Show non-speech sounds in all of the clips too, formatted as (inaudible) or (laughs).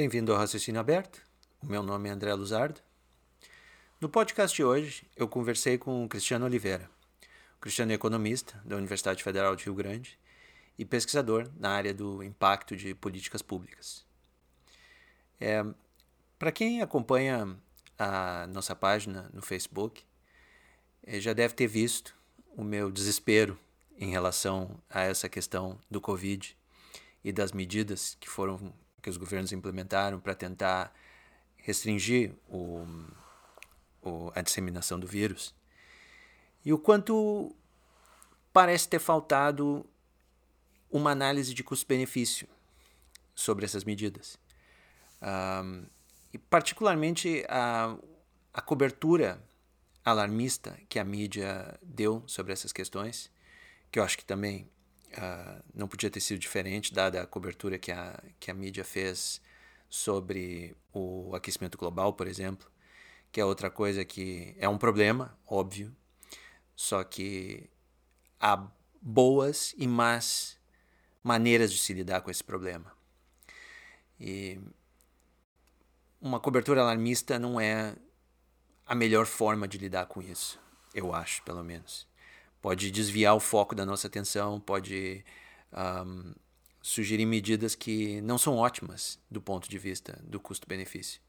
Bem-vindo ao Raciocínio Aberto. O meu nome é André Luzardo. No podcast de hoje, eu conversei com o Cristiano Oliveira. O Cristiano é economista da Universidade Federal de Rio Grande e pesquisador na área do impacto de políticas públicas. É, Para quem acompanha a nossa página no Facebook, é, já deve ter visto o meu desespero em relação a essa questão do Covid e das medidas que foram que os governos implementaram para tentar restringir o, o, a disseminação do vírus e o quanto parece ter faltado uma análise de custo-benefício sobre essas medidas. Um, e particularmente a, a cobertura alarmista que a mídia deu sobre essas questões, que eu acho que também uh, não podia ter sido diferente, dada a cobertura que a, que a mídia fez sobre o aquecimento global, por exemplo, que é outra coisa que é um problema, óbvio, só que há boas e más maneiras de se lidar com esse problema. E uma cobertura alarmista não é a melhor forma de lidar com isso, eu acho, pelo menos pode desviar o foco da nossa atenção, pode um, sugerir medidas que não são ótimas do ponto de vista do custo-benefício.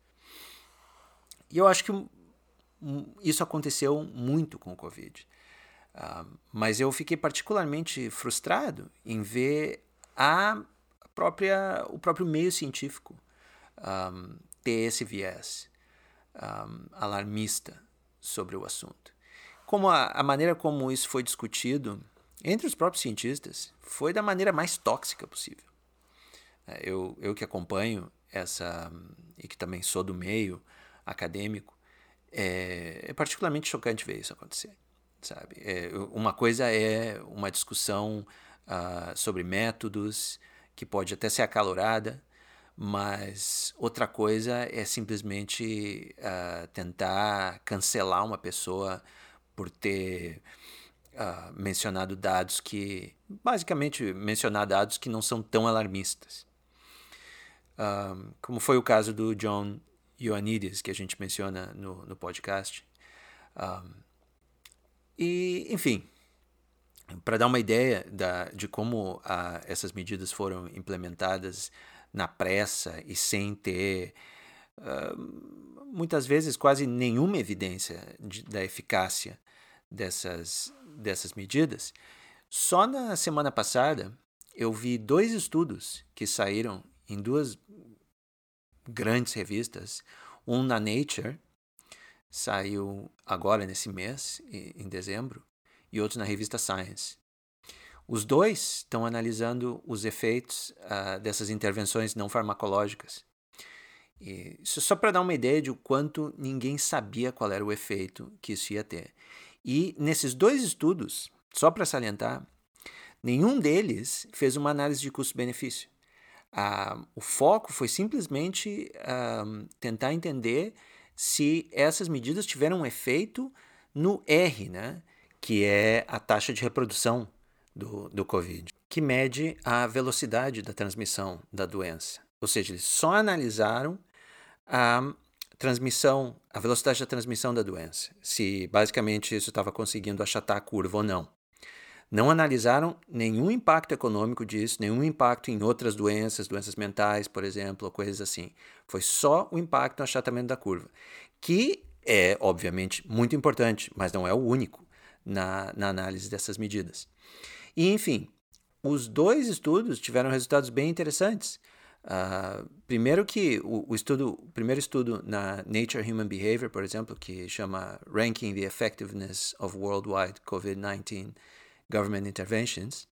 E eu acho que isso aconteceu muito com o Covid. Uh, mas eu fiquei particularmente frustrado em ver a própria, o próprio meio científico um, ter esse viés um, alarmista sobre o assunto como a, a maneira como isso foi discutido entre os próprios cientistas foi da maneira mais tóxica possível. É, eu, eu que acompanho essa e que também sou do meio acadêmico, é, é particularmente chocante ver isso acontecer. Sabe? É, uma coisa é uma discussão uh, sobre métodos que pode até ser acalorada, mas outra coisa é simplesmente uh, tentar cancelar uma pessoa por ter uh, mencionado dados que, basicamente, mencionar dados que não são tão alarmistas. Uh, como foi o caso do John Ioannidis, que a gente menciona no, no podcast. Uh, e, enfim, para dar uma ideia da, de como essas medidas foram implementadas na pressa e sem ter muitas vezes quase nenhuma evidência de, da eficácia dessas, dessas medidas, só na semana passada eu vi dois estudos que saíram em duas grandes revistas. Um na Nature, saiu agora nesse mês, em dezembro, e outro na revista Science. Os dois estão analisando os efeitos uh, dessas intervenções não farmacológicas. E isso só para dar uma ideia de o quanto ninguém sabia qual era o efeito que isso ia ter. E nesses dois estudos, só para salientar, nenhum deles fez uma análise de custo-benefício. Ah, o foco foi simplesmente ah, tentar entender se essas medidas tiveram um efeito no R, né, que é a taxa de reprodução do, do Covid, que mede a velocidade da transmissão da doença. Ou seja, eles só analisaram a transmissão, a velocidade da transmissão da doença, se basicamente isso estava conseguindo achatar a curva ou não. Não analisaram nenhum impacto econômico disso, nenhum impacto em outras doenças, doenças mentais, por exemplo, ou coisas assim. Foi só o impacto no achatamento da curva, que é, obviamente, muito importante, mas não é o único na, na análise dessas medidas. E, enfim, os dois estudos tiveram resultados bem interessantes. Uh, primeiro que o, o, estudo, o primeiro estudo na Nature Human Behavior, por exemplo, que chama Ranking the Effectiveness of Worldwide COVID-19 Government Interventions,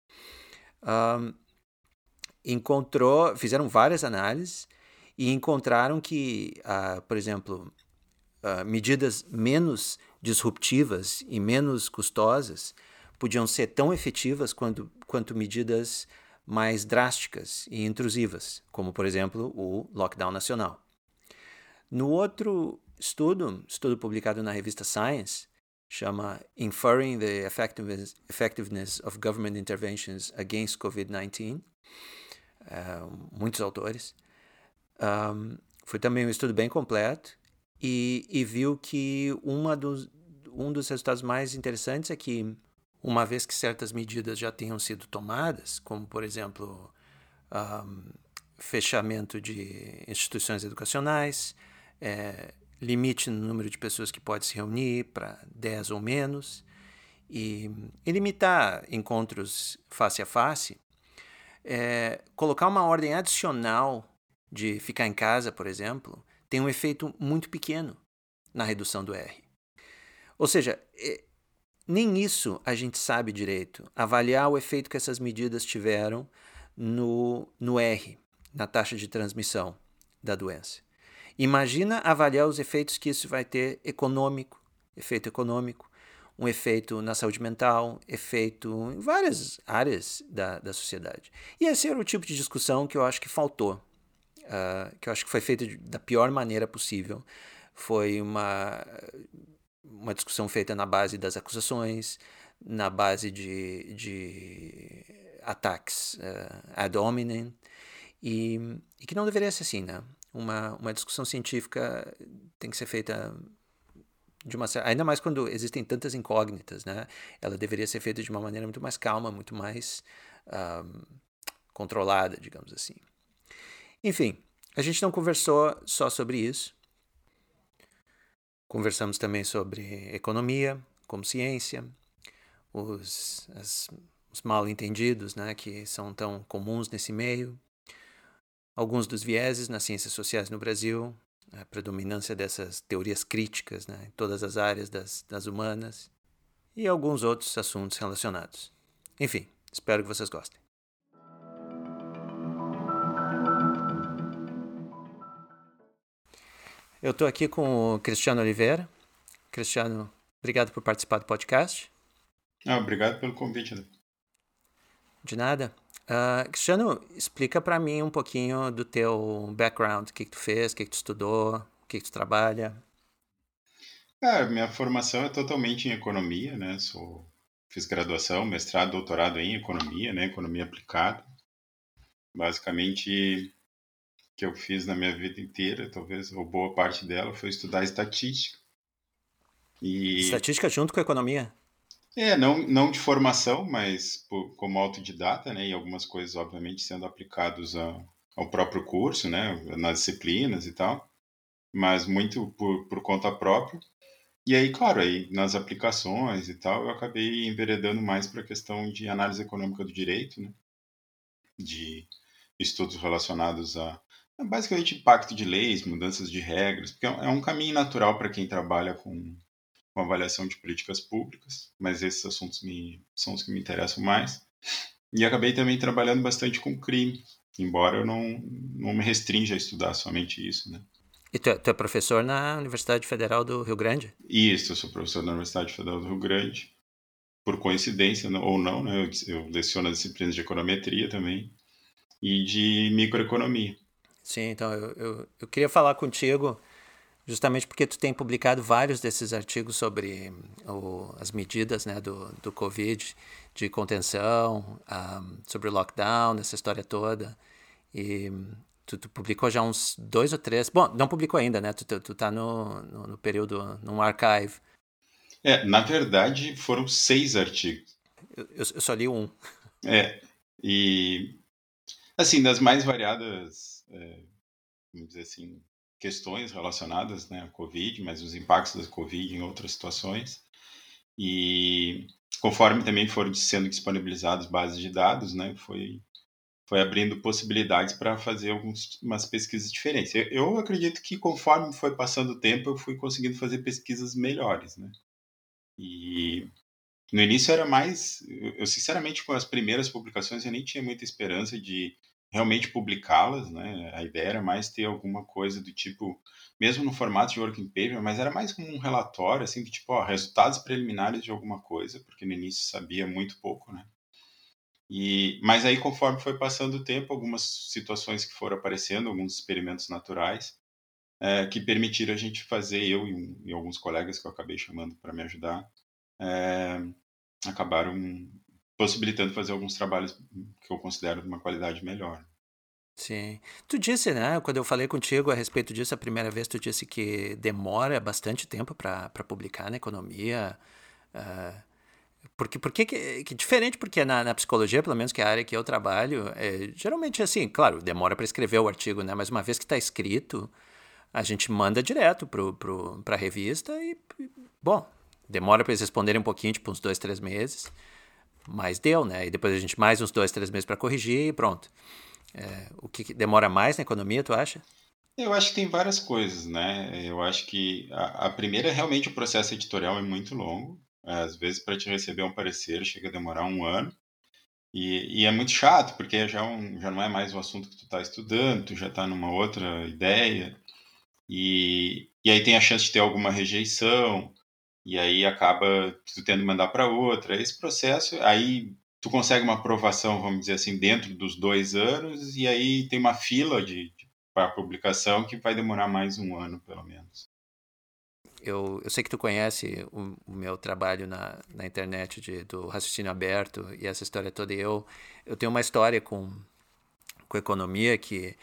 um, encontrou, fizeram várias análises e encontraram que, uh, por exemplo, uh, medidas menos disruptivas e menos custosas podiam ser tão efetivas quanto, quanto medidas mais drásticas e intrusivas, como por exemplo o lockdown nacional. No outro estudo, estudo publicado na revista Science, chama Inferring the Effectiveness, of Government Interventions Against COVID-19, uh, muitos autores, Um, foi também um estudo bem completo e, e viu que uma dos, um dos resultados mais interessantes é que, uma vez que certas medidas já tenham sido tomadas, como, por exemplo, um, fechamento de instituições educacionais, é, limite no número de pessoas que pode se reunir para 10 ou menos, e, e, limitar encontros face a face, é, colocar uma ordem adicional de ficar em casa, por exemplo, tem um efeito muito pequeno na redução do R. Ou seja, é, nem isso a gente sabe direito, avaliar o efeito que essas medidas tiveram no, no R, na taxa de transmissão da doença. Imagina avaliar os efeitos que isso vai ter econômico, efeito econômico, um efeito na saúde mental, efeito em várias áreas da, da sociedade. E esse era o tipo de discussão que eu acho que faltou, uh, que eu acho que foi feita da pior maneira possível. Foi uma, uma discussão feita na base das acusações, na base de, de ataques uh, ad hominem, e, e que não deveria ser assim, né? uma, uma discussão científica tem que ser feita de uma ainda mais quando existem tantas incógnitas, né? Ela deveria ser feita de uma maneira muito mais calma, muito mais um, controlada, digamos assim. Enfim, a gente não conversou só sobre isso. Conversamos também sobre economia como ciência, os, as, os mal entendidos, né, que são tão comuns nesse meio, alguns dos vieses nas ciências sociais no Brasil, a predominância dessas teorias críticas né, em todas as áreas das, das humanas e alguns outros assuntos relacionados. Enfim, espero que vocês gostem. Eu estou aqui com o Cristiano Oliveira. Cristiano, obrigado por participar do podcast. Ah, obrigado pelo convite. De nada. Uh, Cristiano, explica para mim um pouquinho do teu background, o que, que tu fez, o que, que tu estudou, o que, que tu trabalha. É, minha formação é totalmente em economia, né? Sou, fiz graduação, mestrado, doutorado em economia, né? Economia aplicada. Basicamente, que eu fiz na minha vida inteira, talvez, ou boa parte dela, foi estudar estatística. E... Estatística junto com a economia? É, não, não de formação, mas por, como autodidata, né? E algumas coisas, obviamente, sendo aplicados a, ao próprio curso, né? Nas disciplinas e tal. Mas muito por, por conta própria. E aí, claro, aí nas aplicações e tal, eu acabei enveredando mais para a questão de análise econômica do direito, né? De estudos relacionados a basicamente impacto de leis, mudanças de regras, porque é um é caminho natural para quem trabalha com com avaliação de políticas públicas, mas esses assuntos me, são os que me interessam mais. E acabei também trabalhando bastante com crime, embora eu não, não me restrinja a estudar somente isso, né? E tu, é, tu é professor na Universidade Federal do Rio Grande? Isso, eu sou professor na Universidade Federal do Rio Grande. Por coincidência ou não, né? Eu, eu leciono as disciplinas de econometria também e de microeconomia. Sim, então eu, eu, eu queria falar contigo justamente porque tu tem publicado vários desses artigos sobre o, as medidas né, do, do Covid, de contenção, um, sobre o lockdown, essa história toda. E tu, tu, publicou já uns dois ou três. Bom, não publicou ainda, né? Tu, tu, tu tá no, no, no período, num archive. É, na verdade, foram seis artigos. Eu, eu, eu só li um. É, e assim, das mais variadas, é, vamos dizer assim, questões relacionadas né, à Covid, mas os impactos da Covid em outras situações. E conforme também foram sendo disponibilizadas bases de dados, né, foi, foi abrindo possibilidades para fazer algumas pesquisas diferentes. Eu, eu, acredito que conforme foi passando o tempo, eu fui conseguindo fazer pesquisas melhores. Né? E no início era mais. Eu, sinceramente, com as primeiras publicações, eu nem tinha muita esperança de realmente publicá-las, né? A ideia era mais ter alguma coisa do tipo, mesmo no formato de working paper, mas era mais como um relatório, assim, de tipo, ó, resultados preliminares de alguma coisa, porque no início sabia muito pouco, né? E, mas aí, conforme foi passando o tempo, algumas situações que foram aparecendo, alguns experimentos naturais, é, que permitiram a gente fazer, eu e, um, e, alguns colegas que eu acabei chamando para me ajudar, é, acabaram possibilitando fazer alguns trabalhos que eu considero de uma qualidade melhor. Sim. Tu disse, né, quando eu falei contigo a respeito disso a primeira vez, tu disse que demora bastante tempo para publicar na economia. Uh, porque, porque que, que diferente, porque na, na, psicologia, pelo menos que é a área que eu trabalho, é, geralmente assim, claro, demora para escrever o artigo, né, mas uma vez que está escrito, a gente manda direto para pro, a revista e, bom, demora para eles responderem um pouquinho, tipo uns dois, três meses, mas deu, né? E depois a gente mais uns dois, três meses para corrigir e pronto. É, o que demora mais na economia, tu acha? Eu acho que tem várias coisas, né? Eu acho que a, a primeira, realmente, o processo editorial é muito longo. Às vezes, para te receber um parecer, chega a demorar um ano. E, e é muito chato, porque já, um, já não é mais o assunto que tu está estudando, tu já está numa outra ideia. E, e aí tem a chance de ter alguma rejeição, e aí acaba tu tendo que mandar para outra. Esse processo, aí tu consegue uma aprovação, vamos dizer assim, dentro dos dois anos, e aí tem uma fila de, de para publicação que vai demorar mais um ano, pelo menos. Eu, eu sei que tu conhece o, o meu trabalho na, na internet de, do raciocínio aberto e essa história toda. E eu, eu tenho uma história com, com economia que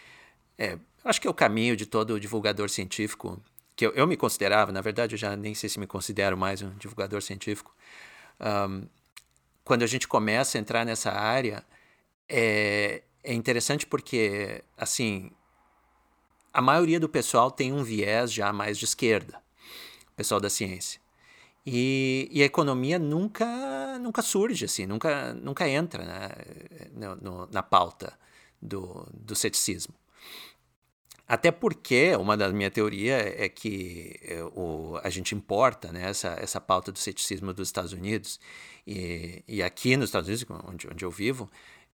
é, acho que é o caminho de todo divulgador científico, que eu, eu me considerava, na verdade eu já nem sei se me considero mais um divulgador científico. Um, quando a gente começa a entrar nessa área, é, é interessante porque, assim, a maioria do pessoal tem um viés já mais de esquerda, pessoal da ciência. E, e, a economia nunca nunca surge assim, nunca nunca entra né, no, no, na pauta do, do ceticismo. Até porque uma da minha teoria é que é, o, a gente importa né, essa, essa pauta do ceticismo dos Estados Unidos. E, e aqui nos Estados Unidos, onde, onde eu vivo,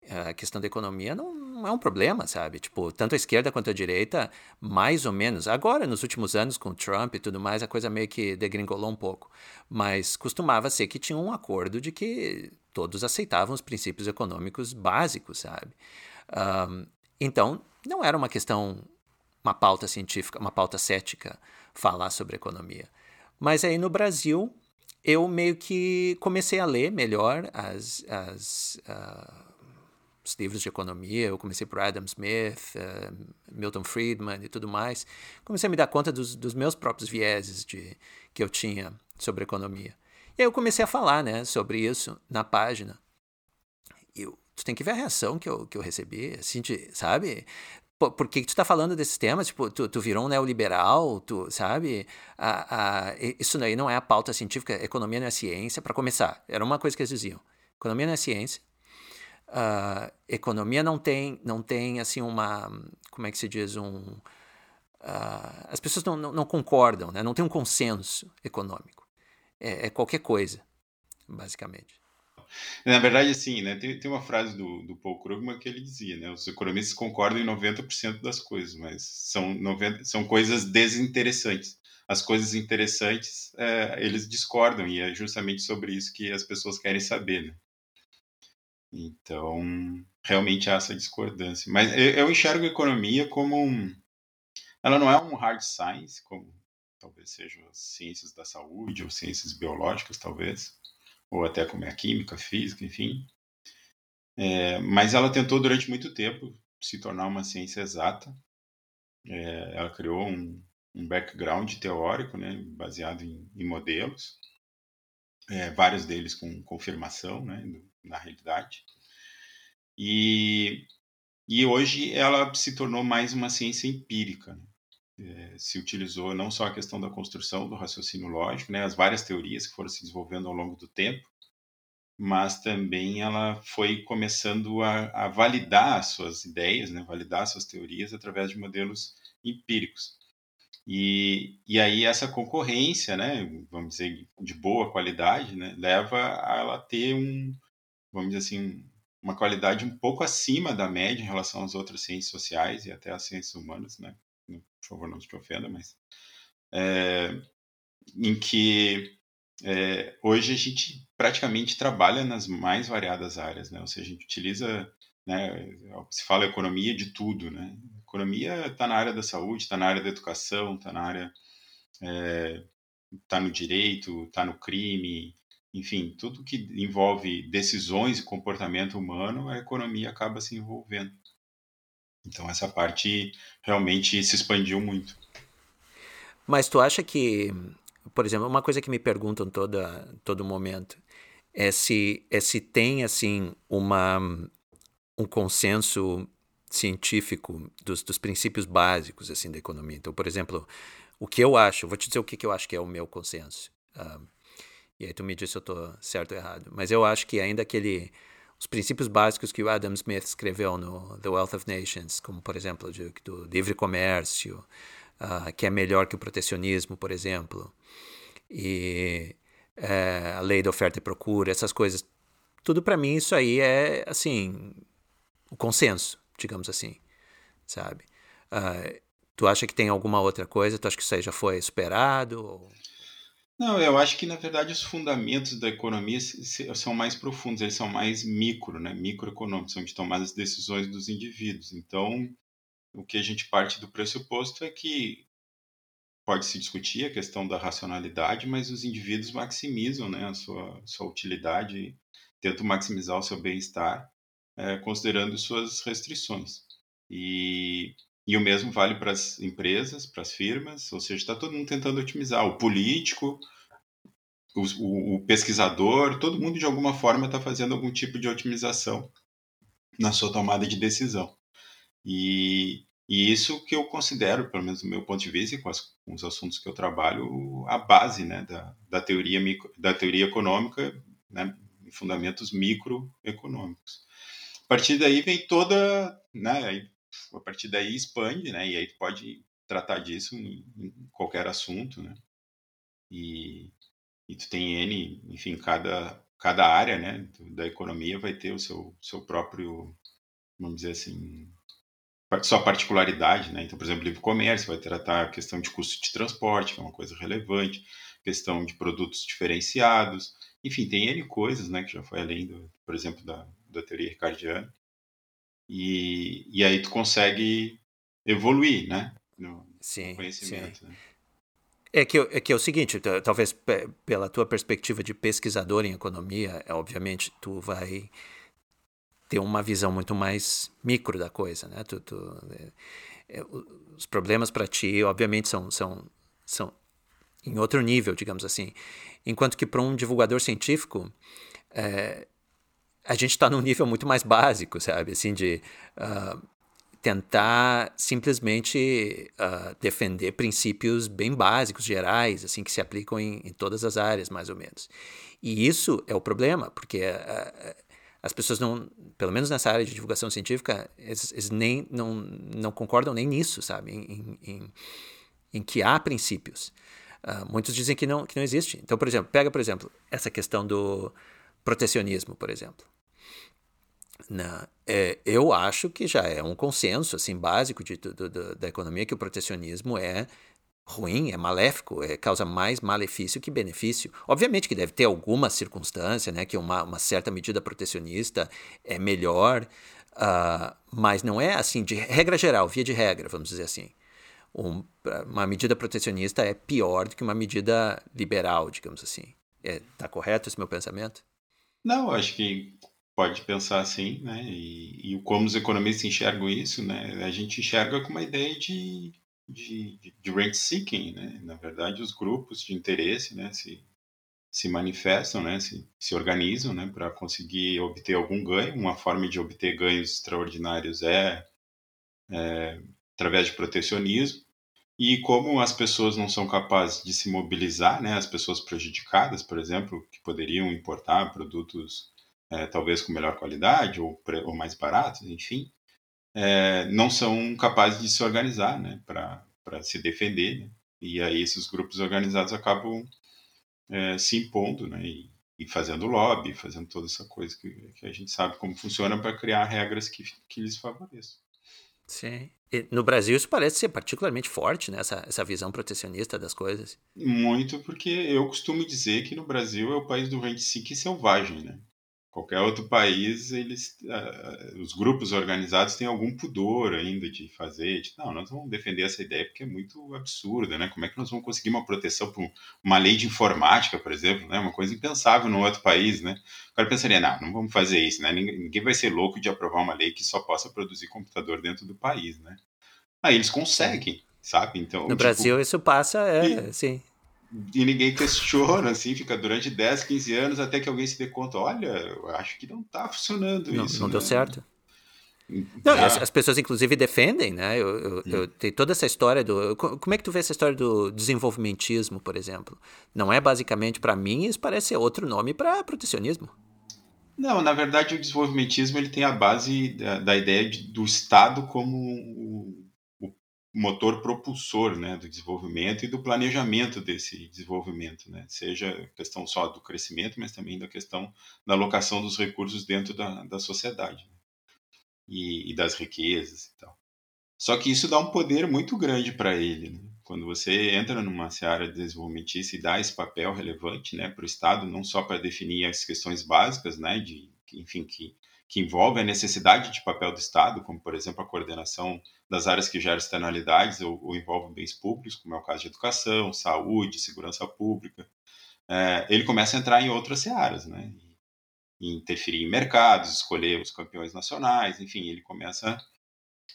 a questão da economia não, não, é um problema, sabe? Tipo, tanto a esquerda quanto a direita, mais ou menos. Agora, nos últimos anos, com o Trump e tudo mais, a coisa meio que degringolou um pouco. Mas costumava ser que tinha um acordo de que todos aceitavam os princípios econômicos básicos, sabe? Um, então, não era uma questão uma pauta científica, uma pauta cética falar sobre economia. Mas aí no Brasil, eu meio que comecei a ler melhor as, as, uh, os livros de economia. Eu comecei por Adam Smith, uh, Milton Friedman e tudo mais. Comecei a me dar conta dos, dos meus próprios vieses de, que eu tinha sobre economia. E aí eu comecei a falar né, sobre isso na página. E eu, tu tem que ver a reação que eu, que eu recebi, assim, de, sabe? Por que tu tá falando desses temas? Tipo, tu, tu virou um neoliberal, tu, sabe? Isso daí não é a pauta científica, economia não é ciência, para começar. Era uma coisa que eles diziam. Economia não é ciência. Uh, economia não tem, não tem, assim, uma... Como é que se diz? Um... Uh, as pessoas não, não, não, concordam, né? Não tem um consenso econômico. É, é qualquer coisa, basicamente. Na verdade, assim, né, tem, tem uma frase do, do Paul Krugman que ele dizia, né, os economistas concordam em 90% das coisas, mas são, 90, são coisas desinteressantes. As coisas interessantes, é, eles discordam, e é justamente sobre isso que as pessoas querem saber, né? Então, realmente há essa discordância. Mas eu, eu enxergo a economia como um... Ela não é um hard science, como talvez sejam as ciências da saúde ou ciências biológicas, talvez ou até como é a química, física, enfim. É, mas ela tentou durante muito tempo se tornar uma ciência exata. É, ela criou um, um, background teórico, né, baseado em, em modelos, é, vários deles com confirmação, né, na realidade. E, e hoje ela se tornou mais uma ciência empírica. Né? É, se utilizou não só a questão da construção do raciocínio lógico, né, as várias teorias que foram se desenvolvendo ao longo do tempo, mas também ela foi começando a, a validar suas ideias, né, validar suas teorias através de modelos empíricos. E, e aí essa concorrência, né, vamos dizer, de boa qualidade, né, leva a ela ter um, vamos dizer assim, uma qualidade um pouco acima da média em relação às outras ciências sociais e até às ciências humanas, né, por favor, não te ofenda, mas é, em que é, hoje a gente praticamente trabalha nas mais variadas áreas, né? Ou seja, a gente utiliza, né, se fala economia de tudo, né? Economia está na área da saúde, está na área da educação, está na área, está é, no direito, está no crime, enfim, tudo que envolve decisões e comportamento humano, a economia acaba se envolvendo. Então essa parte realmente se expandiu muito. Mas tu acha que, por exemplo, uma coisa que me perguntam toda todo momento é se é se tem assim uma um consenso científico dos, dos princípios básicos assim da economia. Então, por exemplo, o que eu acho, vou te dizer o que, que eu acho que é o meu consenso. Uh, e aí tu me diz se eu estou certo ou errado. Mas eu acho que ainda aquele os princípios básicos que o Adam Smith escreveu no The Wealth of Nations, como por exemplo de, do livre comércio, uh, que é melhor que o protecionismo, por exemplo, e uh, a lei da oferta e procura, essas coisas, tudo para mim isso aí é assim o consenso, digamos assim, sabe? Uh, tu acha que tem alguma outra coisa? Tu acha que isso aí já foi superado? Ou... Não, eu acho que na verdade os fundamentos da economia são mais profundos, eles são mais micro, né? microeconômicos, são de tomar as decisões dos indivíduos. Então, o que a gente parte do pressuposto é que pode se discutir a questão da racionalidade, mas os indivíduos maximizam né, a sua, sua utilidade, tentam maximizar o seu bem-estar, é, considerando suas restrições. E e o mesmo vale para as empresas, para as firmas, ou seja, está todo mundo tentando otimizar. O político, o, o, o pesquisador, todo mundo de alguma forma está fazendo algum tipo de otimização na sua tomada de decisão. E, e isso que eu considero, pelo menos do meu ponto de vista e com, as, com os assuntos que eu trabalho, a base né, da, da, teoria, micro, da teoria econômica, né, fundamentos microeconômicos. A partir daí vem toda, né, a partir daí expande, né? E aí tu pode tratar disso em, em qualquer assunto, né? E, e tu tem N, enfim, cada, cada área, né, da economia vai ter o seu, seu próprio, vamos dizer assim, sua particularidade, né? Então, por exemplo, livre comércio vai tratar a questão de custo de transporte, que é uma coisa relevante, questão de produtos diferenciados, enfim, tem N coisas, né, que já foi além, do, por exemplo, da, da teoria ricardiana. E, e aí tu consegue evoluir, né? No, sim, conhecimento. Sim. Né? É que, é que é o seguinte, talvez pela tua perspectiva de pesquisador em economia, é, obviamente tu vai ter uma visão muito mais micro da coisa, né? Tu, tu é, é os problemas para ti, obviamente, são, são, são em outro nível, digamos assim. Enquanto que para um divulgador científico, é, a gente está num nível muito mais básico, sabe? Assim, de uh, tentar simplesmente uh, defender princípios bem básicos, gerais, assim, que se aplicam em, em, todas as áreas, mais ou menos. E isso é o problema, porque uh, as pessoas não, pelo menos nessa área de divulgação científica, eles, eles nem, não, não concordam nem nisso, sabe? Em, em, em que há princípios. muitos dizem que não, que não existe. Então, por exemplo, pega, por exemplo, essa questão do protecionismo, por exemplo. Na, é, eu acho que já é um consenso assim básico de, do, do, da economia que o protecionismo é ruim, é maléfico, é, causa mais malefício que benefício. Obviamente que deve ter alguma circunstância, né, que uma, uma certa medida protecionista é melhor, uh, mas não é assim, de regra geral, via de regra, vamos dizer assim. Um, uma medida protecionista é pior do que uma medida liberal, digamos assim. Está é, tá correto esse meu pensamento? Não, acho que pode pensar assim, né? E, e como os economistas enxergam isso, né? A gente enxerga com uma ideia de, de, de rent seeking, né? Na verdade, os grupos de interesse, né? Se, se manifestam, né? Se, se organizam, né? Para conseguir obter algum ganho. Uma forma de obter ganhos extraordinários é, é através de protecionismo. E como as pessoas não são capazes de se mobilizar, né, as pessoas prejudicadas, por exemplo, que poderiam importar produtos é, talvez com melhor qualidade ou, ou mais baratos, enfim, é, não são capazes de se organizar né, para se defender. Né? E aí esses grupos organizados acabam é, se impondo né, e, e, fazendo lobby, fazendo toda essa coisa que, que a gente sabe como funciona para criar regras que, que lhes favoreçam. Sim. E no Brasil isso parece ser particularmente forte, né? Essa, essa visão protecionista das coisas. Muito, porque eu costumo dizer que no Brasil é o país do rent seek selvagem, né? Qualquer outro país, eles, uh, os grupos organizados têm algum pudor ainda de fazer. De, não, nós vamos defender essa ideia porque é muito absurda, né? Como é que nós vamos conseguir uma proteção para uma lei de informática, por exemplo, né? Uma coisa impensável no outro país, né? O cara pensaria, não, não vamos fazer isso, né? Ninguém, ninguém vai ser louco de aprovar uma lei que só possa produzir computador dentro do país, né? Aí eles conseguem, sabe? Então, no tipo, Brasil isso passa, é, e, sim e ninguém questiona, assim, fica durante 10, 15 anos até que alguém se dê conta, olha, eu acho que não está funcionando não, isso. Não né? deu certo. Não, as, as, pessoas inclusive defendem, né? Eu, eu, eu, tem toda essa história do. Como é que tu vê essa história do desenvolvimentismo, por exemplo? Não é basicamente para mim, isso parece ser outro nome para protecionismo. Não, na verdade o desenvolvimentismo ele tem a base da, da ideia de, do Estado como motor propulsor né, do desenvolvimento e do planejamento desse desenvolvimento, né? seja questão só do crescimento, mas também da questão da alocação dos recursos dentro da, da sociedade né? e, e, das riquezas e tal. Só que isso dá um poder muito grande para ele. Né? Quando você entra numa seara de desenvolvimentista e dá esse papel relevante né, para o Estado, não só para definir as questões básicas, né, de, enfim, que que envolve a necessidade de papel do Estado, como, por exemplo, a coordenação das áreas que geram externalidades ou, ou envolvem bens públicos, como é o caso de educação, saúde, segurança pública, é, ele começa a entrar em outras searas, né? E interferir em mercados, escolher os campeões nacionais, enfim, ele começa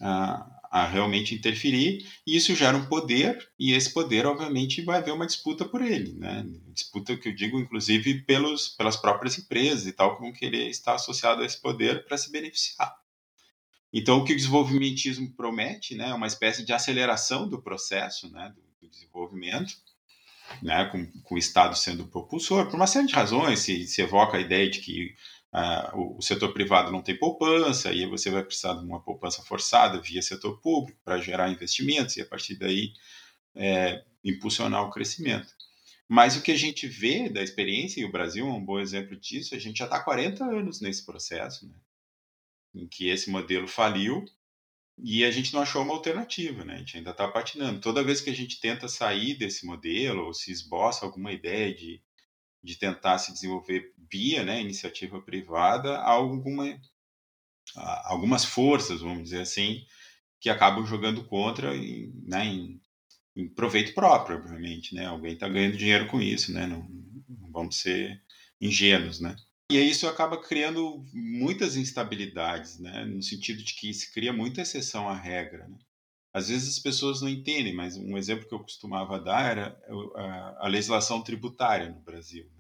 a, a, realmente interferir, e isso gera um poder, e esse poder, obviamente, vai haver uma disputa por ele, né? Disputa que eu digo, inclusive, pelos, pelas próprias empresas e tal, que ele está associado a esse poder para se beneficiar. Então, o que o desenvolvimentismo promete, né, é uma espécie de aceleração do processo, né, do, do desenvolvimento, né, com, com, o Estado sendo propulsor, por uma série de razões, se, se evoca a ideia de que O, setor privado não tem poupança, e você vai precisar de uma poupança forçada via setor público para gerar investimentos e a partir daí é, impulsionar o crescimento. Mas o que a gente vê da experiência, e o Brasil é um bom exemplo disso, a gente já está há 40 anos nesse processo, né? em que esse modelo faliu e a gente não achou uma alternativa, né? a gente ainda está patinando. Toda vez que a gente tenta sair desse modelo ou se esboça alguma ideia de de tentar se desenvolver via né, iniciativa privada, alguma, algumas forças, vamos dizer assim, que acabam jogando contra em, né, em, em proveito próprio, obviamente. Né? Alguém está ganhando dinheiro com isso, né? não, não vamos ser ingênuos. Né? E isso acaba criando muitas instabilidades, né? no sentido de que se cria muita exceção à regra. Né? Às vezes as pessoas não entendem, mas um exemplo que eu costumava dar era a, a legislação tributária no Brasil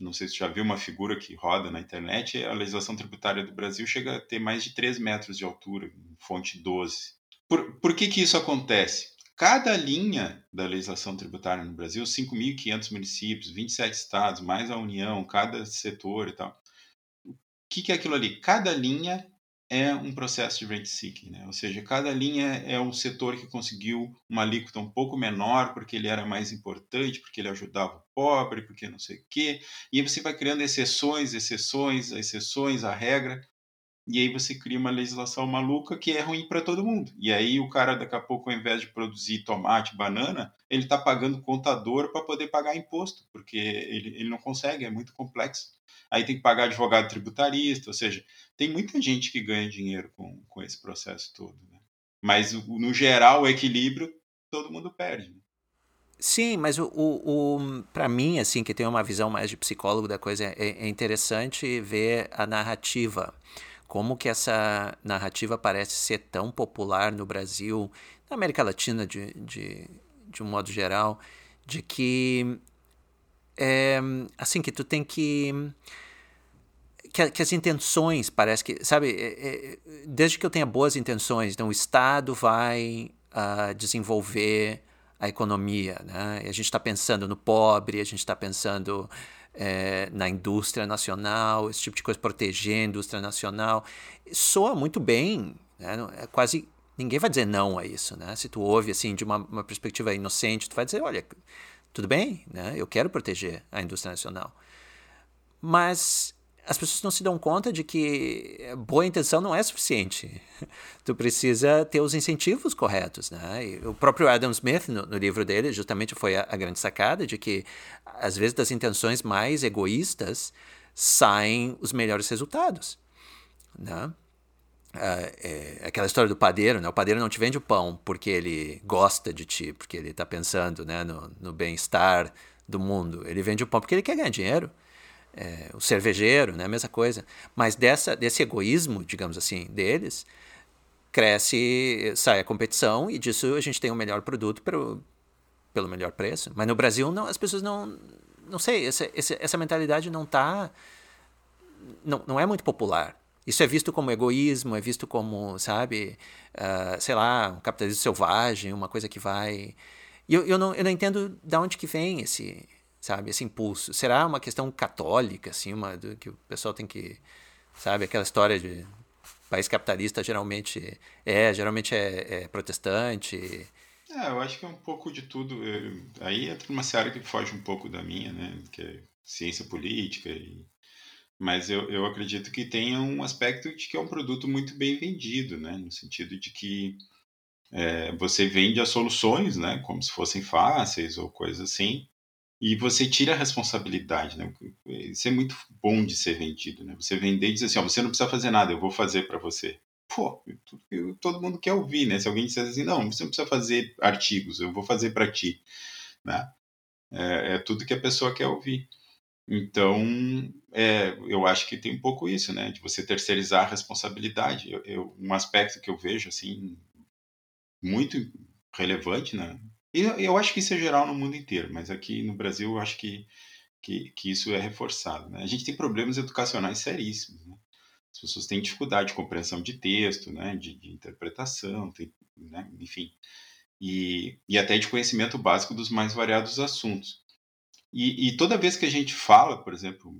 não sei se já viu uma figura que roda na internet, a legislação tributária do Brasil chega a ter mais de 3 metros de altura, fonte 12. Por, por que, que isso acontece? Cada linha da legislação tributária no Brasil, 5.500 municípios, 27 estados, mais a União, cada setor e tal. O que, que é aquilo ali? Cada linha é um processo de rent seeking, né? ou seja, cada linha é um setor que conseguiu uma alíquota um pouco menor porque ele era mais importante, porque ele ajudava o pobre, porque não sei o quê, e você vai criando exceções, exceções, exceções à regra, e aí você cria uma legislação maluca que é ruim para todo mundo. E aí o cara daqui a pouco, ao invés de produzir tomate, banana, ele está pagando contador para poder pagar imposto, porque ele, ele não consegue, é muito complexo aí tem que pagar advogado tributarista, ou seja, tem muita gente que ganha dinheiro com, com esse processo todo. Né? Mas, no geral, o equilíbrio, todo mundo perde. Né? Sim, mas o, o, o para mim, assim, que tem uma visão mais de psicólogo da coisa, é, é interessante ver a narrativa. Como que essa narrativa parece ser tão popular no Brasil, na América Latina de, de, de um modo geral, de que é, assim que tu tem que que, que, as intenções parece que sabe é, é, desde que eu tenha boas intenções então o Estado vai uh, desenvolver a economia né? E a gente está pensando no pobre a gente está pensando é, na indústria nacional esse tipo de coisa proteger a indústria nacional soa muito bem né? é quase ninguém vai dizer não a isso né se tu ouve assim de uma, uma perspectiva inocente tu vai dizer olha tudo bem, né? eu quero proteger a indústria nacional. Mas as pessoas não se dão conta de que boa intenção não é suficiente. (laughs) Tu precisa ter os incentivos corretos. Né? E o próprio Adam Smith, no, no livro dele, justamente foi a, a, grande sacada de que, às vezes, das intenções mais egoístas, saem os melhores resultados. Né? É, é, aquela história do padeiro, né? O padeiro não te vende o pão porque ele gosta de ti, porque ele está pensando né, no, no bem-estar do mundo. Ele vende o pão porque ele quer ganhar dinheiro. É, o cervejeiro, né? A mesma coisa. Mas dessa, desse egoísmo, digamos assim, deles, cresce, sai a competição e disso a gente tem o melhor produto pelo, pelo melhor preço. Mas no Brasil, não, as pessoas não. Não sei, essa, essa mentalidade não está. Não, não é muito popular. Isso é visto como egoísmo, é visto como, sabe, uh, sei lá, um capitalismo selvagem, uma coisa que vai. E eu, eu, não, eu não entendo de onde que vem esse, sabe, esse impulso. Será uma questão católica, assim, uma, que o pessoal tem que, sabe, aquela história de país capitalista geralmente é, geralmente é, é protestante. É, eu acho que é um pouco de tudo. Aí entra uma seara que foge um pouco da minha, né, que é ciência política e mas eu, eu acredito que tenha um aspecto de que é um produto muito bem vendido, né? No sentido de que é, você vende as soluções, né? Como se fossem fáceis ou coisas assim, e você tira a responsabilidade, né? Isso é muito bom de ser vendido, né? Você vender e dizer assim, ó, você não precisa fazer nada, eu vou fazer para você. Pô, eu, todo mundo quer ouvir, né? Se alguém disser assim, não, você não precisa fazer artigos, eu vou fazer para ti, né? É, é tudo que a pessoa quer ouvir. Então, é, eu acho que tem um pouco isso, né? De você terceirizar a responsabilidade. Eu, eu, um aspecto que eu vejo, assim, muito relevante, né? Eu acho que isso é geral no mundo inteiro, mas aqui no Brasil eu acho que, que, que isso é reforçado. Né? A gente tem problemas educacionais seríssimos. Né? As pessoas têm dificuldade de compreensão de texto, né? de, de interpretação, tem, né? enfim. E, e até de conhecimento básico dos mais variados assuntos. E, e, toda vez que a gente fala, por exemplo,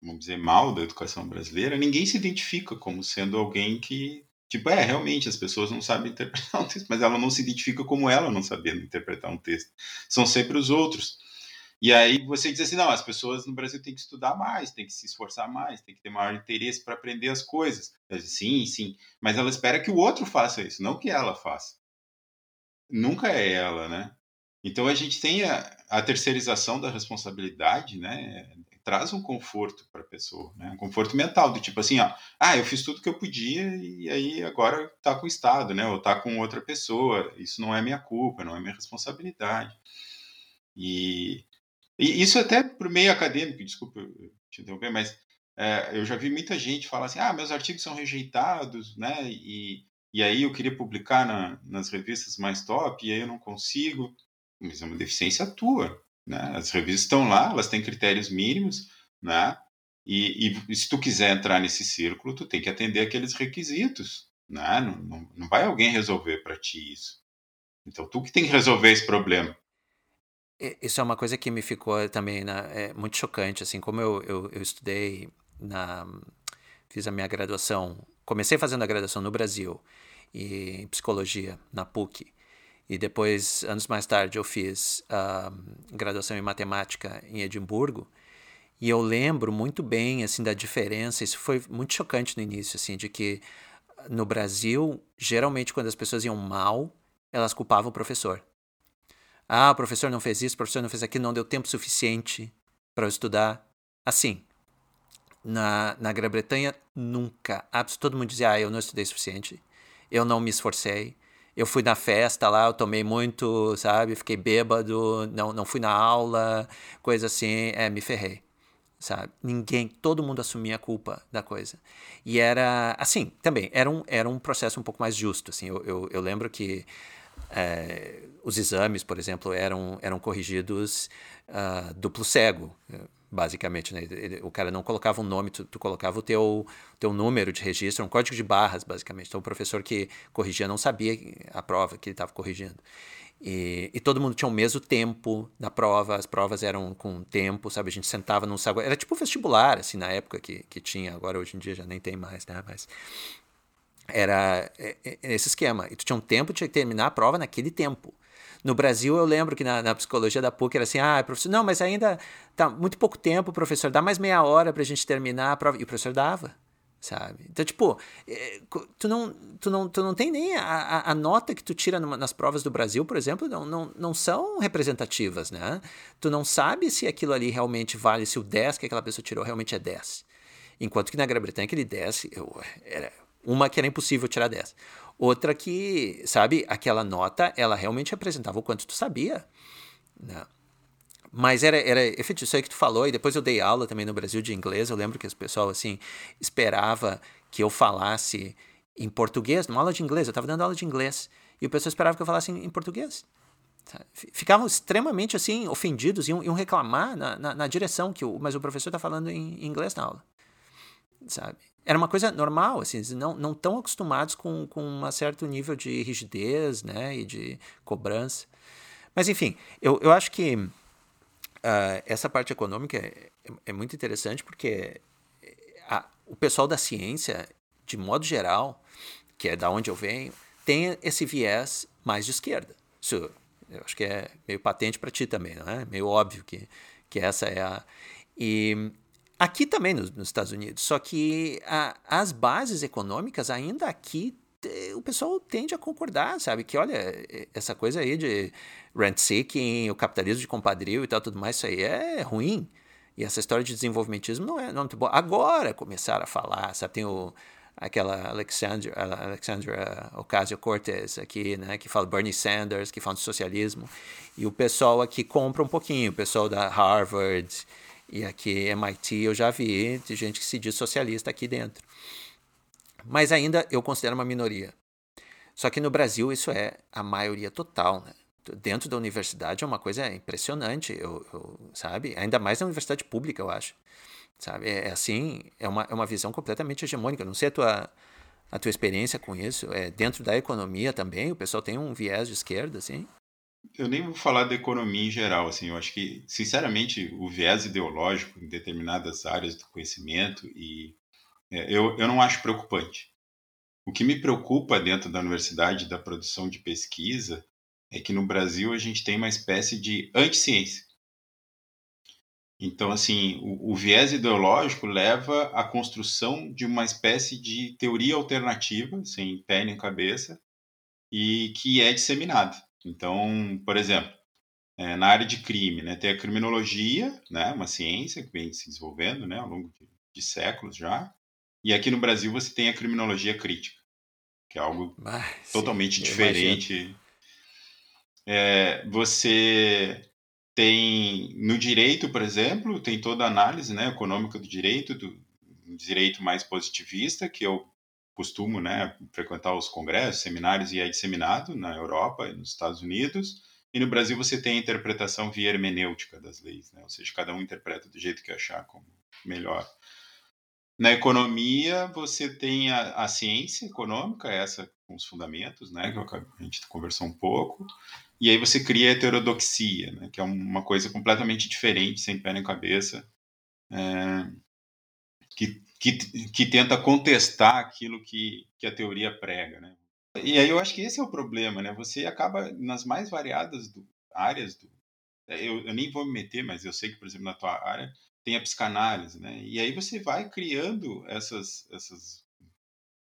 vamos dizer, mal da educação brasileira, ninguém se identifica como sendo alguém que, tipo, é, realmente as pessoas não sabem interpretar (laughs) um texto, mas ela não se identifica como ela não sabendo interpretar um texto. São sempre os outros. E aí você diz assim, não, as pessoas no Brasil têm que estudar mais, têm que se esforçar mais, têm que ter maior interesse para aprender as coisas. Digo, sim, sim, mas ela espera que o outro faça isso, não que ela faça. Nunca é ela, né? Então a gente tem a, a terceirização da responsabilidade, né? Traz um conforto para a pessoa, né? Um conforto mental, do tipo assim, ó, ah, eu fiz tudo que eu podia e aí agora tá com o Estado, né? Ou tá com outra pessoa. Isso não é minha culpa, não é minha responsabilidade. E, e isso até para o meio acadêmico, desculpa te interromper, mas é, eu já vi muita gente falar assim, ah, meus artigos são rejeitados, né? E, e aí eu queria publicar na, nas revistas mais top e aí eu não consigo mas é uma deficiência tua, né? As revistas estão lá, elas têm critérios mínimos, né? E, e, se tu quiser entrar nesse círculo, tu tem que atender aqueles requisitos, né? Não, não, não vai alguém resolver para ti isso. Então, tu que tem que resolver esse problema. Isso é uma coisa que me ficou também é, muito chocante, assim, como eu, eu, eu estudei na... Fiz a minha graduação, comecei fazendo a graduação no Brasil, e, em psicologia, na PUC. E depois, anos mais tarde, eu fiz uh, graduação em matemática em Edimburgo. E eu lembro muito bem assim da diferença. Isso foi muito chocante no início, assim, de que no Brasil, geralmente quando as pessoas iam mal, elas culpavam o professor. Ah, o professor não fez isso, o professor não fez aquilo, não deu tempo suficiente para eu estudar. Assim, na, na Grã-Bretanha, nunca. Todo mundo dizia, ah, eu não estudei suficiente, eu não me esforcei, eu fui na festa lá, eu tomei muito, sabe? Fiquei bêbado, não, não fui na aula, coisa assim, é, me ferrei, sabe? Ninguém, todo mundo assumia a culpa da coisa. E era, assim, também, era um, era um processo um pouco mais justo, assim. Eu, eu, eu lembro que é, os exames, por exemplo, eram, eram corrigidos uh, duplo cego basicamente, né? Ele, o cara não colocava um nome, tu, tu, colocava o teu, teu número de registro, um código de barras, basicamente. Então o professor que corrigia não sabia a prova que ele estava corrigindo. E, e, todo mundo tinha o mesmo tempo na prova, as provas eram com tempo, sabe? A gente sentava num saguão. Era tipo vestibular, assim, na época que, que tinha, agora hoje em dia já nem tem mais, né? Mas era é, é, esse esquema. E tu tinha um tempo, tinha que terminar a prova naquele tempo. No Brasil, eu lembro que na, na psicologia da PUC era assim: ah, professor, não, mas ainda tá muito pouco tempo, professor, dá mais meia hora para a gente terminar a prova. E o professor dava. sabe? Então, tipo, é, tu não, tu não, tu não tem nem a, a nota que tu tira numa, nas provas do Brasil, por exemplo, não, não, não são representativas, né? Tu não sabe se aquilo ali realmente vale, se o 10 que aquela pessoa tirou realmente é 10. Enquanto que na Grã-Bretanha aquele 10 eu, era uma que era impossível tirar 10. Outra que, sabe, aquela nota, ela realmente representava o quanto tu sabia. Né? Mas era, era efetivo, isso aí que tu falou, e depois eu dei aula também no Brasil de inglês, eu lembro que o pessoal, assim, esperava que eu falasse em português, numa aula de inglês, eu estava dando aula de inglês, e o pessoal esperava que eu falasse em, em português. Ficavam extremamente, assim, ofendidos, iam, iam reclamar na, na, na, direção, que o, mas o professor está falando em, em inglês na aula, sabe? Era uma coisa normal, assim, não, não tão acostumados com, com um certo nível de rigidez, né, e de cobrança. Mas, enfim, eu, eu acho que uh, essa parte econômica é, é, muito interessante porque a, o pessoal da ciência, de modo geral, que é da onde eu venho, tem esse viés mais de esquerda. Isso eu acho que é meio patente para ti também, não é? Meio óbvio que, que essa é a. E aqui também nos, nos Estados Unidos, só que a, as bases econômicas ainda aqui o pessoal tende a concordar, sabe? Que olha, essa coisa aí de rent seeking, o capitalismo de compadrio e tal, tudo mais, isso aí é ruim. E essa história de desenvolvimentismo não é, não é muito boa. Agora começaram a falar, sabe? Tem o, aquela Alexandra, Alexandra Ocasio-Cortez aqui, né? Que fala Bernie Sanders, que fala de socialismo. E o pessoal aqui compra um pouquinho, o pessoal da Harvard e aqui MIT eu já vi de gente que se diz socialista aqui dentro. Mas ainda eu considero uma minoria. Só que no Brasil isso é a maioria total, né? Dentro da universidade é uma coisa impressionante, eu, eu, sabe? Ainda mais na universidade pública, eu acho. Sabe? É, é assim, é uma, é uma visão completamente hegemônica. Não sei a tua, a tua experiência com isso. É, dentro da economia também, o pessoal tem um viés de esquerda, assim? Eu nem vou falar da economia em geral, assim, eu acho que, sinceramente, o viés ideológico em determinadas áreas do conhecimento e é, eu, eu não acho preocupante. O que me preocupa dentro da universidade da produção de pesquisa é que no Brasil a gente tem uma espécie de anticiência. Então, assim, o, o, viés ideológico leva à construção de uma espécie de teoria alternativa, sem pé nem cabeça, e que é disseminada. Então, por exemplo, é, na área de crime, né, tem a criminologia, né, uma ciência que vem se desenvolvendo né, ao longo de, de séculos já, e aqui no Brasil você tem a criminologia crítica, que é algo ah, totalmente sim, diferente. É, você tem no direito, por exemplo, tem toda a análise né, econômica do direito, do direito mais positivista, que eu costumo né, frequentar os congressos, seminários e é disseminado na Europa e nos Estados Unidos. E no Brasil você tem a interpretação via hermenêutica das leis, né? ou seja, cada um interpreta do jeito que achar como melhor. Na economia, você tem a, a ciência econômica, essa com os fundamentos, né, que a gente conversou um pouco, e aí você cria a heterodoxia, né, que é uma coisa completamente diferente, sem pé nem cabeça, é, que, que, que tenta contestar aquilo que, que a teoria prega. Né? E aí eu acho que esse é o problema, né? Você acaba nas mais variadas do, áreas do, eu, eu, nem vou me meter, mas eu sei que, por exemplo, na tua área, tem a psicanálise, né? E aí você vai criando essas, essas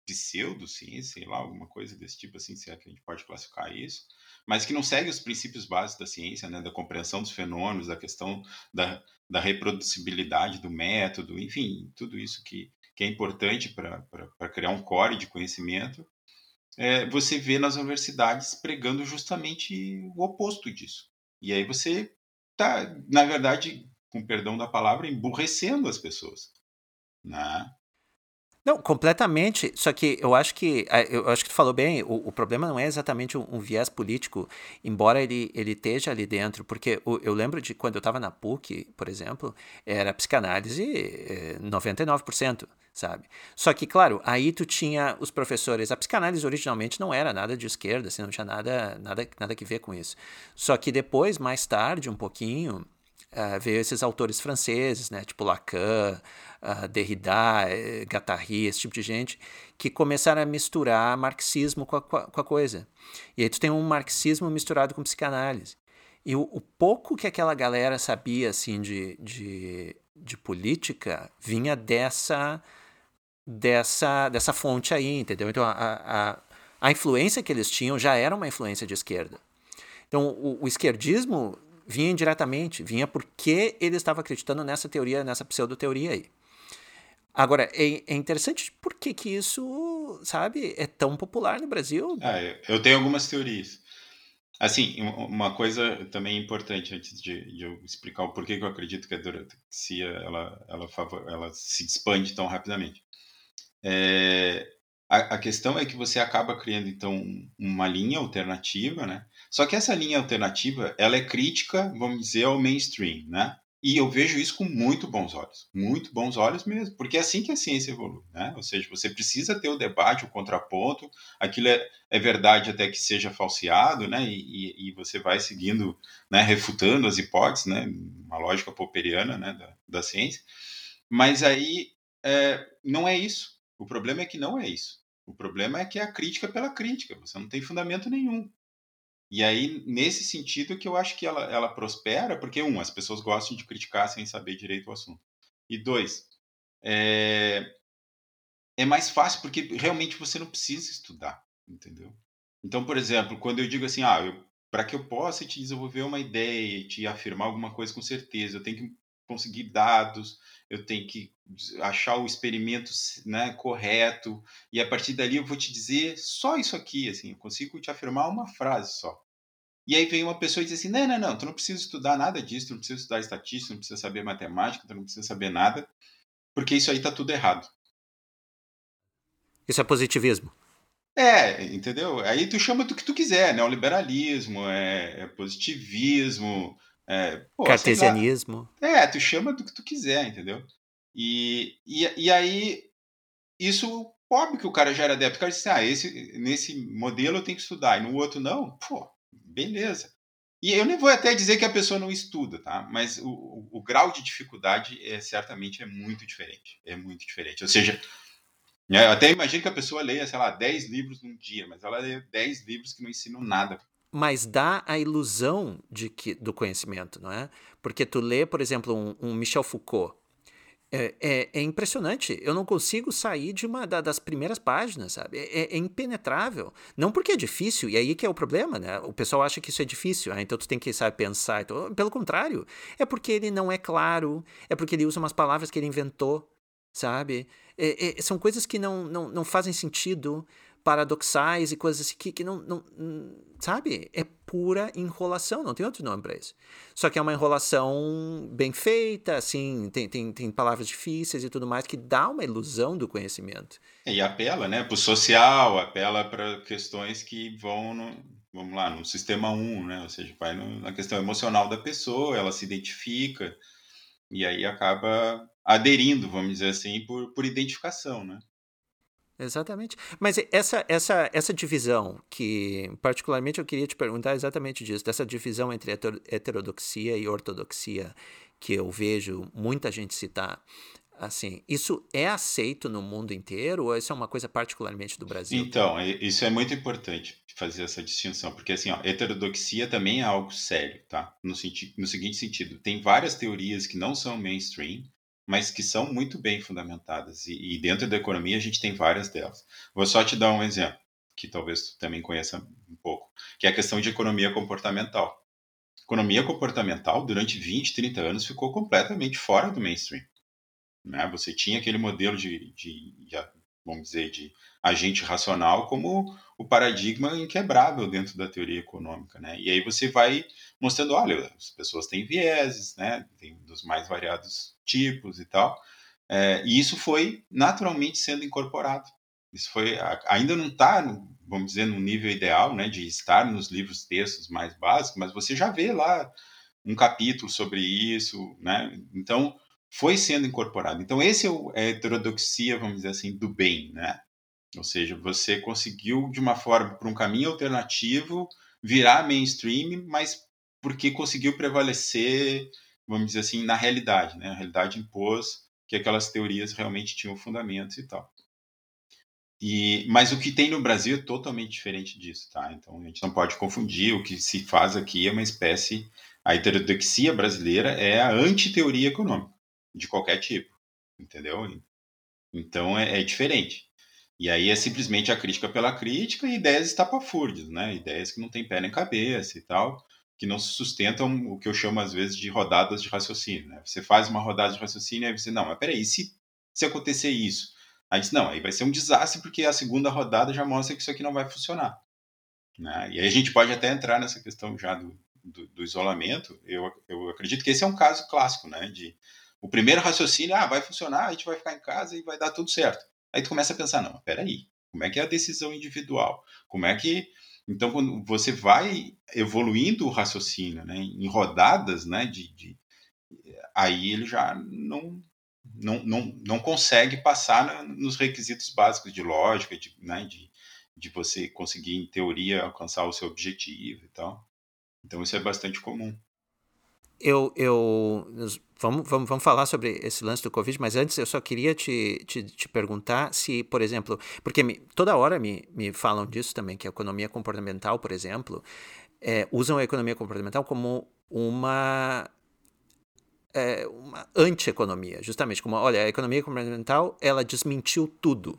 pseudociências, sei lá, alguma coisa desse tipo assim, se é que a gente pode classificar isso, mas que não segue os princípios básicos da ciência, né? Da compreensão dos fenômenos, da questão da, da reproducibilidade do método, enfim, tudo isso que, que é importante para criar um core de conhecimento, é, você vê nas universidades pregando justamente o oposto disso. E aí você tá, na verdade, com perdão da palavra, emburrecendo as pessoas. Né? Não, completamente. Só que eu acho que eu acho que tu falou bem. O, o problema não é exatamente um, um, viés político, embora ele, ele esteja ali dentro. Porque o, eu lembro de quando eu estava na PUC, por exemplo, era psicanálise eh, 99%, sabe? Só que, claro, aí tu tinha os professores. A psicanálise originalmente não era nada de esquerda, assim, não tinha nada, nada, nada que ver com isso. Só que depois, mais tarde, um pouquinho, uh, veio esses autores franceses, né, tipo Lacan, uh, Derrida, uh, Guattari, esse tipo de gente, que começaram a misturar marxismo com a, com a, coisa. E aí tu tem um marxismo misturado com psicanálise. E o, o pouco que aquela galera sabia assim de, de, de política vinha dessa dessa, dessa fonte aí, entendeu? Então, a, a, a influência que eles tinham já era uma influência de esquerda. Então, o, o esquerdismo vinha indiretamente, vinha porque ele estava acreditando nessa teoria, nessa pseudo-teoria aí. Agora, é, é, interessante por que, que isso, sabe, é tão popular no Brasil. Ah, eu tenho algumas teorias. Assim, uma coisa também importante antes de, de eu explicar o porquê que eu acredito que a dorexia ela, ela, ela se expande tão rapidamente. É, a, a, questão é que você acaba criando, então, uma linha alternativa, né? Só que essa linha alternativa, ela é crítica, vamos dizer, ao mainstream, né? E eu vejo isso com muito bons olhos, muito bons olhos mesmo, porque é assim que a ciência evolui, né? Ou seja, você precisa ter o debate, o contraponto, aquilo é, é verdade até que seja falseado, né? E, e, e, você vai seguindo, né? Refutando as hipóteses, né? Uma lógica popperiana, né? Da, da ciência. Mas aí é, não é isso. O problema é que não é isso. O problema é que é a crítica pela crítica. Você não tem fundamento nenhum. E aí, nesse sentido que eu acho que ela, ela prospera, porque, um, as pessoas gostam de criticar sem saber direito o assunto. E dois, é, é mais fácil porque realmente você não precisa estudar, entendeu? Então, por exemplo, quando eu digo assim, ah, para que eu possa te desenvolver uma ideia, te afirmar alguma coisa com certeza, eu tenho que conseguir dados, eu tenho que achar o experimento né, correto, e a partir dali eu vou te dizer só isso aqui, assim, eu consigo te afirmar uma frase só. E aí vem uma pessoa e diz assim: não, não, não, tu não precisa estudar nada disso, tu não precisa estudar estatística, tu não precisa saber matemática, tu não precisa saber nada, porque isso aí tá tudo errado. Isso é positivismo. É, entendeu? Aí tu chama do que tu quiser, neoliberalismo, é, é positivismo, é, pô, Cartesianismo. É, tu chama do que tu quiser, entendeu? E, e, e aí, isso, óbvio que o cara já era adepto. O cara disse, ah, esse, nesse modelo eu tenho que estudar, e no outro não. Pô, beleza. E eu nem vou até dizer que a pessoa não estuda, tá? Mas o, o, o grau de dificuldade é certamente é muito diferente. É muito diferente. Ou seja, né, eu até imagino que a pessoa leia, sei lá, 10 livros num dia, mas ela lê 10 livros que não ensinam nada mas dá a ilusão de que, do conhecimento, não é? Porque tu lê, por exemplo, um, um Michel Foucault, é, é, é, impressionante. Eu não consigo sair de uma da, das primeiras páginas, sabe? É, é, impenetrável. Não porque é difícil, e aí que é o problema, né? O pessoal acha que isso é difícil, ah, então tu tem que saber pensar. Então, pelo contrário, é porque ele não é claro, é porque ele usa umas palavras que ele inventou, sabe? É, é, são coisas que não, não, não fazem sentido paradoxais e coisas assim que, que não, não, Sabe? É pura enrolação, não tem outro nome para isso. Só que é uma enrolação bem feita, assim, tem, tem, tem palavras difíceis e tudo mais, que dá uma ilusão do conhecimento. E apela, né, para o social, apela para questões que vão no, vamos lá, no sistema 1, né? Ou seja, vai na questão emocional da pessoa, ela se identifica e aí acaba aderindo, vamos dizer assim, por, por identificação, né? Exatamente. Mas essa, essa, essa divisão, que particularmente eu queria te perguntar exatamente disso, dessa divisão entre heterodoxia e ortodoxia, que eu vejo muita gente citar, assim, isso é aceito no mundo inteiro ou isso é uma coisa particularmente do Brasil? Então, isso é muito importante fazer essa distinção, porque assim, ó, heterodoxia também é algo sério, tá? No, senti no seguinte sentido, tem várias teorias que não são mainstream, mas que são muito bem fundamentadas. E, e, dentro da economia a gente tem várias delas. Vou só te dar um exemplo, que talvez tu também conheça um pouco, que é a questão de economia comportamental. Economia comportamental, durante 20, 30 anos, ficou completamente fora do mainstream. Né? Você tinha aquele modelo de, de, de vamos dizer, de agente racional como o paradigma inquebrável dentro da teoria econômica, né? E aí você vai mostrando, olha, as pessoas têm vieses, né? Tem dos mais variados tipos e tal. É, e isso foi naturalmente sendo incorporado. Isso foi ainda não está, vamos dizer, no nível ideal, né, de estar nos livros textos mais básicos, mas você já vê lá um capítulo sobre isso, né? Então foi sendo incorporado. Então esse é, é a heterodoxia, vamos dizer assim, do bem, né? Ou seja, você conseguiu de uma forma para um caminho alternativo virar mainstream, mas porque conseguiu prevalecer, vamos dizer assim, na realidade, né? A realidade impôs que aquelas teorias realmente tinham fundamentos e tal. E, mas o que tem no Brasil é totalmente diferente disso, tá? Então a gente não pode confundir. O que se faz aqui é uma espécie. A heterodoxia brasileira é a antiteoria econômica, de qualquer tipo, entendeu? Então é, é diferente. E aí é simplesmente a crítica pela crítica e ideias estapafúrdias, né? Ideias que não têm pé nem cabeça e tal, que não se sustentam o que eu chamo às vezes de rodadas de raciocínio, né? Você faz uma rodada de raciocínio e você, não, mas peraí, se, se acontecer isso? Aí diz, não, aí vai ser um desastre porque a segunda rodada já mostra que isso aqui não vai funcionar. Né? E aí a gente pode até entrar nessa questão já do, do, do, isolamento. Eu, eu acredito que esse é um caso clássico, né? De o primeiro raciocínio, ah, vai funcionar, a gente vai ficar em casa e vai dar tudo certo. Aí tu começa a pensar, não, peraí, como é que é a decisão individual? Como é que então quando você vai evoluindo o raciocínio, né, em rodadas, né, de, de aí ele já não não, não, não consegue passar nos requisitos básicos de lógica, de, né, de, de você conseguir, em teoria, alcançar o seu objetivo e tal. Então, isso é bastante comum. Eu, eu vamos, vamos, vamos falar sobre esse lance do Covid, mas antes eu só queria te, te, te perguntar se, por exemplo, porque me, toda hora me, me falam disso também, que a economia comportamental, por exemplo, é, usam a economia comportamental como uma é, uma anti-economia, justamente como, olha, a economia comportamental, ela desmentiu tudo,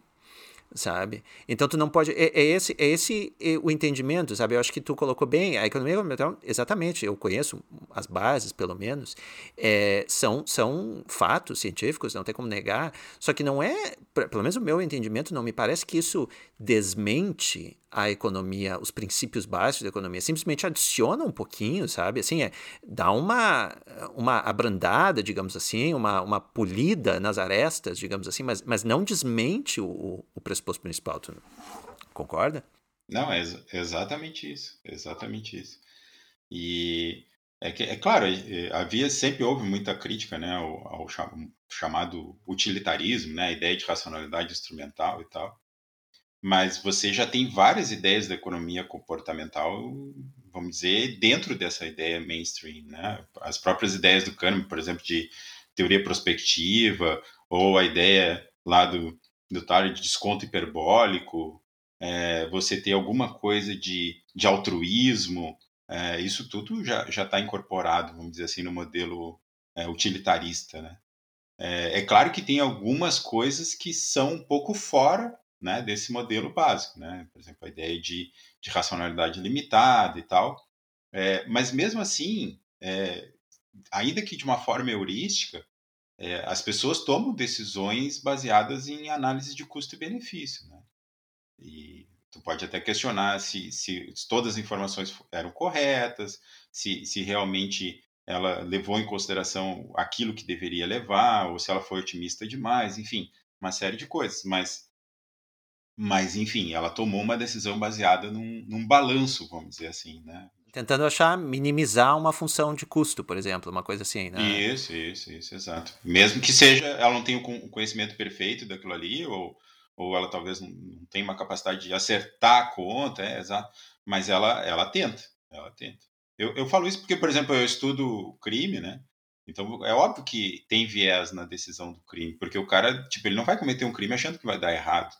sabe? Então tu não pode, é, é esse, é esse é o entendimento, sabe? Eu acho que tu colocou bem, a economia exatamente, eu conheço as bases, pelo menos, é, são, são fatos científicos, não tem como negar, só que não é, pelo menos o meu entendimento, não me parece que isso desmente a economia, os princípios básicos da economia, simplesmente adiciona um pouquinho, sabe? Assim, é, dá uma, uma abrandada, digamos assim, uma, uma polida nas arestas, digamos assim, mas, mas não desmente o, o pressuposto principal. Tu concorda? Não, é exatamente isso, exatamente isso. E é, que, é claro, é, havia sempre houve muita crítica, né, ao, ao chamado utilitarismo, né, a ideia de racionalidade instrumental e tal mas você já tem várias ideias da economia comportamental, vamos dizer, dentro dessa ideia mainstream, né? As próprias ideias do Kahneman, por exemplo, de teoria prospectiva, ou a ideia lá do, do Thaler de desconto hiperbólico, é, você ter alguma coisa de, de altruísmo, é, isso tudo já está incorporado, vamos dizer assim, no modelo é, utilitarista, né? É, é claro que tem algumas coisas que são um pouco fora né, desse modelo básico, né? Por exemplo, a ideia de, de racionalidade limitada e tal. É, mas mesmo assim, é, ainda que de uma forma heurística, é, as pessoas tomam decisões baseadas em análise de custo e benefício, né? E tu pode até questionar se, se, todas as informações eram corretas, se, se realmente ela levou em consideração aquilo que deveria levar, ou se ela foi otimista demais, enfim, uma série de coisas. Mas mas, enfim, ela tomou uma decisão baseada num, num balanço, vamos dizer assim, né? Tentando achar, minimizar uma função de custo, por exemplo, uma coisa assim, né? Isso, isso, isso, exato. Mesmo que seja, ela não tenha o conhecimento perfeito daquilo ali, ou, ou ela talvez não tenha uma capacidade de acertar a conta, é, exato, mas ela, ela tenta, ela tenta. Eu, eu falo isso porque, por exemplo, eu estudo crime, né? Então é óbvio que tem viés na decisão do crime, porque o cara, tipo, ele não vai cometer um crime achando que vai dar errado.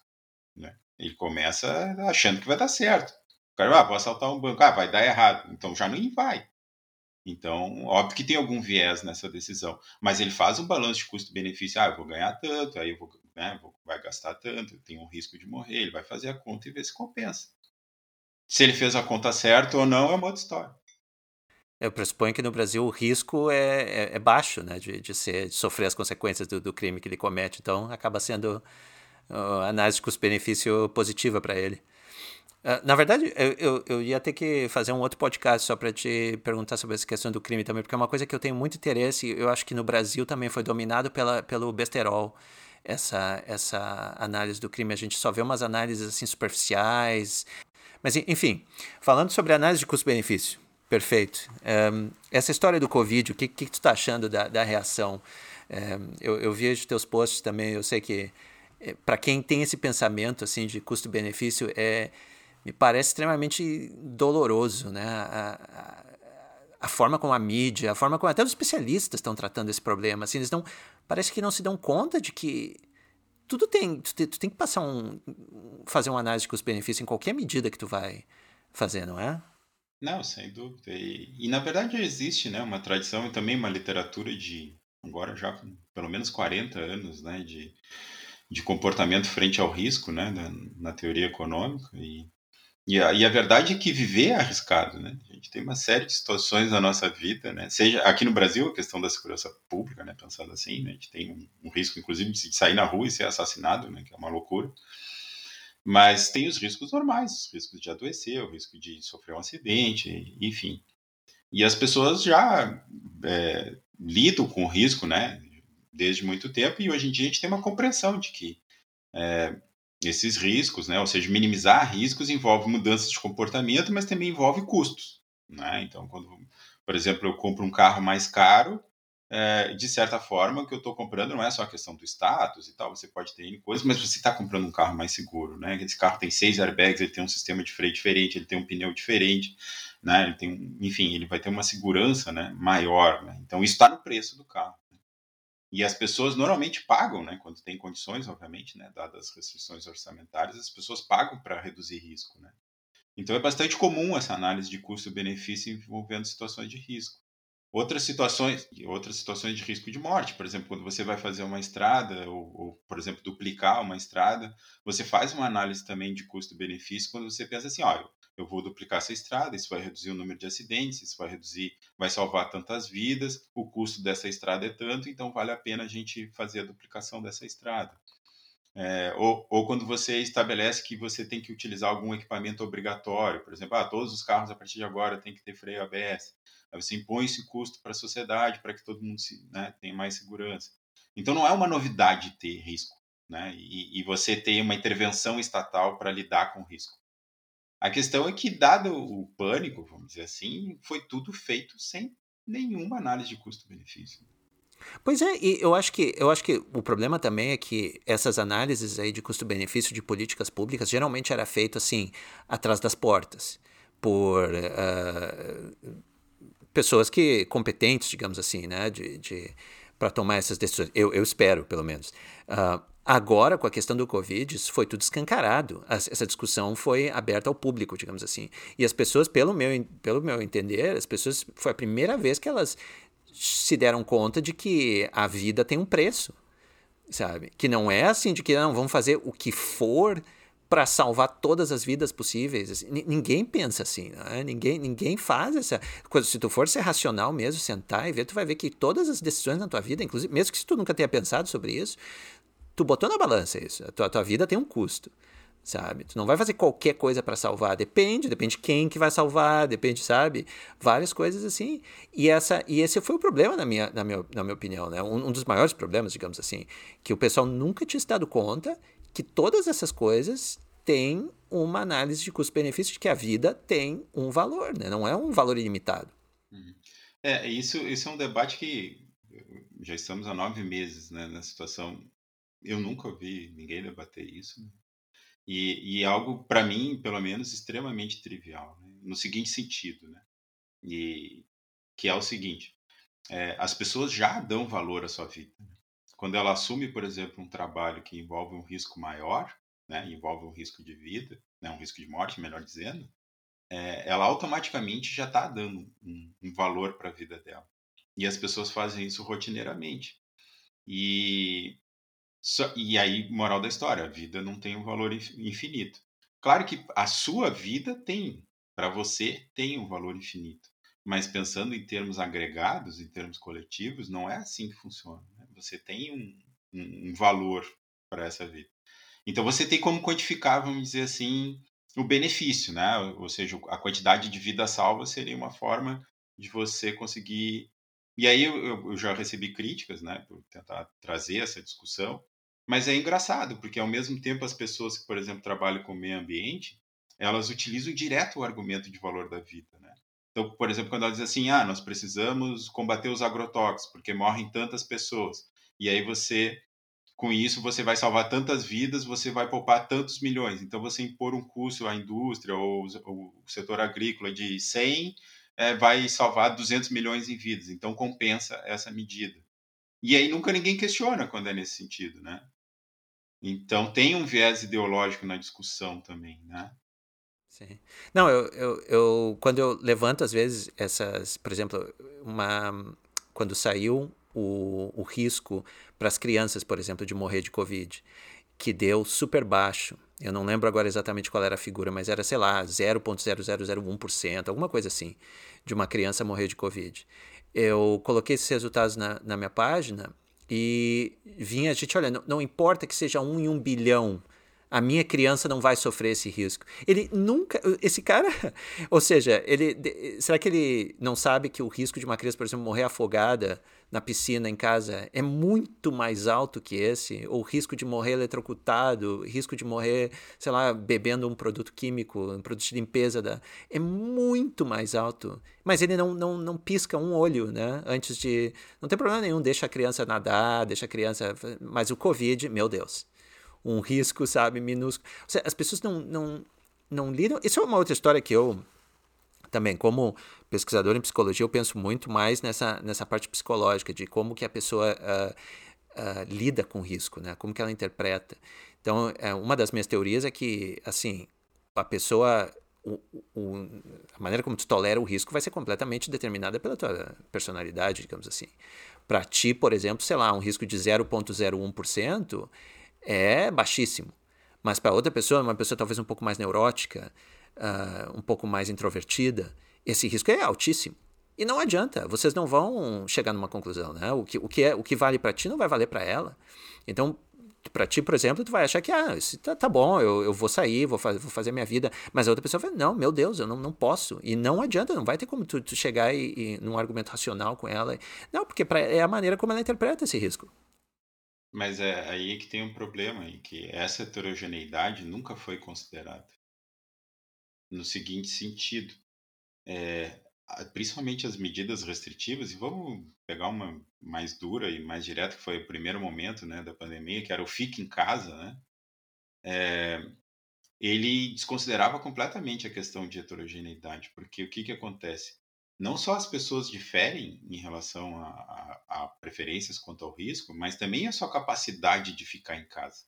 Ele começa achando que vai dar certo. O cara, ah, vou assaltar um banco, ah, vai dar errado. Então já nem vai. Então, óbvio que tem algum viés nessa decisão, mas ele faz um balanço de custo-benefício. Ah, eu vou ganhar tanto, aí eu vou, né, vou, vai gastar tanto, tem um risco de morrer. Ele vai fazer a conta e ver se compensa. Se ele fez a conta certa ou não é uma outra história. Eu pressuponho que no Brasil o risco é, é, é baixo, né, de, de, ser, de sofrer as consequências do, do crime que ele comete. Então, acaba sendo análise custo-benefício positiva para ele. Uh, na verdade, eu, eu, eu, ia ter que fazer um outro podcast só para te perguntar sobre essa questão do crime também, porque é uma coisa que eu tenho muito interesse. Eu acho que no Brasil também foi dominado pela, pelo besterol, essa, essa análise do crime. A gente só vê umas análises assim superficiais. Mas, enfim, falando sobre análise de custo-benefício, perfeito. Um, essa história do Covid, o que, que tu está achando da, da reação? Um, eu, eu vejo teus posts também, eu sei que é, para quem tem esse pensamento assim de custo-benefício, é, me parece extremamente doloroso, né? A, a, a, forma como a mídia, a forma como até os especialistas estão tratando esse problema, assim, eles não parece que não se dão conta de que tudo tem, tu, tu tem que passar um fazer uma análise de custo-benefício em qualquer medida que tu vai fazer, não é? Não, sem dúvida. E, e, na verdade existe, né, uma tradição e também uma literatura de agora já pelo menos 40 anos, né, de de comportamento frente ao risco, né, na, na teoria econômica. E, e a, e, a, verdade é que viver é arriscado, né? A gente tem uma série de situações na nossa vida, né? Seja aqui no Brasil, a questão da segurança pública, né? Pensando assim, né? a gente tem um, um risco, inclusive, de sair na rua e ser assassinado, né? Que é uma loucura. Mas tem os riscos normais, os riscos de adoecer, o risco de sofrer um acidente, enfim. E as pessoas já é, lidam com o risco, né? Desde muito tempo e hoje em dia a gente tem uma compreensão de que é, esses riscos, né, ou seja, minimizar riscos envolve mudanças de comportamento, mas também envolve custos. Né? Então, quando, por exemplo, eu compro um carro mais caro, é, de certa forma, o que eu estou comprando não é só a questão do status e tal, você pode ter coisas, mas você está comprando um carro mais seguro. Né? Esse carro tem seis airbags, ele tem um sistema de freio diferente, ele tem um pneu diferente, né? ele tem, enfim, ele vai ter uma segurança né, maior. Né? Então, isso está no preço do carro. E as pessoas normalmente pagam, né, quando tem condições, obviamente, né, dadas as restrições orçamentárias, as pessoas pagam para reduzir risco, né? Então é bastante comum essa análise de custo-benefício envolvendo situações de risco. Outras situações, outras situações de risco de morte, por exemplo, quando você vai fazer uma estrada ou, ou por exemplo, duplicar uma estrada, você faz uma análise também de custo-benefício quando você pensa assim, olha, eu vou duplicar essa estrada, isso vai reduzir o número de acidentes, isso vai reduzir, vai salvar tantas vidas, o custo dessa estrada é tanto, então vale a pena a gente fazer a duplicação dessa estrada. É, ou, ou, quando você estabelece que você tem que utilizar algum equipamento obrigatório, por exemplo, ah, todos os carros a partir de agora têm que ter freio ABS. Aí você impõe esse custo para a sociedade, para que todo mundo se, né, tenha mais segurança. Então não é uma novidade ter risco, né? E, e você ter uma intervenção estatal para lidar com risco. A questão é que, dado o pânico, vamos dizer assim, foi tudo feito sem nenhuma análise de custo-benefício. Pois é, e eu acho que eu acho que o problema também é que essas análises aí de custo-benefício de políticas públicas geralmente era feito assim atrás das portas por uh, pessoas que competentes, digamos assim, né, de, de para tomar essas decisões. Eu, eu espero, pelo menos. Uh, Agora, com a questão do Covid, isso foi tudo escancarado. Essa discussão foi aberta ao público, digamos assim. E as pessoas, pelo meu, pelo meu entender, as pessoas foi a primeira vez que elas se deram conta de que a vida tem um preço, sabe? Que não é assim de que não vamos fazer o que for para salvar todas as vidas possíveis. Assim, ninguém pensa assim, né? ninguém, ninguém faz essa coisa. Se tu for ser racional mesmo, sentar e ver, tu vai ver que todas as decisões na tua vida, inclusive, mesmo que tu nunca tenha pensado sobre isso, tu botou na balança isso. A tua, tua vida tem um custo, sabe? Tu não vai fazer qualquer coisa para salvar. Depende, depende de quem que vai salvar, depende, sabe? Várias coisas assim. E, essa, e esse foi o problema, na minha, na minha, na minha opinião, né? Um, um dos maiores problemas, digamos assim, que o pessoal nunca tinha se dado conta que todas essas coisas têm uma análise de custo-benefício de que a vida tem um valor, né? Não é um valor ilimitado. Uhum. É, isso, isso é um debate que já estamos há nove meses né, na situação eu nunca ouvi ninguém debater isso. Né? E, e algo, para mim, pelo menos, extremamente trivial, né? no seguinte sentido, né? E, que é o seguinte: é, as pessoas já dão valor à sua vida. Né? Quando ela assume, por exemplo, um trabalho que envolve um risco maior, né, envolve um risco de vida, né, um risco de morte, melhor dizendo, é, ela automaticamente já está dando um, um valor para a vida dela. E as pessoas fazem isso rotineiramente. E e aí, moral da história, a vida não tem um valor infinito. Claro que a sua vida tem, para você, tem um valor infinito. Mas pensando em termos agregados, em termos coletivos, não é assim que funciona. Né? Você tem um, um, um valor para essa vida. Então você tem como quantificar, vamos dizer assim, o benefício, né? Ou seja, a quantidade de vida salva seria uma forma de você conseguir. E aí eu, eu já recebi críticas, né, por tentar trazer essa discussão, mas é engraçado, porque ao mesmo tempo as pessoas que, por exemplo, trabalham com meio ambiente, elas utilizam direto o argumento de valor da vida, né? Então, por exemplo, quando elas dizem assim, ah, nós precisamos combater os agrotóxicos, porque morrem tantas pessoas. E aí você, com isso, você vai salvar tantas vidas, você vai poupar tantos milhões. Então, você impor um custo à indústria ou, o setor agrícola de 100, é, vai salvar 200 milhões em vidas. Então, compensa essa medida. E aí nunca ninguém questiona quando é nesse sentido, né? Então tem um viés ideológico na discussão também, né? Sim. Não, eu, eu, eu quando eu levanto às vezes essas, por exemplo, uma quando saiu o, o risco para as crianças, por exemplo, de morrer de Covid. que deu super baixo. Eu não lembro agora exatamente qual era a figura, mas era, sei lá, 0,0001%, alguma coisa assim, de uma criança morrer de Covid. Eu coloquei esses resultados na, na minha página e vinha a gente, olha, não, não importa que seja um em um bilhão a minha criança não vai sofrer esse risco. Ele nunca. Esse cara. (laughs) Ou seja, ele. Será que ele não sabe que o risco de uma criança, por exemplo, morrer afogada na piscina em casa é muito mais alto que esse? Ou o risco de morrer eletrocutado, risco de morrer, sei lá, bebendo um produto químico, um produto de limpeza da. É muito mais alto. Mas ele não, não, não pisca um olho, né? Antes de. Não tem problema nenhum, deixa a criança nadar, deixa a criança. Mas o Covid, meu Deus um risco, sabe, minúsculo. As pessoas não, não, não lidam. Isso é uma outra história que eu também, como pesquisador em psicologia, eu penso muito mais nessa, nessa parte psicológica, de como que a pessoa uh, uh, lida com risco, né? como que ela interpreta. Então, é, uma das minhas teorias é que, assim, a pessoa, o, o, a maneira como tu tolera o risco vai ser completamente determinada pela tua personalidade, digamos assim. Para ti, por exemplo, sei lá, um risco de 0,01%, é baixíssimo. Mas para outra pessoa, uma pessoa talvez um pouco mais neurótica, uh, um pouco mais introvertida, esse risco é altíssimo. E não adianta, vocês não vão chegar numa conclusão, né? O que, o que, é, o que vale para ti não vai valer para ela. Então, para ti, por exemplo, tu vai achar que, ah, tá, tá bom, eu, eu vou sair, vou, faz, vou fazer minha vida. Mas a outra pessoa vai, não, meu Deus, eu não, não posso. E não adianta, não vai ter como tu, tu chegar e, e, num argumento racional com ela. Não, porque pra, é a maneira como ela interpreta esse risco. Mas é aí que tem um problema, em que essa heterogeneidade nunca foi considerada. No seguinte sentido, é, principalmente as medidas restritivas, e vamos pegar uma mais dura e mais direta, que foi o primeiro momento né, da pandemia, que era o fique em casa, né? É, ele desconsiderava completamente a questão de heterogeneidade, porque o que, que acontece? Não só as pessoas diferem em relação a, a, a, preferências quanto ao risco, mas também a sua capacidade de ficar em casa.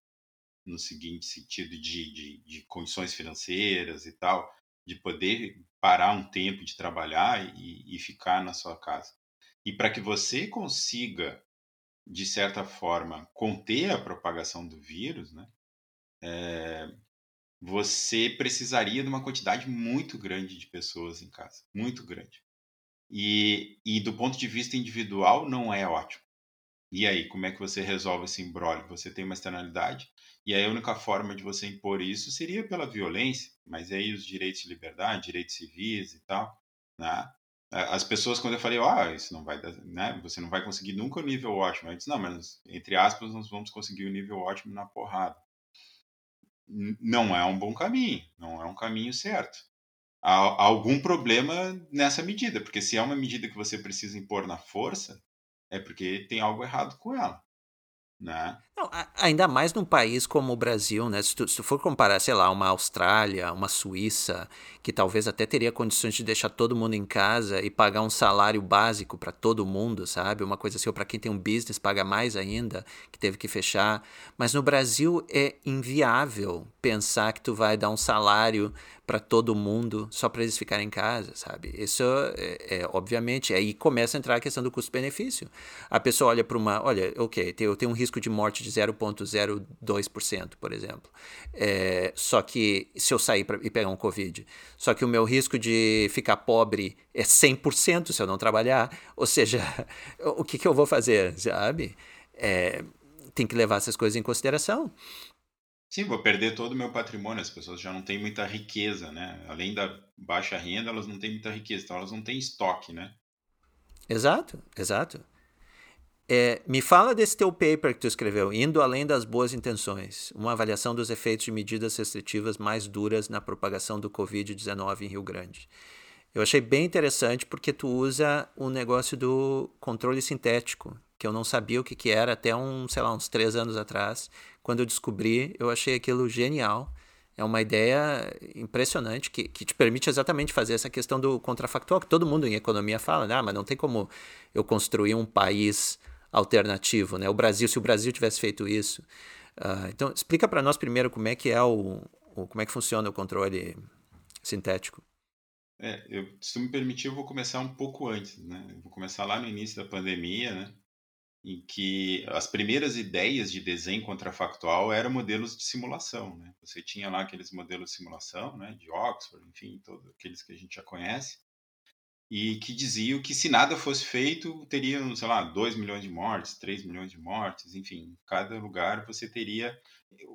No seguinte sentido de, de, de condições financeiras e tal, de poder parar um tempo de trabalhar e, e ficar na sua casa. E para que você consiga, de certa forma, conter a propagação do vírus, né, é, você precisaria de uma quantidade muito grande de pessoas em casa, muito grande. E, e do ponto de vista individual, não é ótimo. E aí, como é que você resolve esse embrólio? Você tem uma externalidade, e aí a única forma de você impor isso seria pela violência, mas aí os direitos de liberdade, direitos civis e tal, né? As pessoas, quando eu falei, oh, isso não vai dar, né? Você não vai conseguir nunca o nível ótimo. Eu disse, não, mas entre aspas, nós vamos conseguir o nível ótimo na porrada. Não é um bom caminho, não é um caminho certo há algum problema nessa medida, porque se é uma medida que você precisa impor na força, é porque tem algo errado com ela. Né? Não, ainda mais num país como o Brasil, né? Se tu, se tu, for comparar, sei lá, uma Austrália, uma Suíça, que talvez até teria condições de deixar todo mundo em casa e pagar um salário básico para todo mundo, sabe? Uma coisa assim, ou para quem tem um business paga mais ainda, que teve que fechar. Mas no Brasil é inviável pensar que tu vai dar um salário para todo mundo só para eles ficarem em casa, sabe? Isso é, é, obviamente aí começa a entrar a questão do custo-benefício. A pessoa olha para uma, olha, ok, eu tenho um risco de morte de 0,02%, por exemplo. É, só que se eu sair pra, e pegar um covid, só que o meu risco de ficar pobre é 100% se eu não trabalhar. Ou seja, (laughs) o que, que eu vou fazer, sabe? É, tem que levar essas coisas em consideração. Sim, vou perder todo o meu patrimônio. As pessoas já não têm muita riqueza, né? Além da baixa renda, elas não têm muita riqueza, então elas não têm estoque, né? Exato, exato. É, me fala desse teu paper que tu escreveu, Indo Além das Boas Intenções, uma avaliação dos efeitos de medidas restritivas mais duras na propagação do Covid-19 em Rio Grande. Eu achei bem interessante porque tu usa o negócio do controle sintético, que eu não sabia o que, que era até um, sei lá, uns três anos atrás. Quando eu descobri, eu achei aquilo genial. É uma ideia impressionante que, que te permite exatamente fazer essa questão do contrafactual, que todo mundo em economia fala, né? ah, mas não tem como eu construir um país alternativo, né? O Brasil, se o Brasil tivesse feito isso. Uh, então, explica para nós primeiro como é que é o, o, como é que funciona o controle sintético. É, eu, se tu me permitir, eu vou começar um pouco antes, né? Eu vou começar lá no início da pandemia, né? em que as primeiras ideias de desenho contrafactual eram modelos de simulação. Né? Você tinha lá aqueles modelos de simulação, né, de Oxford, enfim, todos aqueles que a gente já conhece, e que diziam que se nada fosse feito, teriam, sei lá, 2 milhões de mortes, 3 milhões de mortes, enfim, em cada lugar você teria.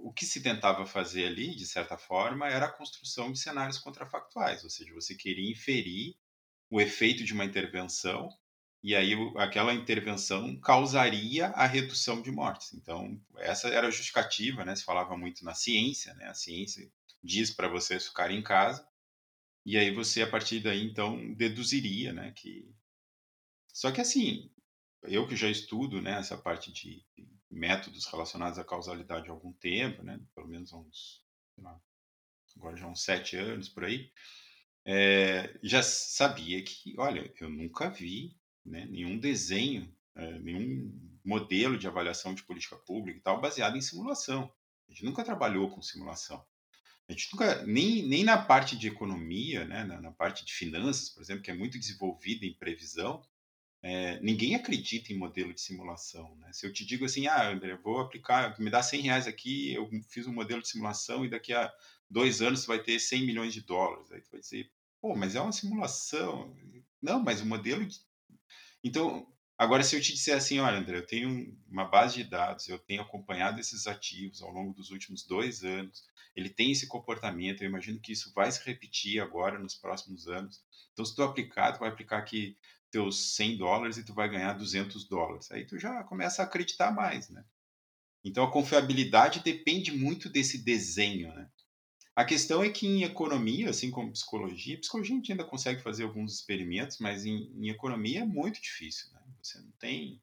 O que se tentava fazer ali, de certa forma, era a construção de cenários contrafactuais, ou seja, você queria inferir o efeito de uma intervenção e aí aquela intervenção causaria a redução de mortes. Então, essa era a justificativa, né? Se falava muito na ciência, né? A ciência diz para vocês ficarem em casa e aí você, a partir daí, então, deduziria, né, que... Só que, assim, eu que já estudo, né, essa parte de métodos relacionados à causalidade há algum tempo, né, pelo menos há uns, agora já uns sete anos, por aí, é, já sabia que, olha, eu nunca vi né, nenhum desenho, é, nenhum modelo de avaliação de política pública e tal baseado em simulação. A gente nunca trabalhou com simulação. A gente nunca, nem, nem na parte de economia, né, na, na, parte de finanças, por exemplo, que é muito desenvolvida em previsão, é, ninguém acredita em modelo de simulação. Né? Se eu te digo assim, ah, André, vou aplicar, me dá 100 reais aqui, eu fiz um modelo de simulação e daqui a dois anos vai ter 100 milhões de dólares. Aí tu vai dizer, pô, mas é uma simulação. Não, mas o modelo. De... Então, Agora, se eu te disser assim, olha, André, eu tenho uma base de dados, eu tenho acompanhado esses ativos ao longo dos últimos dois anos, ele tem esse comportamento, eu imagino que isso vai se repetir agora nos próximos anos. Então, se tu aplicar, tu vai aplicar aqui teus 100 dólares e tu vai ganhar 200 dólares. Aí tu já começa a acreditar mais, né? Então, a confiabilidade depende muito desse desenho, né? A questão é que em economia, assim como psicologia, psicologia a gente ainda consegue fazer alguns experimentos, mas em, em economia é muito difícil, né? Você não tem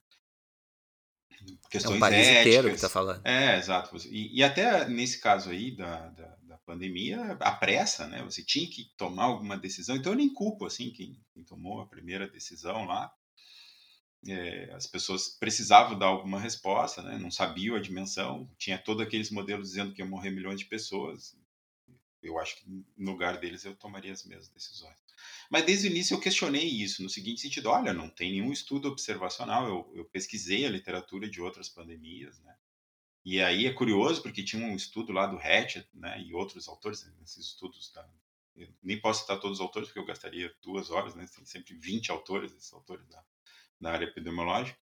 questões é um país éticas. inteiro que está falando. É, exato. E, e, até nesse caso aí da, da, da, pandemia, a pressa, né? Você tinha que tomar alguma decisão. Então eu nem culpo assim quem, quem tomou a primeira decisão lá. É, as pessoas precisavam dar alguma resposta, né? Não sabiam a dimensão. Tinha todos aqueles modelos dizendo que ia morrer milhões de pessoas. Eu acho que no lugar deles eu tomaria as mesmas decisões. Mas desde o início eu questionei isso, no seguinte sentido: olha, não tem nenhum estudo observacional, eu, eu pesquisei a literatura de outras pandemias, né? E aí é curioso porque tinha um estudo lá do Hatchett, né, e outros autores, esses estudos eu nem posso citar todos os autores porque eu gastaria duas horas, né? Tem sempre 20 autores, esses autores da, da área epidemiológica.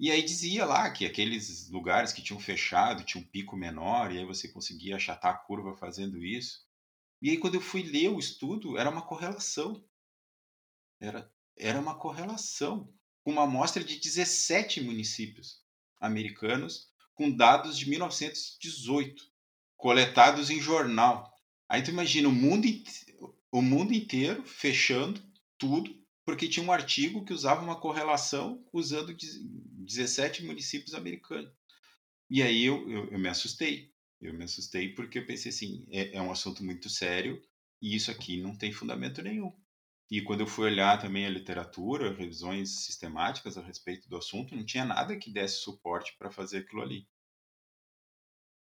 E aí dizia lá que aqueles lugares que tinham fechado tinha um pico menor, e aí você conseguia achatar a curva fazendo isso. E aí, quando eu fui ler o estudo, era uma correlação. Era, era uma correlação com uma amostra de 17 municípios americanos com dados de 1918, coletados em jornal. Aí tu imagina o mundo, o mundo inteiro fechando tudo, porque tinha um artigo que usava uma correlação usando 17 municípios americanos. E aí eu, eu, eu me assustei. Eu me assustei porque eu pensei assim, é, é um assunto muito sério e isso aqui não tem fundamento nenhum. E quando eu fui olhar também a literatura, revisões sistemáticas a respeito do assunto, não tinha nada que desse suporte para fazer aquilo ali.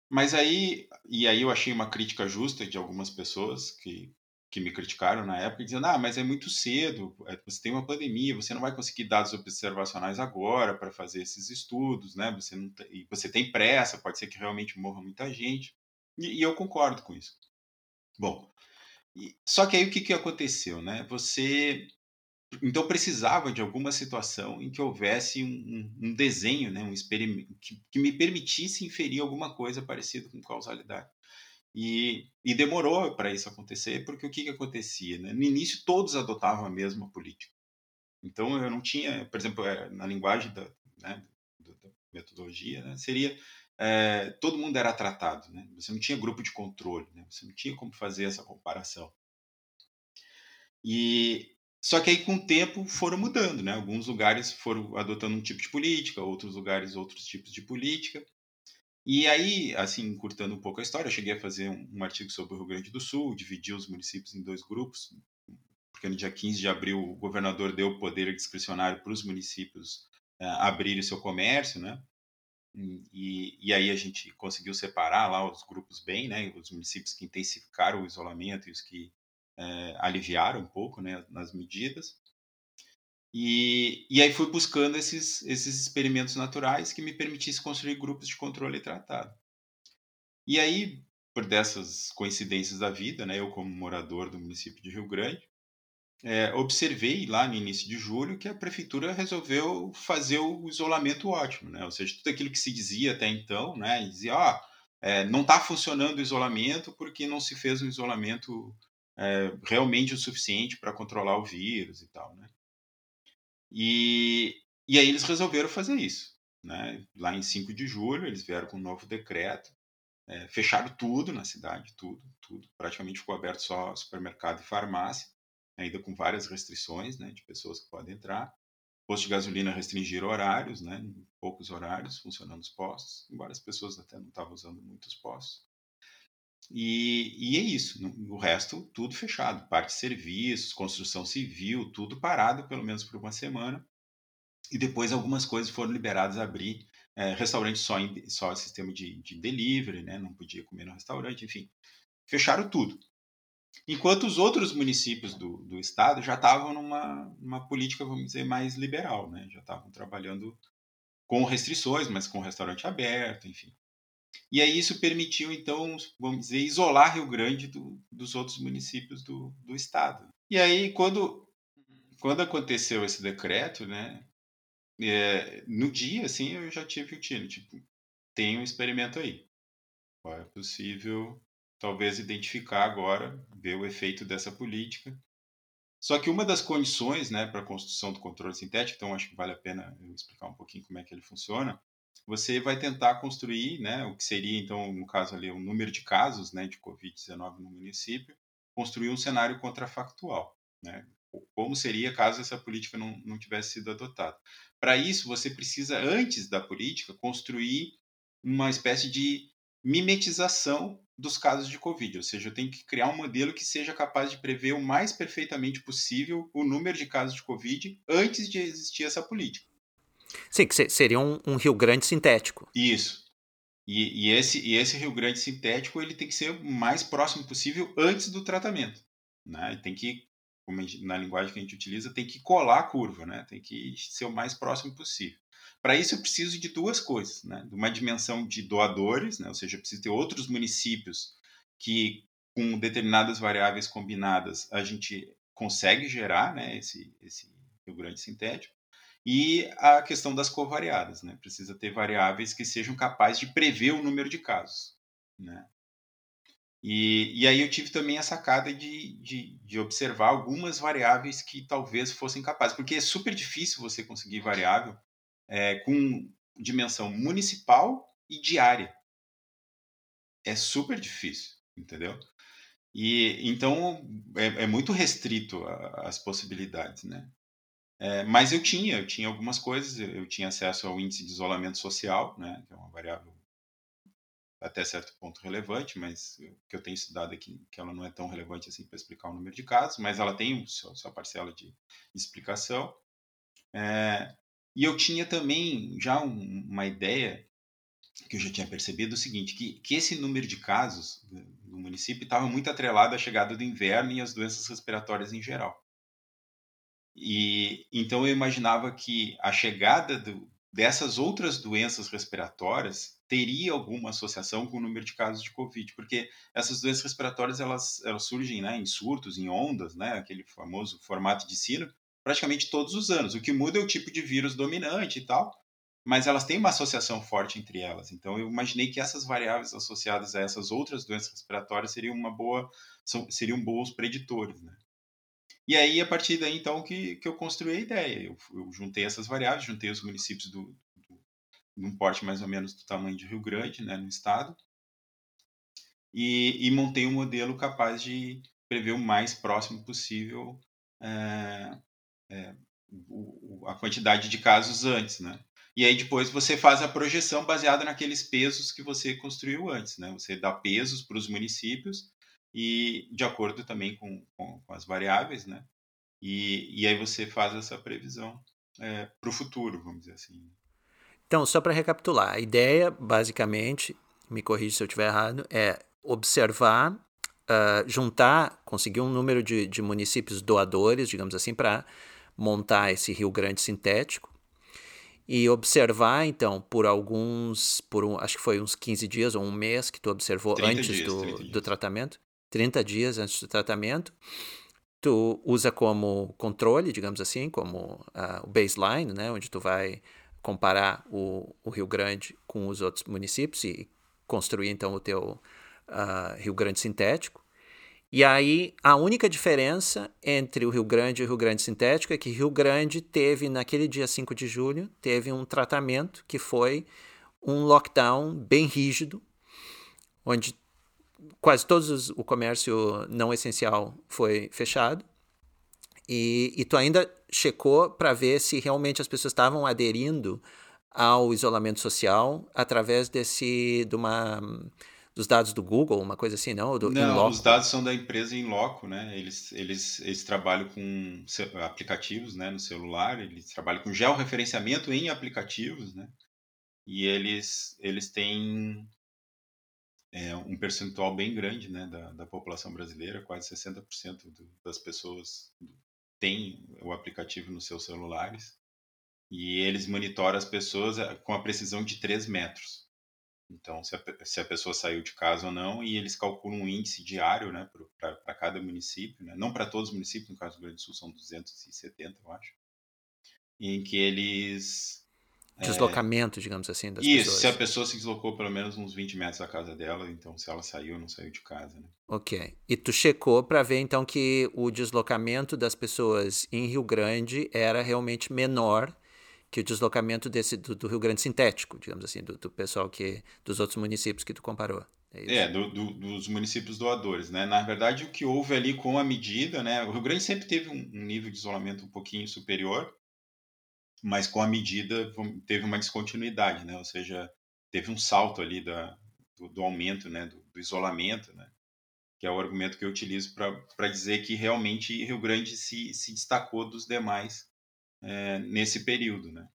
Mas aí, e aí eu achei uma crítica justa de algumas pessoas que que me criticaram na época, dizendo: ah, mas é muito cedo, é, você tem uma pandemia, você não vai conseguir dados observacionais agora para fazer esses estudos, né? Você, não tem, você tem pressa, pode ser que realmente morra muita gente. E, e eu concordo com isso. Bom, e, só que aí o que, que aconteceu, né? Você. Então precisava de alguma situação em que houvesse um, um, um desenho, né, um experimento que, que me permitisse inferir alguma coisa parecida com causalidade. E, e demorou para isso acontecer, porque o que, que acontecia? Né? No início, todos adotavam a mesma política. Então, eu não tinha, por exemplo, é, na linguagem da, né, da metodologia, né, seria é, todo mundo era tratado, né? Você não tinha grupo de controle, né? Você não tinha como fazer essa comparação. E só que aí com o tempo foram mudando, né? Alguns lugares foram adotando um tipo de política, outros lugares outros tipos de política. E aí, assim, encurtando um pouco a história, eu cheguei a fazer um, um, artigo sobre o Rio Grande do Sul, dividi os municípios em dois grupos, porque no dia 15 de abril o governador deu poder discricionário para os municípios uh, abrirem seu comércio, né? E, e aí a gente conseguiu separar lá os grupos bem, né? Os municípios que intensificaram o isolamento e os que uh, aliviaram um pouco, né, nas medidas. E, e aí fui buscando esses, esses experimentos naturais que me permitissem construir grupos de controle tratado. E aí, por dessas coincidências da vida, né, eu como morador do município de Rio Grande, é, observei lá no início de julho que a prefeitura resolveu fazer o isolamento ótimo, né? Ou seja, tudo aquilo que se dizia até então, né? Dizia, ó, é, não está funcionando o isolamento porque não se fez um isolamento é, realmente o suficiente para controlar o vírus e tal, né? E, e aí eles resolveram fazer isso, né? Lá em 5 de julho eles vieram com um novo decreto, é, fecharam tudo na cidade, tudo, tudo. Praticamente ficou aberto só supermercado e farmácia ainda com várias restrições, né, de pessoas que podem entrar. Postos de gasolina restringiram horários, né, poucos horários funcionando os postos, embora as pessoas até não estavam usando muitos postos. E, e é isso, o resto tudo fechado, parte de serviços, construção civil, tudo parado pelo menos por uma semana. E depois algumas coisas foram liberadas a abrir, é, restaurante só em só sistema de, de delivery, né, não podia comer no restaurante, enfim, fecharam tudo. Enquanto os outros municípios do, do estado já estavam numa, numa política, vamos dizer, mais liberal, né? já estavam trabalhando com restrições, mas com restaurante aberto, enfim. E aí isso permitiu, então, vamos dizer, isolar Rio Grande do, dos outros municípios do, do estado. E aí, quando, quando aconteceu esse decreto, né, é, no dia, assim, eu já tive o tiro, tipo, tem um experimento aí. É possível talvez identificar agora, ver o efeito dessa política. Só que uma das condições né, para a construção do controle sintético, então acho que vale a pena eu explicar um pouquinho como é que ele funciona, você vai tentar construir né, o que seria, então, no caso ali, o número de casos né, de Covid-19 no município, construir um cenário contrafactual. Né? Como seria caso essa política não, não tivesse sido adotada. Para isso, você precisa, antes da política, construir uma espécie de mimetização dos casos de Covid, ou seja, eu tenho que criar um modelo que seja capaz de prever o mais perfeitamente possível o número de casos de Covid antes de existir essa política. Sim, que seria um, um Rio Grande sintético. Isso. E, e, esse, e esse Rio Grande sintético ele tem que ser o mais próximo possível antes do tratamento. Né? Tem que, como na linguagem que a gente utiliza, tem que colar a curva, né? tem que ser o mais próximo possível. Para isso, eu preciso de duas coisas: né? de uma dimensão de doadores, né? ou seja, eu preciso ter outros municípios que, com determinadas variáveis combinadas, a gente consegue gerar né? esse, esse Rio Grande sintético. E a questão das covariadas, né? Precisa ter variáveis que sejam capazes de prever o número de casos, né? E, e aí eu tive também a sacada de, de, de, observar algumas variáveis que talvez fossem capazes, porque é super difícil você conseguir variável é, com dimensão municipal e diária. É super difícil, entendeu? E então é, é muito restrito a, as possibilidades, né? É, mas eu tinha, eu tinha algumas coisas, eu tinha acesso ao índice de isolamento social, né, que é uma variável até certo ponto relevante, mas que eu tenho estudado aqui, que ela não é tão relevante assim para explicar o número de casos, mas ela tem sua, sua parcela de explicação. É, e eu tinha também já um, uma ideia que eu já tinha percebido o seguinte, que, que esse número de casos no município estava muito atrelado à chegada do inverno e às doenças respiratórias em geral. E então eu imaginava que a chegada do, dessas outras doenças respiratórias teria alguma associação com o número de casos de Covid, porque essas doenças respiratórias elas, elas surgem né, em surtos, em ondas, né, aquele famoso formato de sino, praticamente todos os anos. O que muda é o tipo de vírus dominante e tal, mas elas têm uma associação forte entre elas. Então eu imaginei que essas variáveis associadas a essas outras doenças respiratórias seriam uma boa são, seriam bons preditores, né? E aí a partir daí então que, que eu construí a ideia. Eu, eu juntei essas variáveis, juntei os municípios do, do num porte mais ou menos do tamanho de Rio Grande, né, no estado, e, e montei um modelo capaz de prever o mais próximo possível é, é, o, a quantidade de casos antes, né? E aí depois você faz a projeção baseada naqueles pesos que você construiu antes, né? Você dá pesos para os municípios e de acordo também com, com, com as variáveis, né? E, e aí você faz essa previsão é, para o futuro, vamos dizer assim. Então, só para recapitular, a ideia, basicamente, me corrija se eu estiver errado, é observar, uh, juntar, conseguir um número de, de municípios doadores, digamos assim, para montar esse Rio Grande sintético e observar, então, por alguns, por um, acho que foi uns 15 dias ou um mês que tu observou antes dias, do, do tratamento, 30 dias antes do tratamento, tu usa como controle, digamos assim, como uh, o baseline, né, onde tu vai comparar o, o, Rio Grande com os outros municípios e construir então o teu uh, Rio Grande sintético. E aí a única diferença entre o Rio Grande e o Rio Grande sintético é que Rio Grande teve naquele dia 5 de julho, teve um tratamento que foi um lockdown bem rígido, onde quase todo o comércio não essencial foi fechado. E, e tu ainda checou para ver se realmente as pessoas estavam aderindo ao isolamento social através desse de uma dos dados do Google, uma coisa assim, não? Do não, os dados são da empresa em loco, né? Eles, eles, eles trabalham com aplicativos né, no celular, eles trabalham com georreferenciamento em aplicativos, né? E eles, eles têm é, um percentual bem grande né, da, da população brasileira, quase 60% do, das pessoas têm o aplicativo nos seus celulares. E eles monitoram as pessoas é, com a precisão de 3 metros. Então, se a, se a pessoa saiu de casa ou não, e eles calculam um índice diário né, para cada município, né? não para todos os municípios, no caso do Rio Grande do Sul são 270, eu acho, em que eles Deslocamento, é... digamos assim, das Isso, pessoas. se a pessoa se deslocou pelo menos uns 20 metros da casa dela, então se ela saiu ou não saiu de casa, né? Ok. E tu checou para ver então que o deslocamento das pessoas em Rio Grande era realmente menor que o deslocamento desse do, do Rio Grande sintético, digamos assim, do, do, pessoal que dos outros municípios que tu comparou. É, é do, dos municípios doadores, né? Na verdade, o que houve ali com a medida, né? O Rio Grande sempre teve um, um nível de isolamento um pouquinho superior, mas com a medida teve uma descontinuidade, né? Ou seja, teve um salto ali da, do, do aumento, né? Do, do, isolamento, né? Que é o argumento que eu utilizo para dizer que realmente Rio Grande se, se destacou dos demais é, nesse período, né?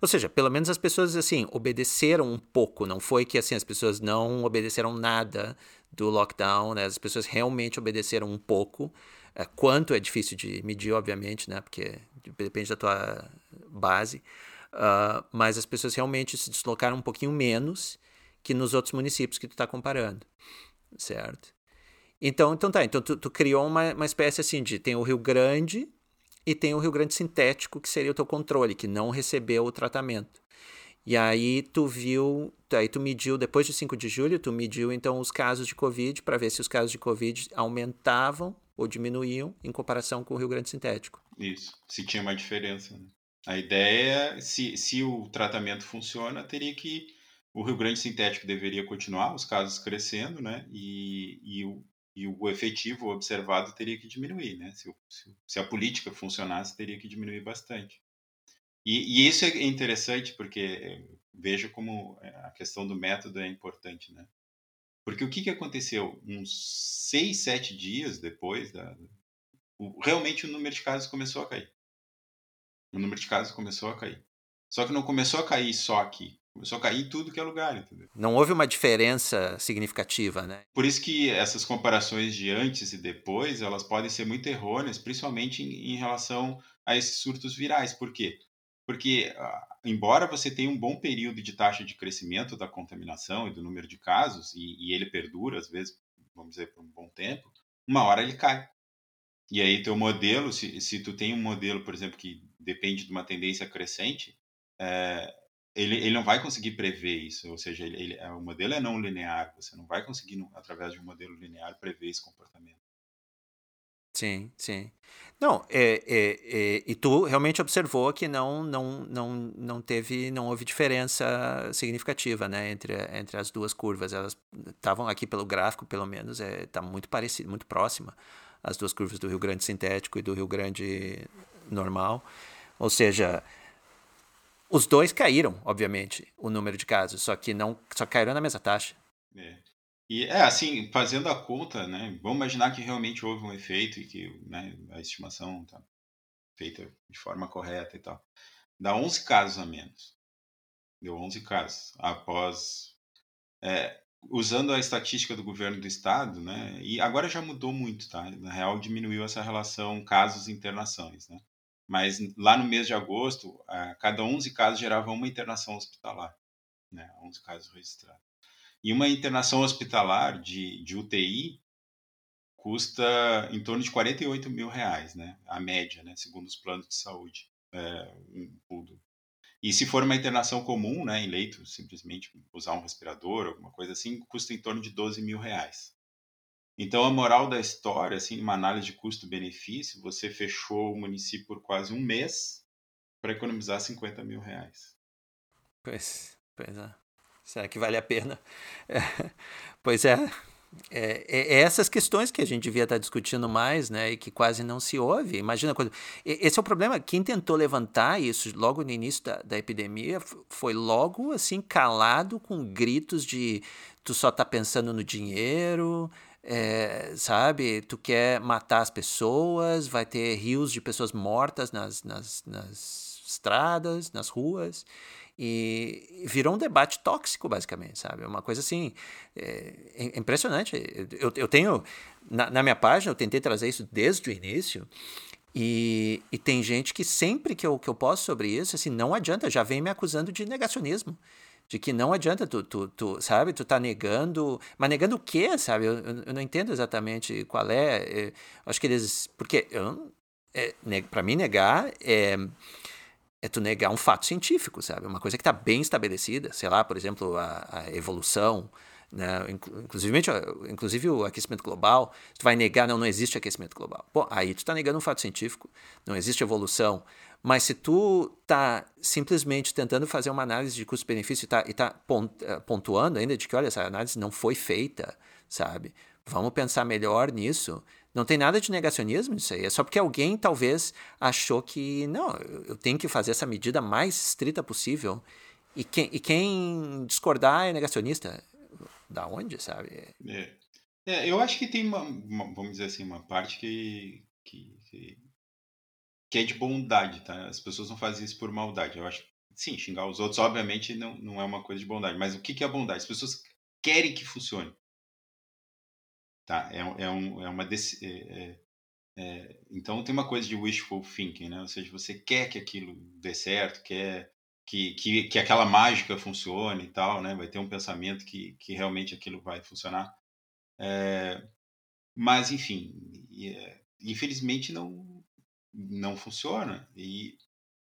Ou seja, pelo menos as pessoas assim obedeceram um pouco, não foi que assim as pessoas não obedeceram nada do lockdown, né? As pessoas realmente obedeceram um pouco. É, quanto é difícil de medir, obviamente, né? Porque depende da tua base. Uh, mas as pessoas realmente se deslocaram um pouquinho menos que nos outros municípios que tu está comparando, certo? Então, então tá, então tu, tu, criou uma, uma espécie assim de, tem o Rio Grande e tem o Rio Grande sintético, que seria o teu controle, que não recebeu o tratamento. E aí tu viu, aí tu mediu, depois de 5 de julho, tu mediu então os casos de Covid para ver se os casos de Covid aumentavam ou diminuíam em comparação com o Rio Grande sintético. Isso, se tinha uma diferença. Né? A ideia, se, se o tratamento funciona, teria que o Rio Grande sintético deveria continuar, os casos crescendo, né? E, e, o, e o efetivo observado teria que diminuir, né? Se, se, se a política funcionasse, teria que diminuir bastante. E, e, isso é interessante porque eh, veja como eh, a questão do método é importante, né? Porque o que, que aconteceu? Uns seis, sete dias depois, da, o, realmente o número de casos começou a cair. O número de casos começou a cair. Só que não começou a cair só aqui. Começou a cair em tudo que é lugar, entendeu? Não houve uma diferença significativa, né? Por isso que essas comparações de antes e depois, elas podem ser muito errôneas, principalmente em, em relação a esses surtos virais. Por quê? Porque, ah, embora você tenha um bom período de taxa de crescimento da contaminação e do número de casos, e, e ele perdura, às vezes, vamos dizer, por um bom tempo, uma hora ele cai. E aí, teu modelo, se, se tu tem um modelo, por exemplo, que depende de uma tendência crescente, é, ele, ele não vai conseguir prever isso, ou seja, ele, ele, o modelo é não linear, você não vai conseguir, através de um modelo linear, prever esse comportamento. Sim, sim. Não, é, é, é, e tu realmente observou que não, não, não, não teve, não houve diferença significativa, né, entre, entre as duas curvas. Elas estavam aqui pelo gráfico, pelo menos, é, tá muito parecido, muito próxima as duas curvas do Rio Grande sintético e do Rio Grande normal. Ou seja, os dois caíram, obviamente, o número de casos, só que não, só caíram na mesma taxa. É. E é assim, fazendo a conta, né? Vamos imaginar que realmente houve um efeito e que né, a estimação está feita de forma correta e tal. Dá 11 casos a menos. Deu 11 casos após. É, usando a estatística do governo do estado, né? E agora já mudou muito, tá? Na real, diminuiu essa relação casos e internações, né? Mas lá no mês de agosto, cada 11 casos gerava uma internação hospitalar, né? 11 casos registrados. E uma internação hospitalar de, de UTI custa em torno de 48 mil reais, né? A média, né? Segundo os planos de saúde. É, um, e se for uma internação comum, né, em leito, simplesmente usar um respirador, alguma coisa assim, custa em torno de 12 mil reais. Então, a moral da história, assim, uma análise de custo-benefício, você fechou o município por quase um mês para economizar 50 mil reais. Pois, pois é. Será que vale a pena? (laughs) É, pois é. É, é, essas questões que a gente devia estar discutindo mais, né, e que quase não se ouve. Imagina quando. Esse é o problema. Quem tentou levantar isso logo no início da, da epidemia foi logo assim calado com gritos de tu só está pensando no dinheiro, é, sabe? Tu quer matar as pessoas, vai ter rios de pessoas mortas nas, nas, nas estradas, nas ruas. E virou um debate tóxico, basicamente, sabe? Uma coisa assim, é, é impressionante. Eu, eu tenho, na, na minha página, eu tentei trazer isso desde o início. E, e, tem gente que sempre que eu, que eu posto sobre isso, assim, não adianta, já vem me acusando de negacionismo de que não adianta tu, tu, tu, sabe, tu tá negando, mas negando o quê, sabe? Eu, eu, não entendo exatamente qual é, é acho que eles, porque eu, é, para mim negar é, é tu negar um fato científico, sabe? Uma coisa que está bem estabelecida, sei lá, por exemplo, a, a evolução, né? inclusive, inclusive o aquecimento global, tu vai negar, não, não existe aquecimento global. Pô, aí tu está negando um fato científico, não existe evolução, mas se tu tá simplesmente tentando fazer uma análise de custo-benefício e tá, e tá eh, pontuando ainda de que, olha, essa análise não foi feita, sabe? Vamos pensar melhor nisso. Não tem nada de negacionismo nisso aí. É só porque alguém talvez achou que, não, eu tenho que fazer essa medida mais estrita possível. E quem, e quem discordar é negacionista. Da onde, sabe? É. É, eu acho que tem uma, uma, vamos dizer assim, uma parte que, que, que que é de bondade, tá? As pessoas não fazem isso por maldade. Eu acho sim, xingar os outros, obviamente, não, não é uma coisa de bondade. Mas o que, que é bondade? As pessoas querem que funcione. Tá? É, é, um, é uma. É, é, é, então tem uma coisa de wishful thinking, né? Ou seja, você quer que aquilo dê certo, quer que, que, que aquela mágica funcione e tal, né? Vai ter um pensamento que, que realmente aquilo vai funcionar. É, mas, enfim, é, infelizmente não, não funciona. E,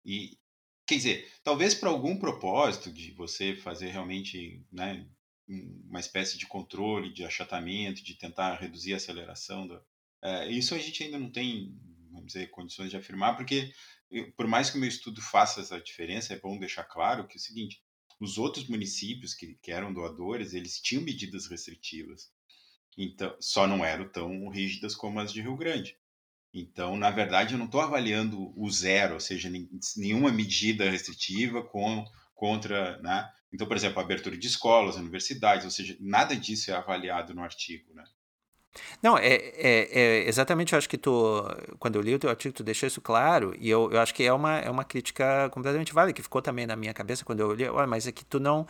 e quer dizer, talvez para algum propósito de você fazer realmente né, uma espécie de controle, de achatamento, de tentar reduzir a aceleração, do, é, isso a gente ainda não tem, vamos dizer, condições de afirmar, porque eu, por mais que o meu estudo faça essa diferença, é bom deixar claro que é o seguinte, os outros municípios que, que eram doadores, eles tinham medidas restritivas, então só não eram tão rígidas como as de Rio Grande. Então, na verdade, eu não estou avaliando o zero, ou seja, nenhuma medida restritiva com, contra. Né? Então, por exemplo, abertura de escolas, universidades, ou seja, nada disso é avaliado no artigo. Né? Não, é, é, é, exatamente, eu acho que tu, quando eu li o teu artigo, tu deixou isso claro, e eu, eu acho que é uma, é uma crítica completamente válida, que ficou também na minha cabeça quando eu li, olha, mas é que tu não,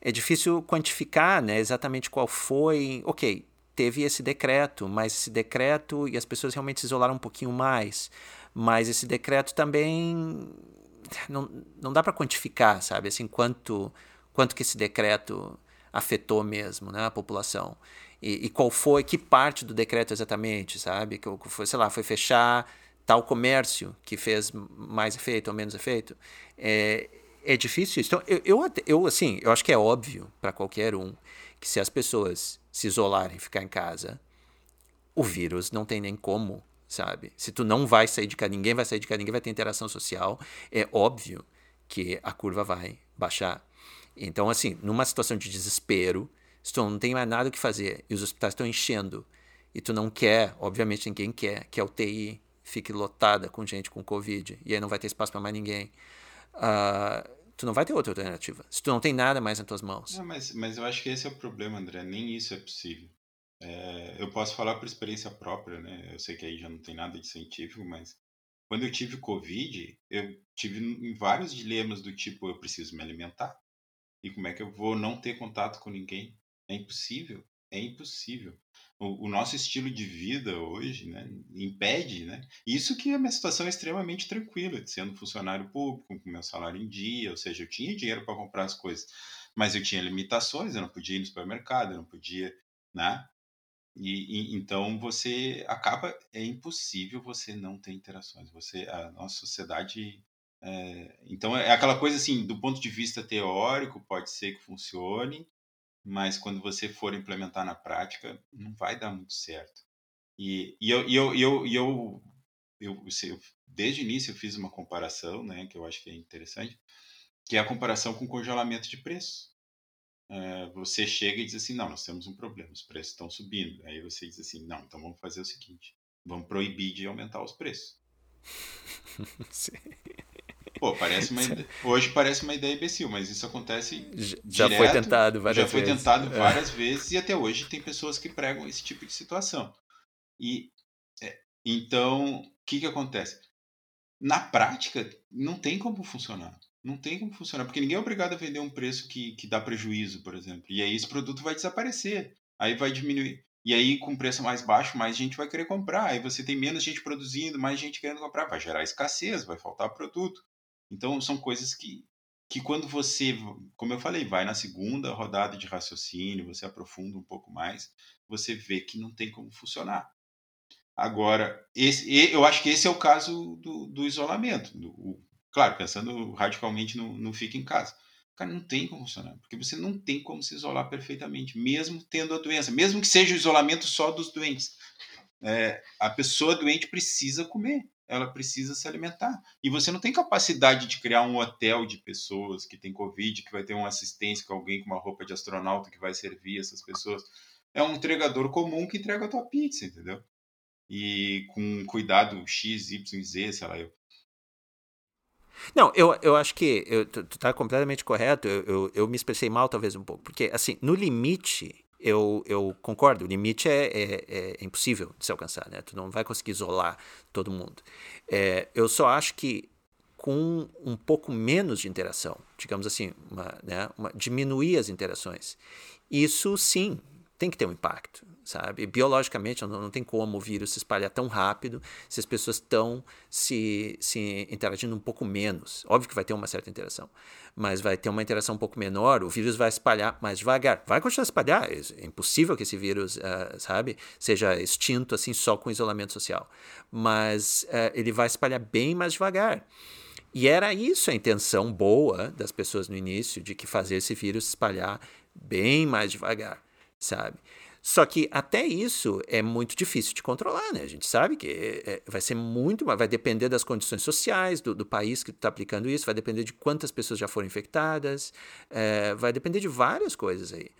é difícil quantificar, né, exatamente qual foi, ok, teve esse decreto, mas esse decreto e as pessoas realmente se isolaram um pouquinho mais. Mas esse decreto também não, não dá para quantificar, sabe? Assim, quanto, quanto que esse decreto afetou mesmo né, a população. E, e qual foi, que parte do decreto exatamente, sabe? Que foi, sei lá, foi fechar tal comércio que fez mais efeito ou menos efeito. É, é difícil isso. Então, eu, eu, eu, assim, eu acho que é óbvio para qualquer um que se as pessoas se isolarem, ficar em casa, o vírus não tem nem como, sabe? Se tu não vai sair de casa, ninguém vai sair de casa, ninguém vai ter interação social, é óbvio que a curva vai baixar. Então, assim, numa situação de desespero, se tu não tem mais nada o que fazer e os hospitais estão enchendo e tu não quer, obviamente ninguém quer, que a UTI fique lotada com gente com Covid e aí não vai ter espaço para mais ninguém. Uh, tu não vai ter outra alternativa. Se tu não tem nada mais nas tuas mãos. Não, mas, mas eu acho que esse é o problema, André. Nem isso é possível. É, eu posso falar por experiência própria, né? Eu sei que aí já não tem nada de científico, mas quando eu tive Covid, eu tive vários dilemas do tipo: eu preciso me alimentar. E como é que eu vou não ter contato com ninguém? É impossível. É impossível. o, o, nosso estilo de vida hoje né, impede, né? Isso que a minha situação é extremamente tranquila, sendo funcionário público, com meu salário em dia, ou seja, eu tinha dinheiro para comprar as coisas, mas eu tinha limitações, eu não podia ir no supermercado, eu não podia, né? E, e, então você acaba é impossível você não ter interações. Você a nossa sociedade é, então é aquela coisa assim do ponto de vista teórico pode ser que funcione, mas quando você for implementar na prática, não vai dar muito certo. E, e eu, e eu, e eu, eu, eu, eu, desde o início eu fiz uma comparação, né, que eu acho que é interessante, que é a comparação com congelamento de preço. É, você chega e diz assim, não, nós temos um problema, os preços estão subindo. Aí você diz assim, não, então vamos fazer o seguinte, vamos proibir de aumentar os preços. (laughs) Sim. Pô, parece uma (laughs) ide... hoje parece uma ideia imbecil, mas isso acontece já direto, foi tentado várias já foi vezes. tentado é. várias vezes e até hoje tem pessoas que pregam esse tipo de situação. E é, então o que que acontece? Na prática não tem como funcionar, não tem como funcionar porque ninguém é obrigado a vender um preço que, que dá prejuízo, por exemplo. E aí esse produto vai desaparecer, aí vai diminuir. E aí, com preço mais baixo, mais gente vai querer comprar. Aí você tem menos gente produzindo, mais gente querendo comprar. Vai gerar escassez, vai faltar produto. Então, são coisas que, que quando você, como eu falei, vai na segunda rodada de raciocínio, você aprofunda um pouco mais, você vê que não tem como funcionar. Agora, esse, eu acho que esse é o caso do, do isolamento. O, claro, pensando radicalmente no, no fica em casa. Cara, não tem como funcionar, porque você não tem como se isolar perfeitamente, mesmo tendo a doença, mesmo que seja o isolamento só dos doentes. É, a pessoa doente precisa comer ela precisa se alimentar. E você não tem capacidade de criar um hotel de pessoas que tem Covid, que vai ter uma assistência com alguém com uma roupa de astronauta que vai servir essas pessoas. É um entregador comum que entrega a tua pizza, entendeu? E com cuidado X, Y, Z, sei lá. Eu. Não, eu, eu acho que eu, tu, tu tá completamente correto. Eu, eu, eu me expressei mal, talvez, um pouco. Porque, assim, no limite, eu, eu concordo, o limite é, é, é, impossível de se alcançar, né? Tu não vai conseguir isolar todo mundo. É, eu só acho que com um pouco menos de interação, digamos assim, uma, né, uma, diminuir as interações, isso sim tem que ter um impacto sabe? Biologicamente não, não tem como o vírus se espalhar tão rápido se as pessoas estão se, se interagindo um pouco menos. Óbvio que vai ter uma certa interação, mas vai ter uma interação um pouco menor, o vírus vai espalhar mais devagar. Vai continuar a espalhar, é, é impossível que esse vírus, uh, sabe, seja extinto assim só com isolamento social, mas uh, ele vai espalhar bem mais devagar. E era isso a intenção boa das pessoas no início, de que fazer esse vírus espalhar bem mais devagar, sabe? Só que até isso é muito difícil de controlar, né? A gente sabe que é, é vai ser muito, vai depender das condições sociais do, do país que está aplicando isso, vai depender de quantas pessoas já foram infectadas, é, vai depender de várias coisas aí.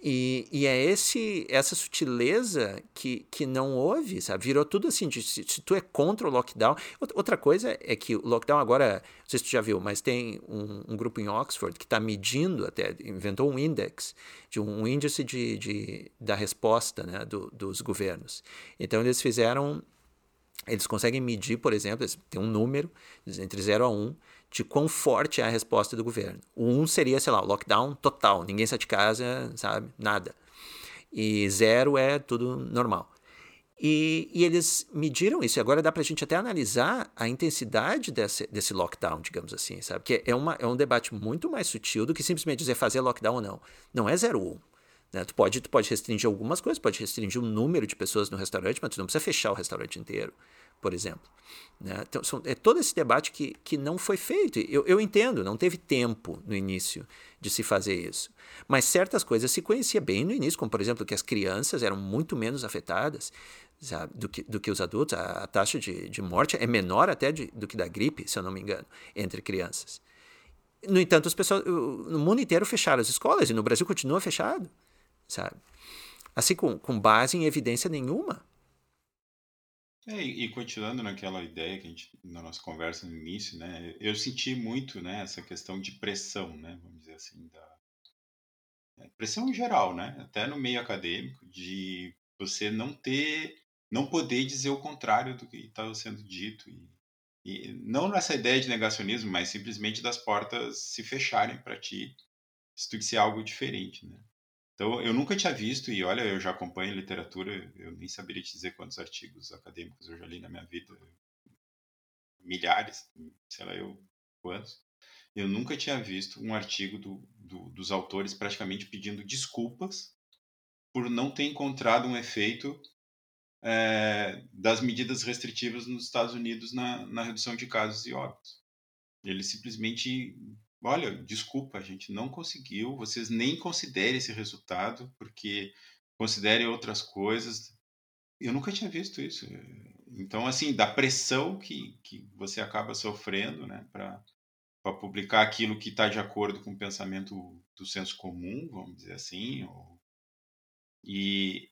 E, e, é esse essa sutileza que, que não houve, sabe? Virou tudo assim, de, se, se, tu é contra o lockdown. Outra coisa é que o lockdown agora, não sei se tu já viu, mas tem um, um grupo em Oxford que está medindo até, inventou um index, de um, um índice de, de, da resposta né, do, dos governos. Então eles fizeram, eles conseguem medir, por exemplo, tem um número entre 0 a 1, um, de quão forte é a resposta do governo. O um seria, sei lá, lockdown total, ninguém sai de casa, sabe? Nada. E zero é tudo normal. E, e eles mediram isso, e agora dá para a gente até analisar a intensidade desse, desse lockdown, digamos assim, sabe? Que é, uma, é um debate muito mais sutil do que simplesmente dizer fazer lockdown ou não. Não é zero um. Né? Tu, pode, tu pode restringir algumas coisas, pode restringir o número de pessoas no restaurante, mas tu não precisa fechar o restaurante inteiro por exemplo. Né? Então, são, é todo esse debate que, que não foi feito. Eu, eu entendo, não teve tempo no início de se fazer isso. Mas certas coisas se conhecia bem no início, como por exemplo que as crianças eram muito menos afetadas sabe, do, que, do que os adultos. A, a taxa de, de morte é menor até de, do que da gripe, se eu não me engano, entre crianças. No entanto, as pessoas, no mundo inteiro fecharam as escolas e no Brasil continua fechado, sabe? Assim, com, com base em evidência nenhuma. É, e continuando naquela ideia que a gente, na nossa conversa no início, né, eu senti muito, né, essa questão de pressão, né, vamos dizer assim, da é, pressão em geral, né, até no meio acadêmico, de você não ter, não poder dizer o contrário do que está sendo dito e, e não nessa ideia de negacionismo, mas simplesmente das portas se fecharem para ti se tu disser algo diferente, né. Então, eu nunca tinha visto, e olha, eu já acompanho literatura, eu nem saberia te dizer quantos artigos acadêmicos eu já li na minha vida, milhares, sei lá eu quantos. Eu nunca tinha visto um artigo do, do, dos autores praticamente pedindo desculpas por não ter encontrado um efeito é, das medidas restritivas nos Estados Unidos na, na redução de casos e óbitos. Ele simplesmente olha, desculpa, a gente não conseguiu, vocês nem considerem esse resultado, porque considerem outras coisas. Eu nunca tinha visto isso. Então, assim, da pressão que, que você acaba sofrendo, né, para publicar aquilo que está de acordo com o pensamento do senso comum, vamos dizer assim, ou, e,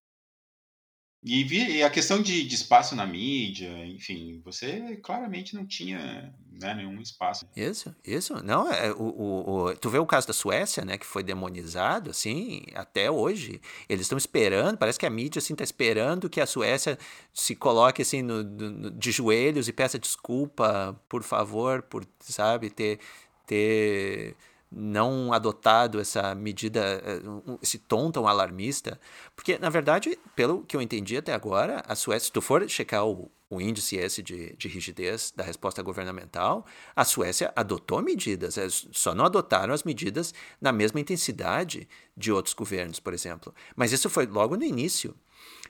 e, e, a questão de, de, espaço na mídia, enfim, você claramente não tinha né, nenhum espaço. Isso, isso. Não, é, o, o, o, tu vê o caso da Suécia, né, que foi demonizado, assim, até hoje. Eles estão esperando, parece que a mídia assim, está esperando que a Suécia se coloque assim no, no, de joelhos e peça desculpa, por favor, por, sabe, ter. ter não adotado essa medida, eh, esse tom tão alarmista, porque, na verdade, pelo que eu entendi até agora, a Suécia, se tu for checar o, o índice esse de, de rigidez da resposta governamental, a Suécia adotou medidas, eh, só não adotaram as medidas na mesma intensidade de outros governos, por exemplo. Mas isso foi logo no início.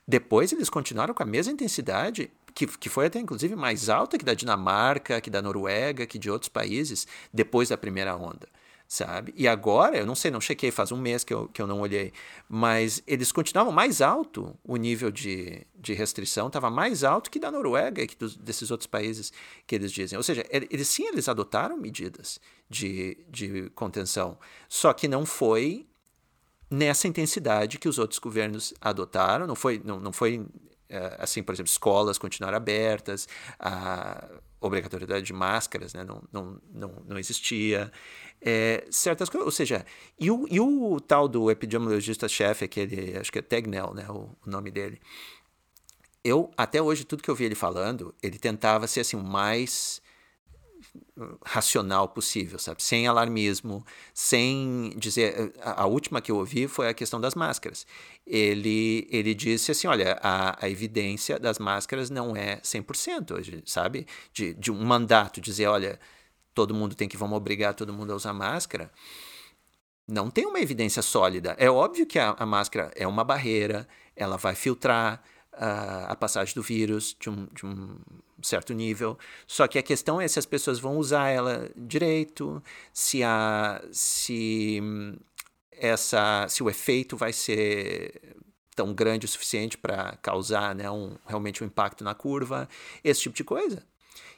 Depois eles continuaram com a mesma intensidade, que, que foi até inclusive mais alta que da Dinamarca, que da Noruega, que de outros países, depois da primeira onda sabe? E agora, eu não sei, não chequei, faz um mês que eu, que eu não olhei, mas eles continuavam mais alto, o nível de, de restrição estava mais alto que da Noruega e que dos, desses outros países que eles dizem. Ou seja, eles sim, eles adotaram medidas de, de contenção, só que não foi nessa intensidade que os outros governos adotaram, não foi, não, não foi assim, por exemplo, escolas continuaram abertas, a obrigatoriedade de máscaras né, não, não, não, não existia, é, certas coisas, ou seja, e o, e o tal do epidemiologista-chefe, aquele, acho que é Tegnell, né, o, o, nome dele, eu, até hoje, tudo que eu vi ele falando, ele tentava ser assim, mais racional possível, sabe? Sem alarmismo, sem dizer. A, última que eu ouvi foi a questão das máscaras. Ele, ele disse assim: olha, a, a evidência das máscaras não é 100% hoje, sabe? De, de um mandato, dizer, olha, todo mundo tem que vamos obrigar todo mundo a usar máscara. Não tem uma evidência sólida. É óbvio que a, a máscara é uma barreira, ela vai filtrar a, a passagem do vírus de um, de um certo nível. Só que a questão é se as pessoas vão usar ela direito, se a se essa se o efeito vai ser tão grande o suficiente para causar né, um, realmente um impacto na curva, esse tipo de coisa.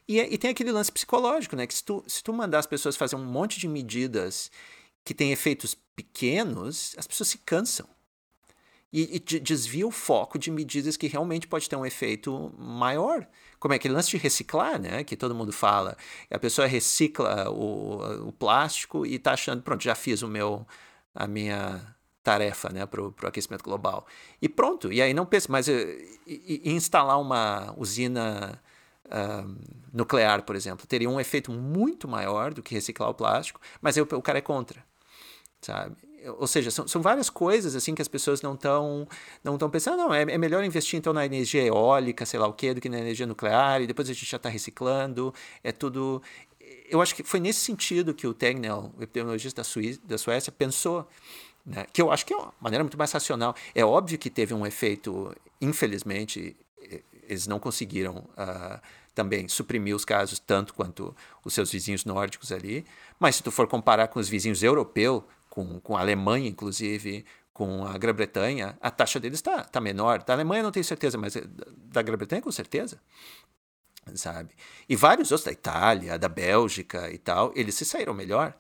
E, e tem aquele lance psicológico, né? Que se tu, se tu mandar as pessoas fazer um monte de medidas que têm efeitos pequenos, as pessoas se cansam e, e desvia o foco de medidas que realmente pode ter um efeito maior. Como é aquele lance de reciclar, né? Que todo mundo fala. A pessoa recicla o, o plástico e está achando, pronto, já fiz o meu, a minha tarefa né, para o aquecimento global. E pronto, e aí não pensa, mas eh, e, e instalar uma usina uh, nuclear, por exemplo, teria um efeito muito maior do que reciclar o plástico, mas aí o, o cara é contra, sabe? Ou seja, são, são várias coisas assim que as pessoas não estão não estão pensando, não, é, é melhor investir então na energia eólica, sei lá o que, do que na energia nuclear, e depois a gente já está reciclando, é tudo... Eu acho que foi nesse sentido que o Tegnell, o epidemiologista da, Suíça, da Suécia, pensou, né? que eu acho que é uma maneira muito mais racional. É óbvio que teve um efeito, infelizmente, eles não conseguiram uh, também suprimir os casos tanto quanto os seus vizinhos nórdicos ali, mas se tu for comparar com os vizinhos europeus, com, com a Alemanha, inclusive, com a Grã-Bretanha, a taxa deles está tá menor. Da Alemanha não tenho certeza, mas da Grã-Bretanha com certeza. Sabe? E vários outros, da Itália, da Bélgica e tal, eles se saíram melhor.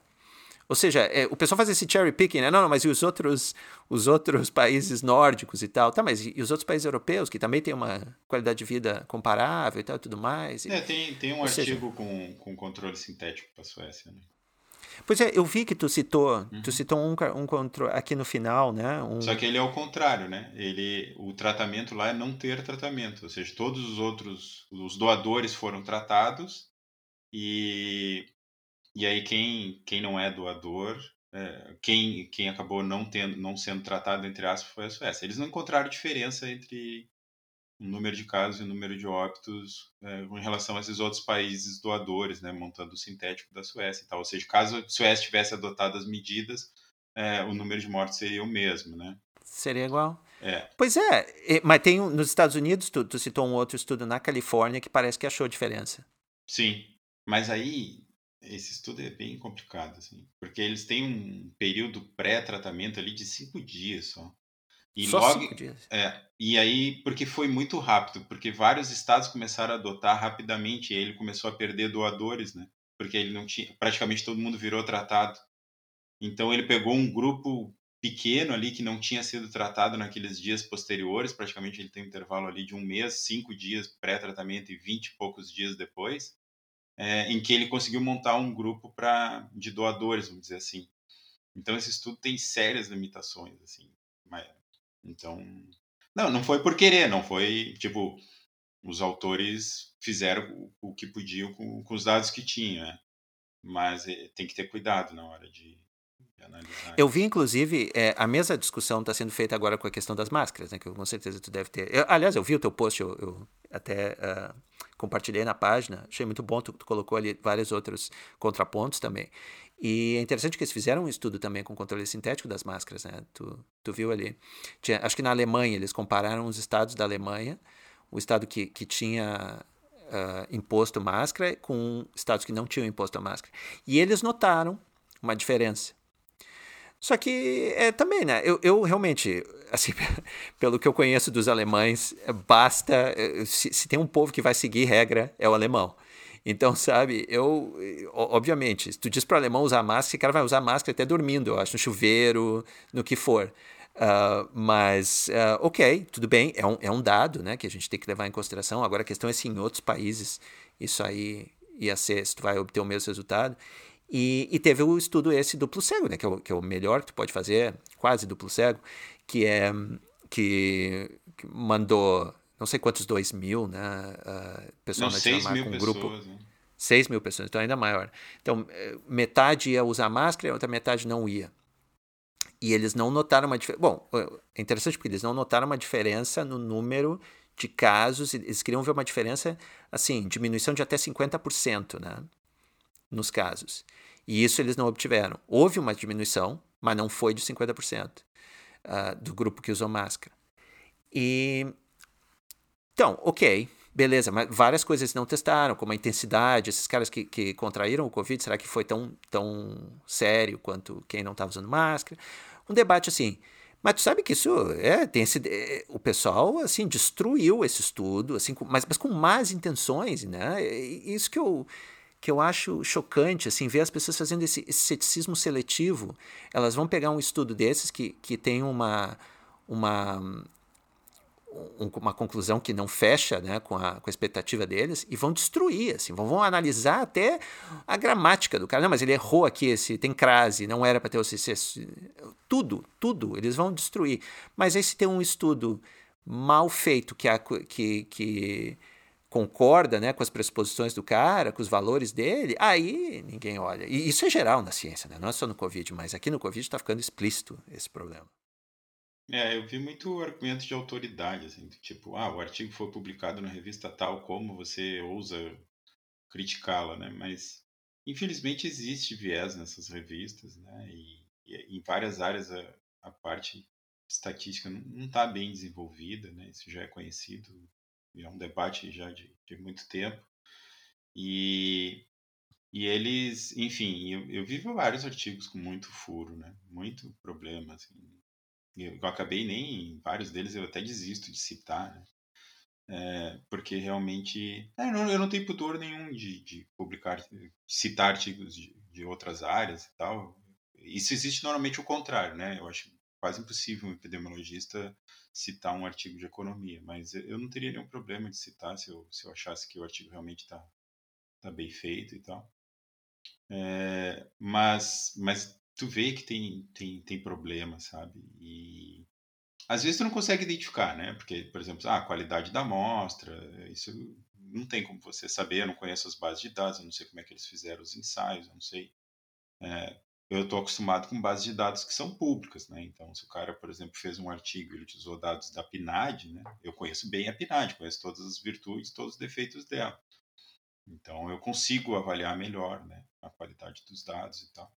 Ou seja, é, o pessoal faz esse cherry picking, né? Não, não, mas e os outros, os outros países nórdicos e tal? Tá, mas e, e os outros países europeus que também têm uma qualidade de vida comparável e tal, tudo mais? É, tem, tem um Ou artigo seja, com, com controle sintético para a Suécia, né? Pois é, eu vi que tu citou, uhum. tu citou um, um controle aqui no final, né? Um... Só que ele é o contrário, né? Ele, o tratamento lá é não ter tratamento, ou seja, todos os outros, os doadores foram tratados e, e aí quem, quem não é doador é, quem, quem acabou não, tendo, não sendo tratado, entre aspas, foi a Suécia. Eles não encontraram diferença entre o número de casos e o número de óbitos é, em relação a esses outros países doadores, né, montando o sintético da Suécia e tal. Ou seja, caso a Suécia tivesse adotado as medidas, é, o número de mortes seria o mesmo, né? Seria igual. É. Pois é, mas tem nos Estados Unidos, tu, tu citou um outro estudo na Califórnia que parece que achou diferença. Sim, mas aí esse estudo é bem complicado, assim, porque eles têm um período pré-tratamento ali de cinco dias só. E só logo, cinco dias. É, e aí, porque foi muito rápido, porque vários estados começaram a adotar rapidamente, e ele começou a perder doadores, né? Porque ele não tinha, praticamente todo mundo virou tratado. Então ele pegou um grupo pequeno ali que não tinha sido tratado naqueles dias posteriores, praticamente ele tem um intervalo ali de um mês, cinco dias pré-tratamento e vinte e poucos dias depois, é, em que ele conseguiu montar um grupo para de doadores, vamos dizer assim. Então esse estudo tem sérias limitações, assim. Mas, então, não, não foi por querer, não foi tipo os autores fizeram o, que podiam com, com, os dados que tinham, né? mas é, tem que ter cuidado na hora de, analisar. Eu vi, inclusive, é, a mesma discussão está sendo feita agora com a questão das máscaras, né? Que com certeza tu deve ter. Eu, aliás, eu vi o teu post, eu, eu até uh, compartilhei na página, achei muito bom, tu, tu, colocou ali vários outros contrapontos também. E é interessante que eles fizeram um estudo também com controle sintético das máscaras, né? Tu, tu viu ali. Tinha, acho que na Alemanha, eles compararam os estados da Alemanha, o estado que, que tinha uh, imposto máscara com estados que não tinham imposto a máscara. E eles notaram uma diferença. Só que é também, né? Eu, eu realmente, assim, (laughs) pelo que eu conheço dos alemães, basta. Se, se, tem um povo que vai seguir regra, é o alemão. Então, sabe, eu. Obviamente, se tu diz para o alemão usar máscara, esse cara vai usar máscara até dormindo, eu acho, no chuveiro, no que for. Uh, mas, uh, ok, tudo bem, é um, é um dado né, que a gente tem que levar em consideração. Agora, a questão é se em outros países isso aí ia ser, se tu vai obter o mesmo resultado. E, e, teve o estudo esse duplo cego, né, que é, o, que é o melhor que tu pode fazer, quase duplo cego, que é que, que mandou não sei quantos, dois mil, né, uh, pessoal não, na Dinamarca, um pessoas, grupo... Né? 6 mil pessoas, então ainda maior. Então, metade ia usar máscara e a outra metade não ia. E eles não notaram uma diferença. Bom, é interessante porque eles não notaram uma diferença no número de casos, eles queriam ver uma diferença, assim, diminuição de até 50%, né? Nos casos. E isso eles não obtiveram. Houve uma diminuição, mas não foi de 50% uh, ah, do grupo que usou máscara. E. Então, ok, beleza, mas várias coisas não testaram, como a intensidade, esses caras que, que contraíram o Covid, será que foi tão, tão sério quanto quem não estava usando máscara? Um debate assim. Mas tu sabe que isso é, tem esse, é, o pessoal assim destruiu esse estudo, assim, mas, mas com más intenções, né? Isso que eu que eu acho chocante, assim, ver as pessoas fazendo esse, esse ceticismo seletivo. Elas vão pegar um estudo desses que, que tem uma, uma, um, uma conclusão que não fecha né, com, a, com a expectativa deles e vão destruir, assim, vão, vão analisar até a gramática do cara. Não, mas ele errou aqui, esse tem crase, não era para ter o CC. Tudo, tudo, eles vão destruir. Mas aí se tem um estudo mal feito que, a, que, que concorda né, com as pressuposições do cara, com os valores dele, aí ninguém olha. E isso é geral na ciência, né? não é só no Covid, mas aqui no Covid está ficando explícito esse problema. É, eu vi muito argumento de autoridade, assim, tipo, ah, o artigo foi publicado na revista tal, como você ousa criticá-la, né? Mas, infelizmente, existe viés nessas revistas, né? E, e em várias áreas a, a parte estatística não está bem desenvolvida, né? Isso já é conhecido é um debate já de, de muito tempo. E, e eles, enfim, eu, eu vi vários artigos com muito furo, né? Muito problema, assim. Eu, acabei nem, vários deles eu até desisto de citar, né? É, porque realmente é, eu, não, eu não tenho pudor nenhum de, de publicar, citar artigos de, de outras áreas e tal. Isso existe normalmente o contrário, né? Eu acho quase impossível um epidemiologista citar um artigo de economia, mas eu não teria nenhum problema de citar se eu, se eu achasse que o artigo realmente está tá bem feito e tal. É, mas, mas tu vê que tem, tem, tem problema, sabe? E às vezes tu não consegue identificar, né? Porque, por exemplo, ah, a qualidade da amostra, isso não tem como você saber, eu não conheço as bases de dados, eu não sei como é que eles fizeram os ensaios, eu não sei é, eu estou acostumado com bases de dados que são públicas, né? Então, se o cara, por exemplo, fez um artigo e ele utilizou dados da PNAD, né? Eu conheço bem a PNAD, conheço todas as virtudes, todos os defeitos dela. Então, eu consigo avaliar melhor, né? A qualidade dos dados e tal.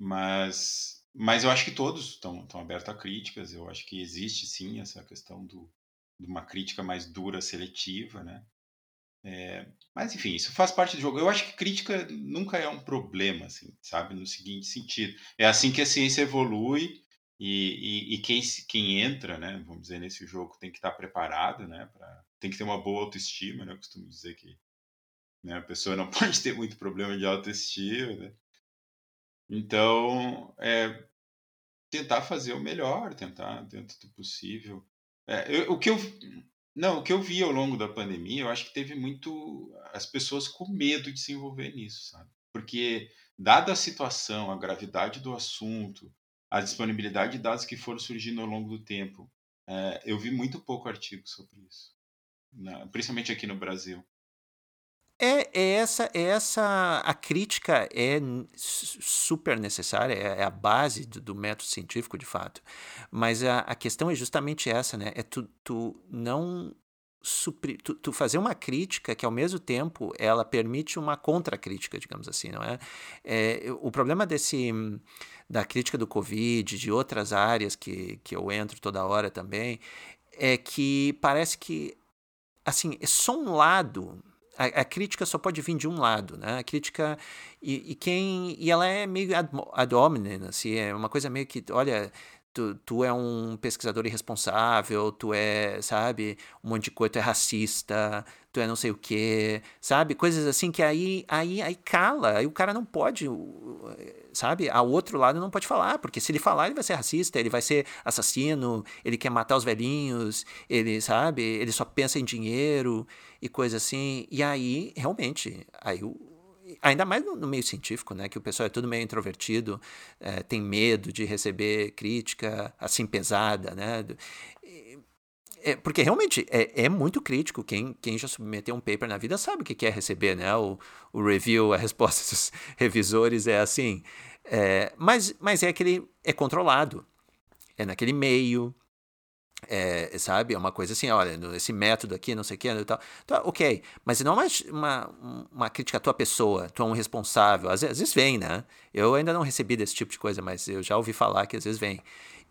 Mas, mas eu acho que todos estão, estão abertos a críticas. Eu acho que existe sim essa questão do, de uma crítica mais dura, seletiva, né? É, mas enfim, isso faz parte do jogo. Eu acho que crítica nunca é um problema, assim, sabe? No seguinte sentido, é assim que a ciência evolui e, e, e quem, quem entra, né? Vamos dizer nesse jogo tem que estar preparado, né? Tem que ter uma boa autoestima, né? Eu costumo dizer que né, a pessoa não (laughs) pode ter muito problema de autoestima, né? Então, é, tentar fazer o melhor, tentar dentro do possível. É, eu, o que eu não, o que eu vi ao longo da pandemia, eu acho que teve muito as pessoas com medo de se envolver nisso, sabe? Porque, dada a situação, a gravidade do assunto, a disponibilidade de dados que foram surgindo ao longo do tempo, é, eu vi muito pouco artigo sobre isso, né? principalmente aqui no Brasil. É, é, essa, é essa a crítica é super necessária, é, é a base do, do, método científico, de fato. Mas a, a questão é justamente essa, né? É tu, tu não supri, tu, tu, fazer uma crítica que ao mesmo tempo ela permite uma contracrítica, digamos assim, não é? é? O problema desse da crítica do Covid, de outras áreas que, que eu entro toda hora também, é que parece que assim, é só um lado a, a, crítica só pode vir de um lado, né? A crítica e, e quem e ela é meio ad, hominem, assim, é uma coisa meio que, olha, tu, tu é um pesquisador irresponsável, tu é, sabe, um monte de coisa, tu é racista, tu é não sei o quê, sabe? Coisas assim que aí, aí, aí cala, aí o cara não pode, sabe? Ao outro lado não pode falar, porque se ele falar, ele vai ser racista, ele vai ser assassino, ele quer matar os velhinhos, ele, sabe? Ele só pensa em dinheiro e coisa assim. E aí, realmente, aí o ainda mais no, meio científico, né, que o pessoal é tudo meio introvertido, é, tem medo de receber crítica assim pesada, né, é, porque realmente é, é, muito crítico. Quem, quem já submeteu um paper na vida sabe o que quer receber, né? O, o review, a resposta (laughs) dos revisores é assim. É, mas, mas é aquele. É controlado. É naquele meio. É, sabe? É uma coisa assim, olha, esse método aqui, não sei o que, e tal. Então, ok, mas não é uma, uma crítica à tua pessoa, tu é um responsável. Às, às, vezes vem, né? Eu ainda não recebi desse tipo de coisa, mas eu já ouvi falar que às vezes vem.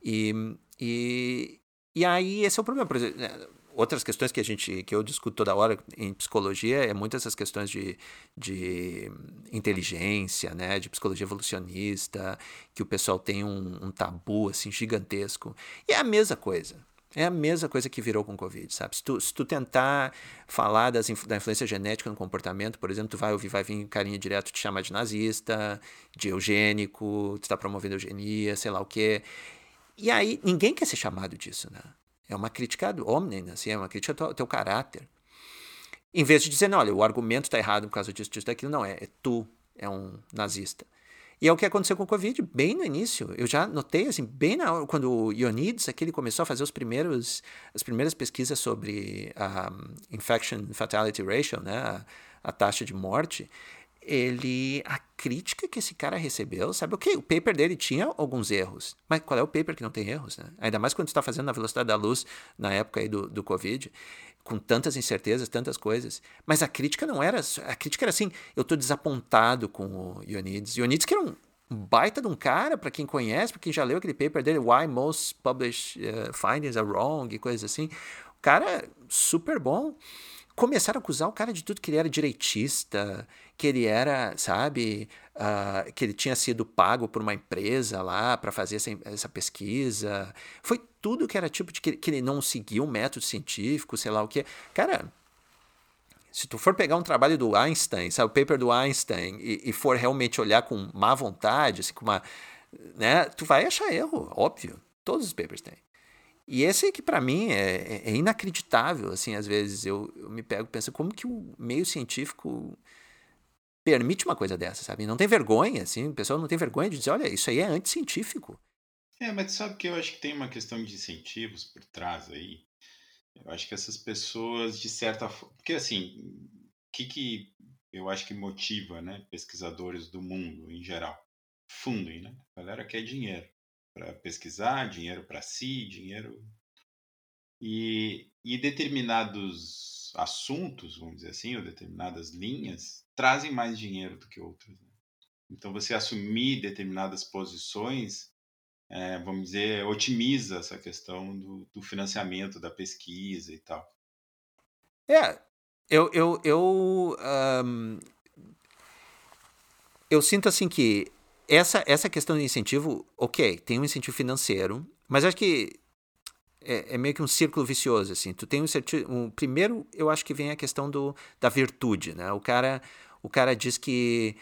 E, e, e aí esse é o problema. Por exemplo, né, outras questões que a gente que eu discuto toda hora em psicologia é muitas essas questões de, de inteligência, né, de psicologia evolucionista, que o pessoal tem um, um tabu assim gigantesco. E é a mesma coisa. É a mesma coisa que virou com o Covid, sabe? Se tu, se tu tentar falar das, da influência genética no comportamento, por exemplo, tu vai ouvir, vai vir carinha direto te chamar de nazista, de eugênico, tu está promovendo eugenia, sei lá o quê. E aí, ninguém quer ser chamado disso, né? É uma crítica do homem, assim, é uma crítica ao teu, caráter. Em vez de dizer, olha, o argumento está errado por causa disso, disso, daquilo, não, é, é tu, é um nazista. E é o que aconteceu com o Covid, bem no início. Eu já notei, assim, bem na hora, quando o Ioannidis, aquele começou a fazer os primeiros, as primeiras pesquisas sobre a um, Infection Fatality Ratio, né, a, a taxa de morte, ele a crítica que esse cara recebeu, sabe? Ok, o paper dele tinha alguns erros, mas qual é o paper que não tem erros, né? Ainda mais quando está fazendo na velocidade da luz na época aí do, do Covid, com tantas incertezas, tantas coisas. Mas a crítica não era, a crítica era assim, eu estou desapontado com o Ioannidis. Ioannidis que era um baita de um cara, para quem conhece, para quem já leu aquele paper dele, Why Most Published uh, Findings Are Wrong, e coisas assim. O cara super bom começaram a acusar o cara de tudo, que ele era direitista, que ele era, sabe, uh, que ele tinha sido pago por uma empresa lá para fazer essa, essa, pesquisa. Foi tudo que era tipo de que, que ele não seguia um método científico, sei lá o que. Cara, se tu for pegar um trabalho do Einstein, sabe, o paper do Einstein, e, e for realmente olhar com má vontade, assim, com uma, né, tu vai achar erro, óbvio. Todos os papers têm. E esse que para mim é, é, é, inacreditável, assim, às vezes eu, eu me pego pensando como que o meio científico permite uma coisa dessa, sabe? Não tem vergonha, assim, o pessoal não tem vergonha de dizer, olha, isso aí é anticientífico. É, mas sabe que eu acho que tem uma questão de incentivos por trás aí. Eu acho que essas pessoas, de certa forma. Porque, assim, o que, que eu acho que motiva né, pesquisadores do mundo em geral? funding, né? A galera quer dinheiro para pesquisar, dinheiro para si, dinheiro e, e determinados assuntos, vamos dizer assim, ou determinadas linhas trazem mais dinheiro do que outras. Né? Então, você assumir determinadas posições, é, vamos dizer, otimiza essa questão do, do, financiamento da pesquisa e tal. É, eu, eu, eu, um, eu sinto assim que essa, essa questão de incentivo, ok, tem um incentivo financeiro, mas acho que é, é, meio que um círculo vicioso, assim. Tu tem um, um, primeiro, eu acho que vem a questão do, da virtude, né? O cara, o cara diz que,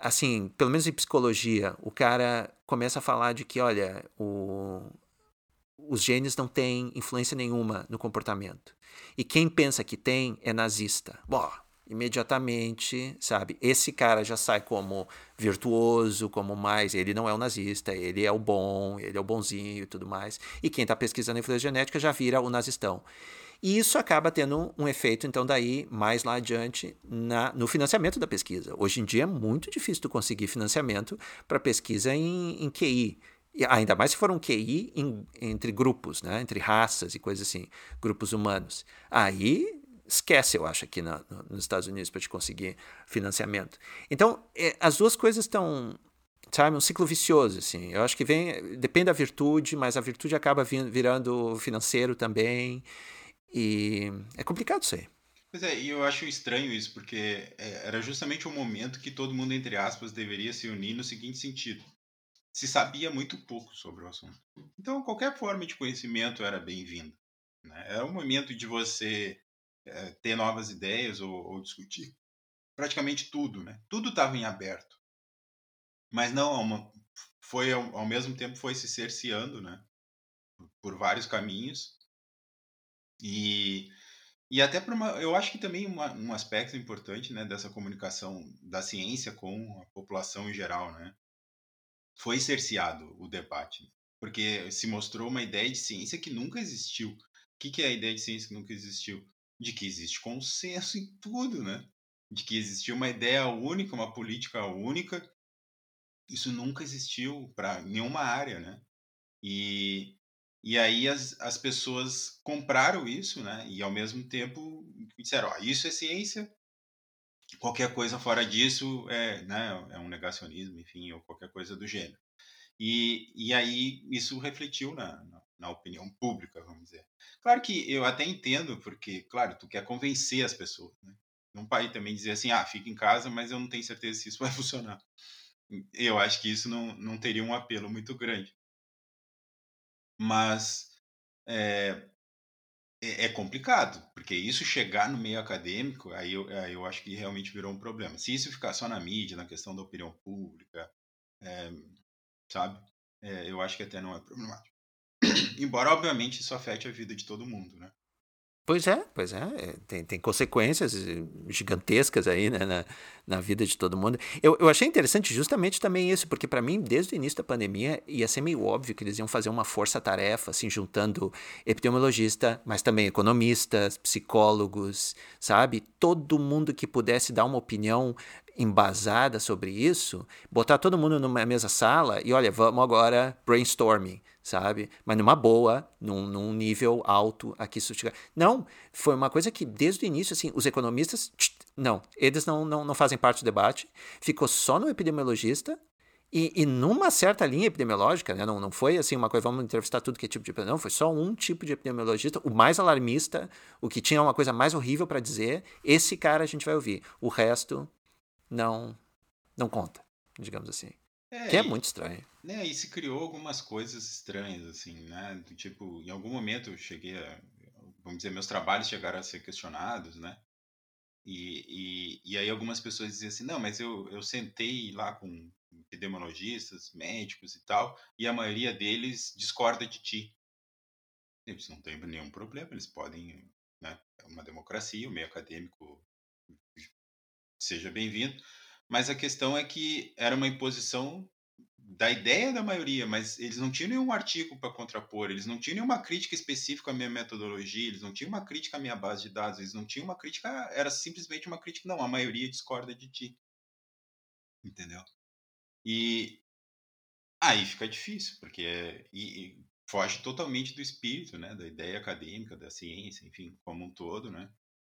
assim, pelo menos em psicologia, o cara começa a falar de que, olha, o, os genes não têm influência nenhuma no comportamento. E quem pensa que tem é nazista. Bom, imediatamente, sabe? Esse cara já sai como virtuoso, como mais. Ele não é o nazista, ele é o bom, ele é o bonzinho e tudo mais. E quem está pesquisando influência genética já vira o nazistão. E isso acaba tendo um efeito, então, daí, mais lá adiante, na, no financiamento da pesquisa. Hoje em dia é muito difícil tu conseguir financiamento para pesquisa em, em QI. E ainda mais se for um QI em, entre grupos, né? entre raças e coisas assim, grupos humanos. Aí esquece, eu acho, aqui na, no, nos Estados Unidos para te conseguir financiamento. Então, é, as duas coisas estão, sabe, um ciclo vicioso, assim. Eu acho que vem, depende da virtude, mas a virtude acaba virando financeiro também. E é complicado isso aí. Pois é, e eu acho estranho isso, porque é, era justamente o momento que todo mundo, entre aspas, deveria se unir no seguinte sentido. Se sabia muito pouco sobre o assunto. Então, qualquer forma de conhecimento era bem-vinda. Né? Era o momento de você é, ter novas ideias ou, ou, discutir praticamente tudo, né? Tudo estava em aberto. Mas não, uma, foi ao, ao, mesmo tempo foi se cerceando, né? Por vários caminhos. E, e até para uma, eu acho que também uma, um aspecto importante, né, dessa comunicação da ciência com a população em geral, né? Foi cerceado o debate, porque se mostrou uma ideia de ciência que nunca existiu. O que é a ideia de ciência que nunca existiu? De que existe consenso em tudo, né? De que existia uma ideia única, uma política única. Isso nunca existiu para nenhuma área, né? E, e aí as, as pessoas compraram isso, né? E ao mesmo tempo disseram, ó, isso é ciência, qualquer coisa fora disso é, né, é um negacionismo, enfim, ou qualquer coisa do gênero. E, e aí isso refletiu na, na, na opinião pública, vamos dizer. Claro que eu até entendo, porque, claro, tu quer convencer as pessoas, né? Não pai também dizer assim, ah, fica em casa, mas eu não tenho certeza se isso vai (laughs) funcionar. Eu acho que isso não, não teria um apelo muito grande. Mas é, é, é complicado, porque isso chegar no meio acadêmico, aí eu, aí eu acho que realmente virou um problema. Se isso ficar só na mídia, na questão da opinião pública, é, sabe? É, eu acho que até não é problemático. Embora, obviamente, isso afete a vida de todo mundo, né? Pois é, pois é. é. Tem, tem consequências gigantescas aí né, na, na vida de todo mundo. Eu, eu achei interessante justamente também isso, porque para mim, desde o início da pandemia, ia ser meio óbvio que eles iam fazer uma força-tarefa, assim, juntando epidemiologista, mas também economistas, psicólogos, sabe? Todo mundo que pudesse dar uma opinião embasada sobre isso, botar todo mundo numa mesma sala e olha, vamos agora brainstorming, sabe? Mas numa boa, num, num nível alto aqui chegar. Não, foi uma coisa que desde o início, assim, os economistas, não, eles não, não, não fazem parte do debate, ficou só no epidemiologista e, e, numa certa linha epidemiológica, né? não, não foi assim uma coisa, vamos entrevistar tudo que é tipo de não, foi só um tipo de epidemiologista, o mais alarmista, o que tinha uma coisa mais horrível para dizer, esse cara a gente vai ouvir. O resto não não conta, digamos assim. É, que é e, muito estranho. Né, e se criou algumas coisas estranhas, assim, né? Do tipo, em algum momento eu cheguei a. Vamos dizer, meus trabalhos chegaram a ser questionados, né? E, e, e aí algumas pessoas diziam assim, não, mas eu, eu sentei lá com epidemiologistas, médicos e tal, e a maioria deles discorda de ti. Eles não têm nenhum problema, eles podem, né? É uma democracia, o meio acadêmico seja bem-vindo. Mas a questão é que era uma imposição da ideia da maioria, mas eles não tinham nenhum artigo para contrapor, eles não tinham nenhuma crítica específica à minha metodologia, eles não tinham uma crítica à minha base de dados, eles não tinham uma crítica, era simplesmente uma crítica, não, a maioria discorda de ti. Entendeu? E, Aí fica difícil, porque é, e, e foge totalmente do espírito, né, da ideia acadêmica, da ciência, enfim, como um todo, né?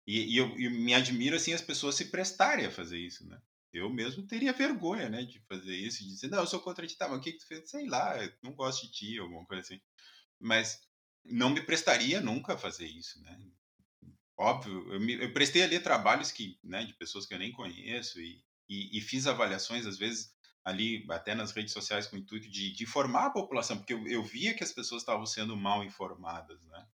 E, e eu, eu me admiro assim as pessoas se prestarem a fazer isso, né? Eu mesmo teria vergonha, né, de fazer isso, de dizer, não, eu sou contra ti, tá, mas o que, que tu fez? Sei lá, não gosto de ti, alguma coisa assim. Mas não me prestaria nunca a fazer isso, né? Óbvio, eu, me, eu prestei ali trabalhos que, né, de pessoas que eu nem conheço e, e, e, fiz avaliações, às vezes, ali, até nas redes sociais, com o intuito de, de informar a população, porque eu, eu via que as pessoas estavam sendo mal informadas, né?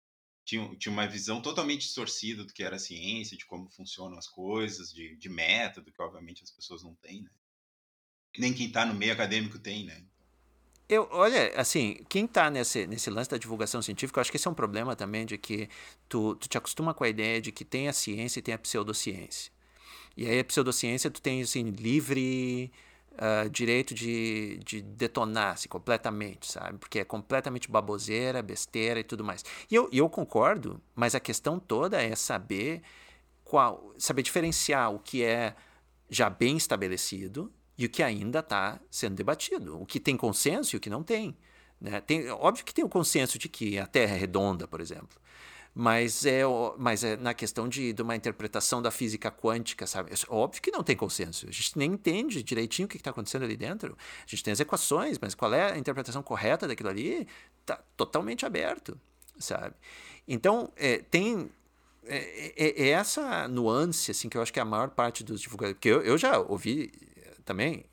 Tinha, tinha uma visão totalmente distorcida do que era a ciência, de como funcionam as coisas, de, de método, que obviamente as pessoas não têm, né? Nem quem está no meio acadêmico tem, né? Eu, olha, assim, quem está nesse, nesse lance da divulgação científica, eu acho que esse é um problema também de que tu, tu te acostuma com a ideia de que tem a ciência e tem a pseudociência. E aí a pseudociência tu tem, assim, livre uh, direito de, de detonar-se completamente, sabe? Porque é completamente baboseira, besteira e tudo mais. E eu, eu concordo, mas a questão toda é saber qual, saber diferenciar o que é já bem estabelecido e o que ainda está sendo debatido, o que tem consenso e o que não tem. Né? tem. Óbvio que tem o consenso de que a Terra é redonda, por exemplo mas é, mas é na questão de, de uma interpretação da física quântica, sabe? Óbvio que não tem consenso. A gente nem entende direitinho o que está acontecendo ali dentro. A gente tem as equações, mas qual é a interpretação correta daquilo ali? Está totalmente aberto, sabe? Então, é, tem é, é, é, essa nuance assim que eu acho que é a maior parte dos divulgadores. Porque eu, eu já ouvi também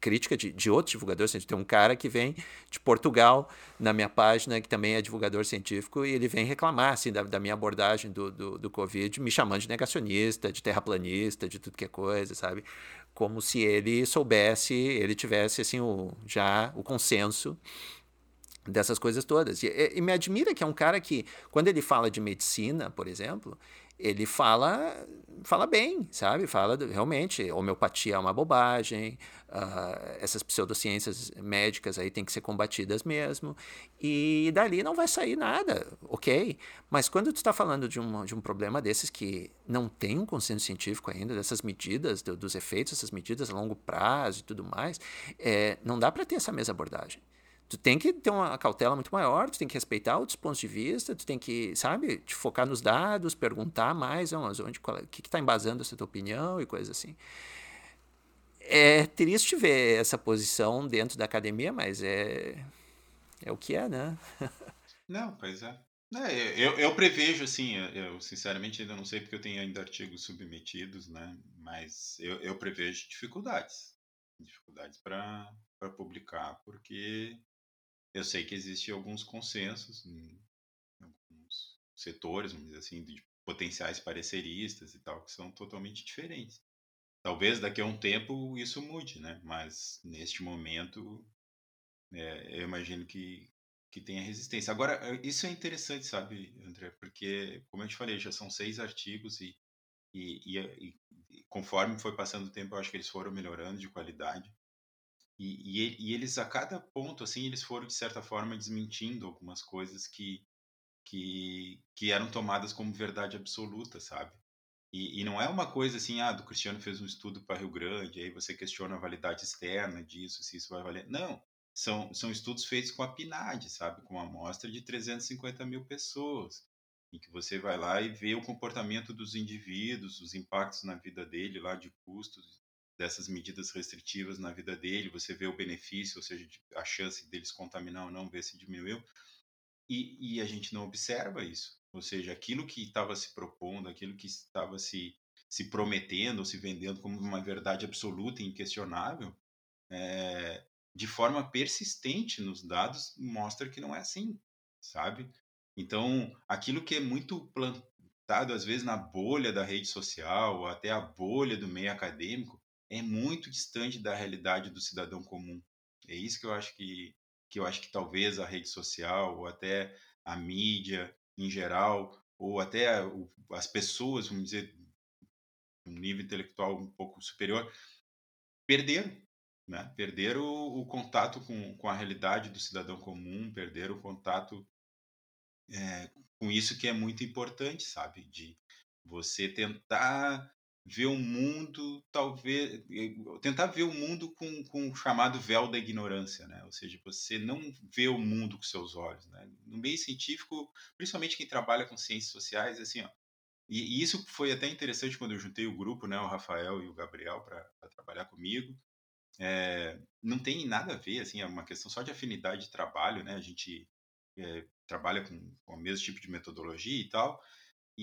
crítica de, de outros divulgadores científicos. Tem um cara que vem de Portugal na minha página, que também é divulgador científico, e ele vem reclamar assim, da, da minha abordagem do, do, do, Covid, me chamando de negacionista, de terraplanista, de tudo que é coisa, sabe? Como se ele soubesse, ele tivesse assim, o, já o consenso dessas coisas todas. E, e, me admira que é um cara que, quando ele fala de medicina, por exemplo, ele fala fala bem, sabe? Fala realmente, homeopatia é uma bobagem, uh, essas pseudociências médicas aí têm que ser combatidas mesmo, e dali não vai sair nada, ok? Mas quando tu está falando de um, de um problema desses que não tem um consenso científico ainda, dessas medidas, do, dos efeitos dessas medidas a longo prazo e tudo mais, é, não dá para ter essa mesma abordagem tu tem que ter uma cautela muito maior, tu tem que respeitar outros pontos de vista, tu tem que, sabe, te focar nos dados, perguntar mais onde, o que está embasando essa tua opinião e coisas assim. É triste ver essa posição dentro da academia, mas é, é o que é, né? (laughs) Não, pois é. é eu, eu prevejo, assim, eu sinceramente ainda não sei porque eu tenho ainda artigos submetidos, né? Mas eu, eu prevejo dificuldades. Dificuldades para publicar, porque eu sei que existem alguns consensos em alguns setores, vamos dizer assim, de potenciais pareceristas e tal, que são totalmente diferentes. Talvez daqui a um tempo isso mude, né? Mas neste momento, é, eu imagino que, que tenha resistência. Agora, eh, isso é interessante, sabe, André? Porque, como eu te falei, já são seis artigos e, e, e, e conforme foi passando o tempo, eu acho que eles foram melhorando de qualidade. E, e, e, eles, a cada ponto, assim, eles foram, de certa forma, desmentindo algumas coisas que, que, que eram tomadas como verdade absoluta, sabe? E, e não é uma coisa assim, ah, do Cristiano fez um estudo para Rio Grande, aí você questiona a validade externa disso, se isso vai valer. Não, são, são estudos feitos com a PNAD, sabe? Com uma amostra de 350 mil pessoas, em que você vai lá e vê o comportamento dos indivíduos, os impactos na vida dele lá de custos dessas medidas restritivas na vida dele, você vê o benefício, ou seja, a chance deles contaminar ou não, ver se diminuiu. E, e a gente não observa isso. Ou seja, aquilo que estava se propondo, aquilo que estava se, se prometendo, ou se vendendo como uma verdade absoluta e inquestionável, é, de forma persistente nos dados, mostra que não é assim, sabe? Então, aquilo que é muito plantado, às vezes, na bolha da rede social, ou até a bolha do meio acadêmico, é muito distante da realidade do cidadão comum. É isso que eu acho que, que eu acho que talvez a rede social ou até a mídia em geral ou até as pessoas, vamos dizer, um nível intelectual um pouco superior, perderam, né? Perderam o, o contato com, com a realidade do cidadão comum, perderam o contato é, com isso que é muito importante, sabe? De você tentar ver o mundo, talvez, tentar ver o mundo com, com o chamado véu da ignorância, né? Ou seja, você não vê o mundo com seus olhos, né? No meio científico, principalmente quem trabalha com ciências sociais, assim, ó, e, e isso foi até interessante quando eu juntei o grupo, né, o Rafael e o Gabriel, para trabalhar comigo. É, não tem nada a ver, assim, é uma questão só de afinidade de trabalho, né? A gente é, trabalha com, com o mesmo tipo de metodologia e tal.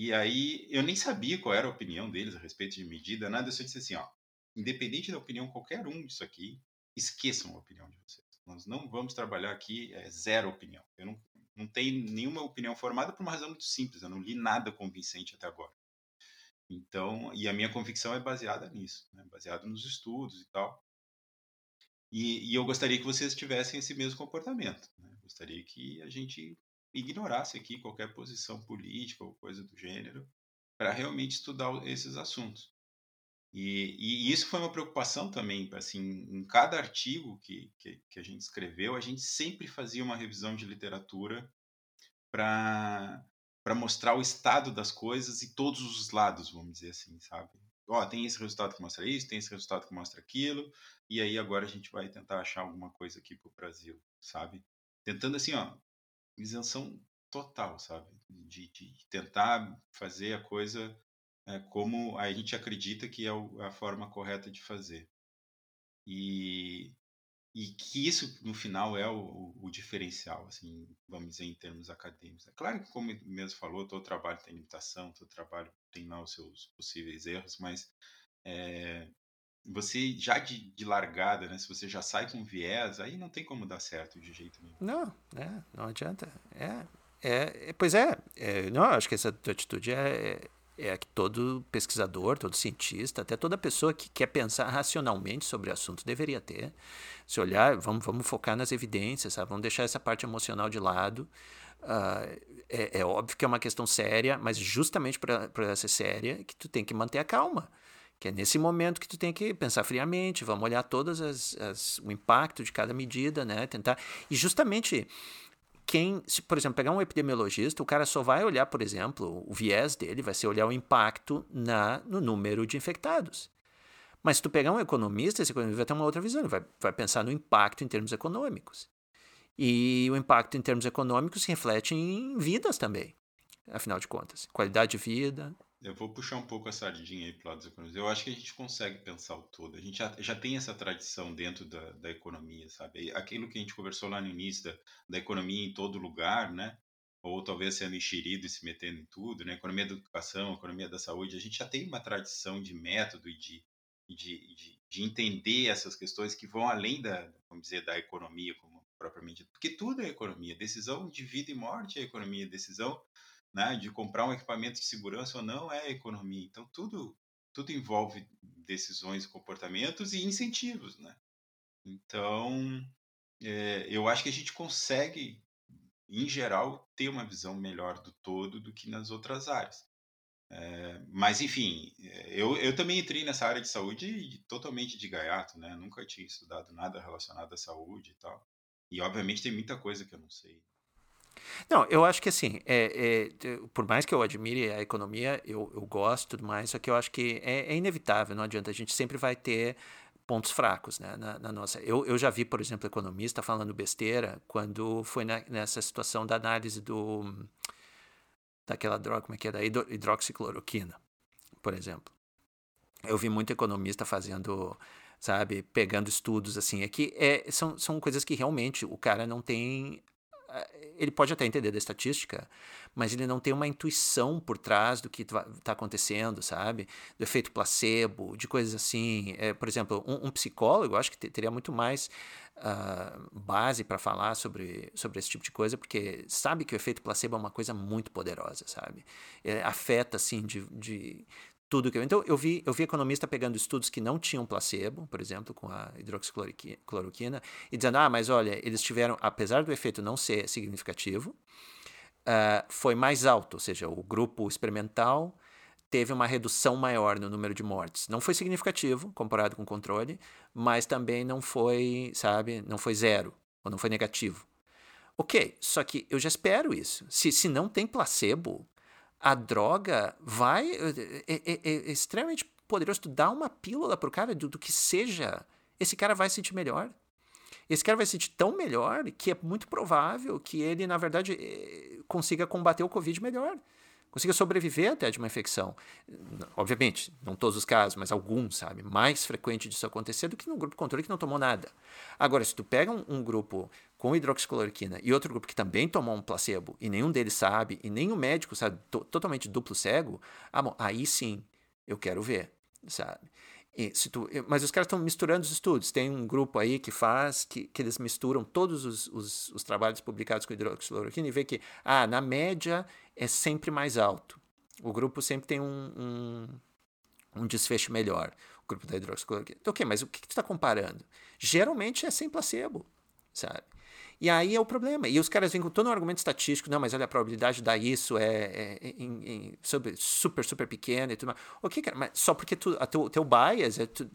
E aí eu nem sabia qual era a opinião deles a respeito de medida, nada. Eu só disse assim, ó, independente da opinião qualquer um disso aqui, esqueçam a opinião de vocês. Nós não vamos trabalhar aqui é, zero opinião. Eu não, não tenho nenhuma opinião formada por uma razão muito simples. Eu não li nada convincente até agora. Então, e a minha convicção é baseada nisso, né? baseada nos estudos e tal. E, e, eu gostaria que vocês tivessem esse mesmo comportamento. Né? Gostaria que a gente ignorasse aqui qualquer posição política ou coisa do gênero para realmente estudar esses assuntos. E, e, isso foi uma preocupação também, assim, em cada artigo que, que, que a gente escreveu, a gente sempre fazia uma revisão de literatura para para mostrar o estado das coisas e todos os lados, vamos dizer assim, sabe? Ó, tem esse resultado que mostra isso, tem esse resultado que mostra aquilo, e aí agora a gente vai tentar achar alguma coisa aqui para o Brasil, sabe? Tentando assim, ó, isenção total, sabe? De, de tentar fazer a coisa é, como a gente acredita que é a forma correta de fazer. E, e que isso, no final, é o, o, o, diferencial, assim, vamos dizer, em termos acadêmicos. É claro que, como mesmo falou, todo trabalho tem limitação, todo trabalho tem lá os seus possíveis erros, mas é, você já de, de, largada, né? Se você já sai com viés, aí não tem como dar certo de jeito nenhum. Não, é, não adianta. É, é, pois é, é, não, acho que essa atitude é, é, é que todo pesquisador, todo cientista, até toda pessoa que quer pensar racionalmente sobre o assunto deveria ter. Se olhar, vamos, vamos focar nas evidências, sabe? vamos deixar essa parte emocional de lado. Uh, é, é, óbvio que é uma questão séria, mas justamente para ser séria que tu tem que manter a calma. Que é nesse momento que tu tem que pensar friamente, vamos olhar todas as, as o impacto de cada medida, né? Tentar e justamente quem, se, por exemplo, pegar um epidemiologista, o cara só vai olhar, por exemplo, o viés dele vai ser olhar o impacto na, no número de infectados. Mas se tu pegar um economista, esse economista vai ter uma outra visão, ele vai, vai pensar no impacto em termos econômicos. E o impacto em termos econômicos se reflete em vidas também, afinal de contas. Qualidade de vida, eu vou puxar um pouco a sardinha aí para lado dos economistas. Eu acho que a gente consegue pensar o todo. A gente já, já tem essa tradição dentro da, da economia, sabe? Aquilo que a gente conversou lá no início da, da economia em todo lugar, né? Ou talvez sendo enxerido e se metendo em tudo, né? Economia da educação, economia da saúde. A gente já tem uma tradição de método e de, de, de, de entender essas questões que vão além da, vamos dizer, da economia como propriamente. Porque tudo é economia. Decisão de vida e morte é economia. Decisão né, de comprar um equipamento de segurança ou não é economia. Então tudo tudo envolve decisões, comportamentos e incentivos, né? Então é, eu acho que a gente consegue, em geral, ter uma visão melhor do todo do que nas outras áreas. É, mas enfim, eu, eu também entrei nessa área de saúde totalmente de gaiato, né? Nunca tinha estudado nada relacionado à saúde e tal. E obviamente tem muita coisa que eu não sei. Não, eu acho que assim, é, é, por mais que eu admire a economia, eu, eu gosto tudo mais, só que eu acho que é, é, inevitável, não adianta, a gente sempre vai ter pontos fracos né, na, na, nossa. Eu, eu já vi, por exemplo, economista falando besteira quando foi na, nessa situação da análise do daquela droga, como é que é, da hidroxicloroquina, por exemplo. Eu vi muito economista fazendo sabe, pegando estudos assim, é que é, são, são coisas que realmente o cara não tem ele pode até entender da estatística, mas ele não tem uma intuição por trás do que está acontecendo, sabe? Do efeito placebo, de coisas assim. É, por exemplo, um, um psicólogo, acho que teria muito mais uh, base para falar sobre, sobre esse tipo de coisa, porque sabe que o efeito placebo é uma coisa muito poderosa, sabe? É, afeta, assim, de, de tudo que eu. Então, eu vi, eu vi economista pegando estudos que não tinham placebo, por exemplo, com a hidroxicloroquina, e dizendo: ah, mas olha, eles tiveram, apesar do efeito não ser significativo, uh, foi mais alto, ou seja, o grupo experimental teve uma redução maior no número de mortes. Não foi significativo comparado com o controle, mas também não foi, sabe, não foi zero, ou não foi negativo. Ok, só que eu já espero isso. Se, se não tem placebo, a droga vai. É, é, é, extremamente poderoso. Tu dá uma pílula pro cara do, do que seja, esse cara vai se sentir melhor. Esse cara vai se sentir tão melhor que é muito provável que ele, na verdade, eh, consiga combater o Covid melhor consiga sobreviver até de uma infecção. Obviamente, não todos os casos, mas alguns, sabe? Mais frequente disso acontecer do que no grupo controle que não tomou nada. Agora, se tu pega um, um grupo com hidroxicloroquina e outro grupo que também tomou um placebo e nenhum deles sabe, e nem o médico sabe, totalmente duplo cego, ah, bom, aí sim eu quero ver, sabe? Tu, mas os caras estão misturando os estudos. Tem um grupo aí que faz, que, que eles misturam todos os, os, os trabalhos publicados com hidroxicloroquina e vê que, ah, na média é sempre mais alto. O grupo sempre tem um, um, um desfecho melhor, o grupo da hidroxicloroquina. Então, ok, mas o que, que tu está comparando? Geralmente é sem placebo, sabe? E aí é o problema. E os caras vêm com todo um argumento estatístico, não, mas olha, a probabilidade de dar isso é, é, é em, em, super, super, pequena e tudo mais. Ok, cara, mas só porque tu, a teu, teu bias é tu,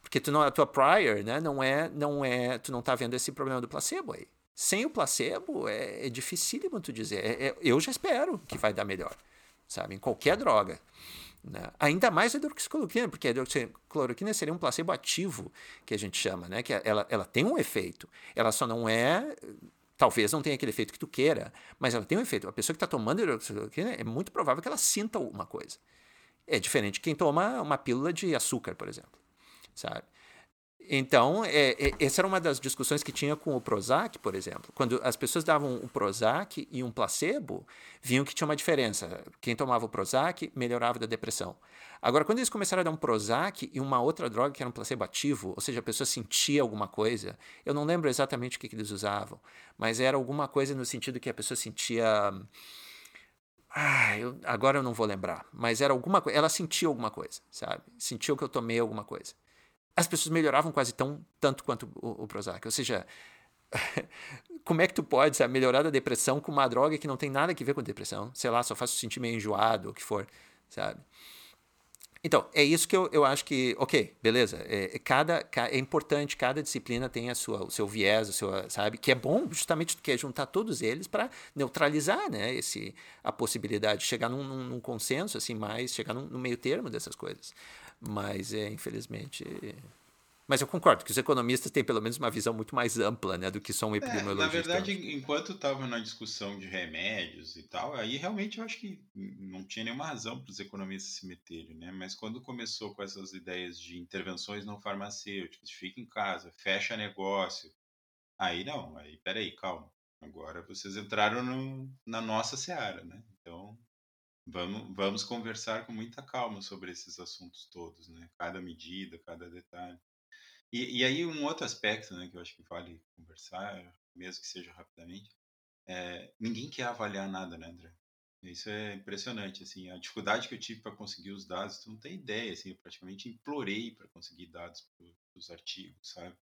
porque tu não, a tua prior, né, não é, não é, tu não tá vendo esse problema do placebo aí. Sem o placebo é, é dificílimo tu dizer. É, é, eu já espero que vai dar melhor, sabe? Em qualquer droga. Né? Ainda mais a hidroxicloroquina, porque a hidroxicloroquina seria um placebo ativo, que a gente chama, né? que ela, ela tem um efeito, ela só não é talvez não tenha aquele efeito que tu queira, mas ela tem um efeito. A pessoa que está tomando hidroxicloroquina é muito provável que ela sinta alguma coisa. É diferente de quem toma uma pílula de açúcar, por exemplo, sabe? Então, é, é, essa era uma das discussões que tinha com o Prozac, por exemplo. Quando as pessoas davam o Prozac e um placebo, viam que tinha uma diferença. Quem tomava o Prozac melhorava da depressão. Agora, quando eles começaram a dar um Prozac e uma outra droga que era um placebo ativo, ou seja, a pessoa sentia alguma coisa, eu não lembro exatamente o que, que eles usavam, mas era alguma coisa no sentido que a pessoa sentia. Ah, eu, agora eu não vou lembrar, mas era alguma coisa. Ela sentiu alguma coisa, sabe? Sentiu que eu tomei alguma coisa as pessoas melhoravam quase tão tanto quanto o, o Prozac. Ou seja, (laughs) como é que tu pode sabe, melhorar da depressão com uma droga que não tem nada a ver com depressão? Sei lá, só faz tu sentir meio enjoado, o que for, sabe? Então, é isso que eu, eu acho que, ok, beleza. É, é cada, é importante, cada disciplina tem a sua, o seu viés, o seu, sabe? Que é bom, justamente, que é juntar todos eles para neutralizar, né? Esse, a possibilidade de chegar num, num, num consenso, assim, mais, chegar num, no meio termo dessas coisas. Mas, é, infelizmente. Mas eu concordo que os economistas têm pelo menos uma visão muito mais ampla né, do que só um epidemiologista. É, na verdade, enquanto estava na discussão de remédios e tal, aí realmente eu acho que não tinha nenhuma razão para os economistas se meterem, né? Mas quando começou com essas ideias de intervenções não farmacêuticas, fica em casa, fecha negócio, aí não, aí peraí, calma. Agora vocês entraram no, na nossa seara, né? Então Vamos, vamos conversar com muita calma sobre esses assuntos todos, né? Cada medida, cada detalhe. E, e aí um outro aspecto, né, que eu acho que vale conversar, mesmo que seja rapidamente, é, ninguém quer avaliar nada, né, André? Isso é impressionante, assim, a dificuldade que eu tive para conseguir os dados, tu não tem ideia, assim, eu praticamente implorei para conseguir dados para os artigos, sabe?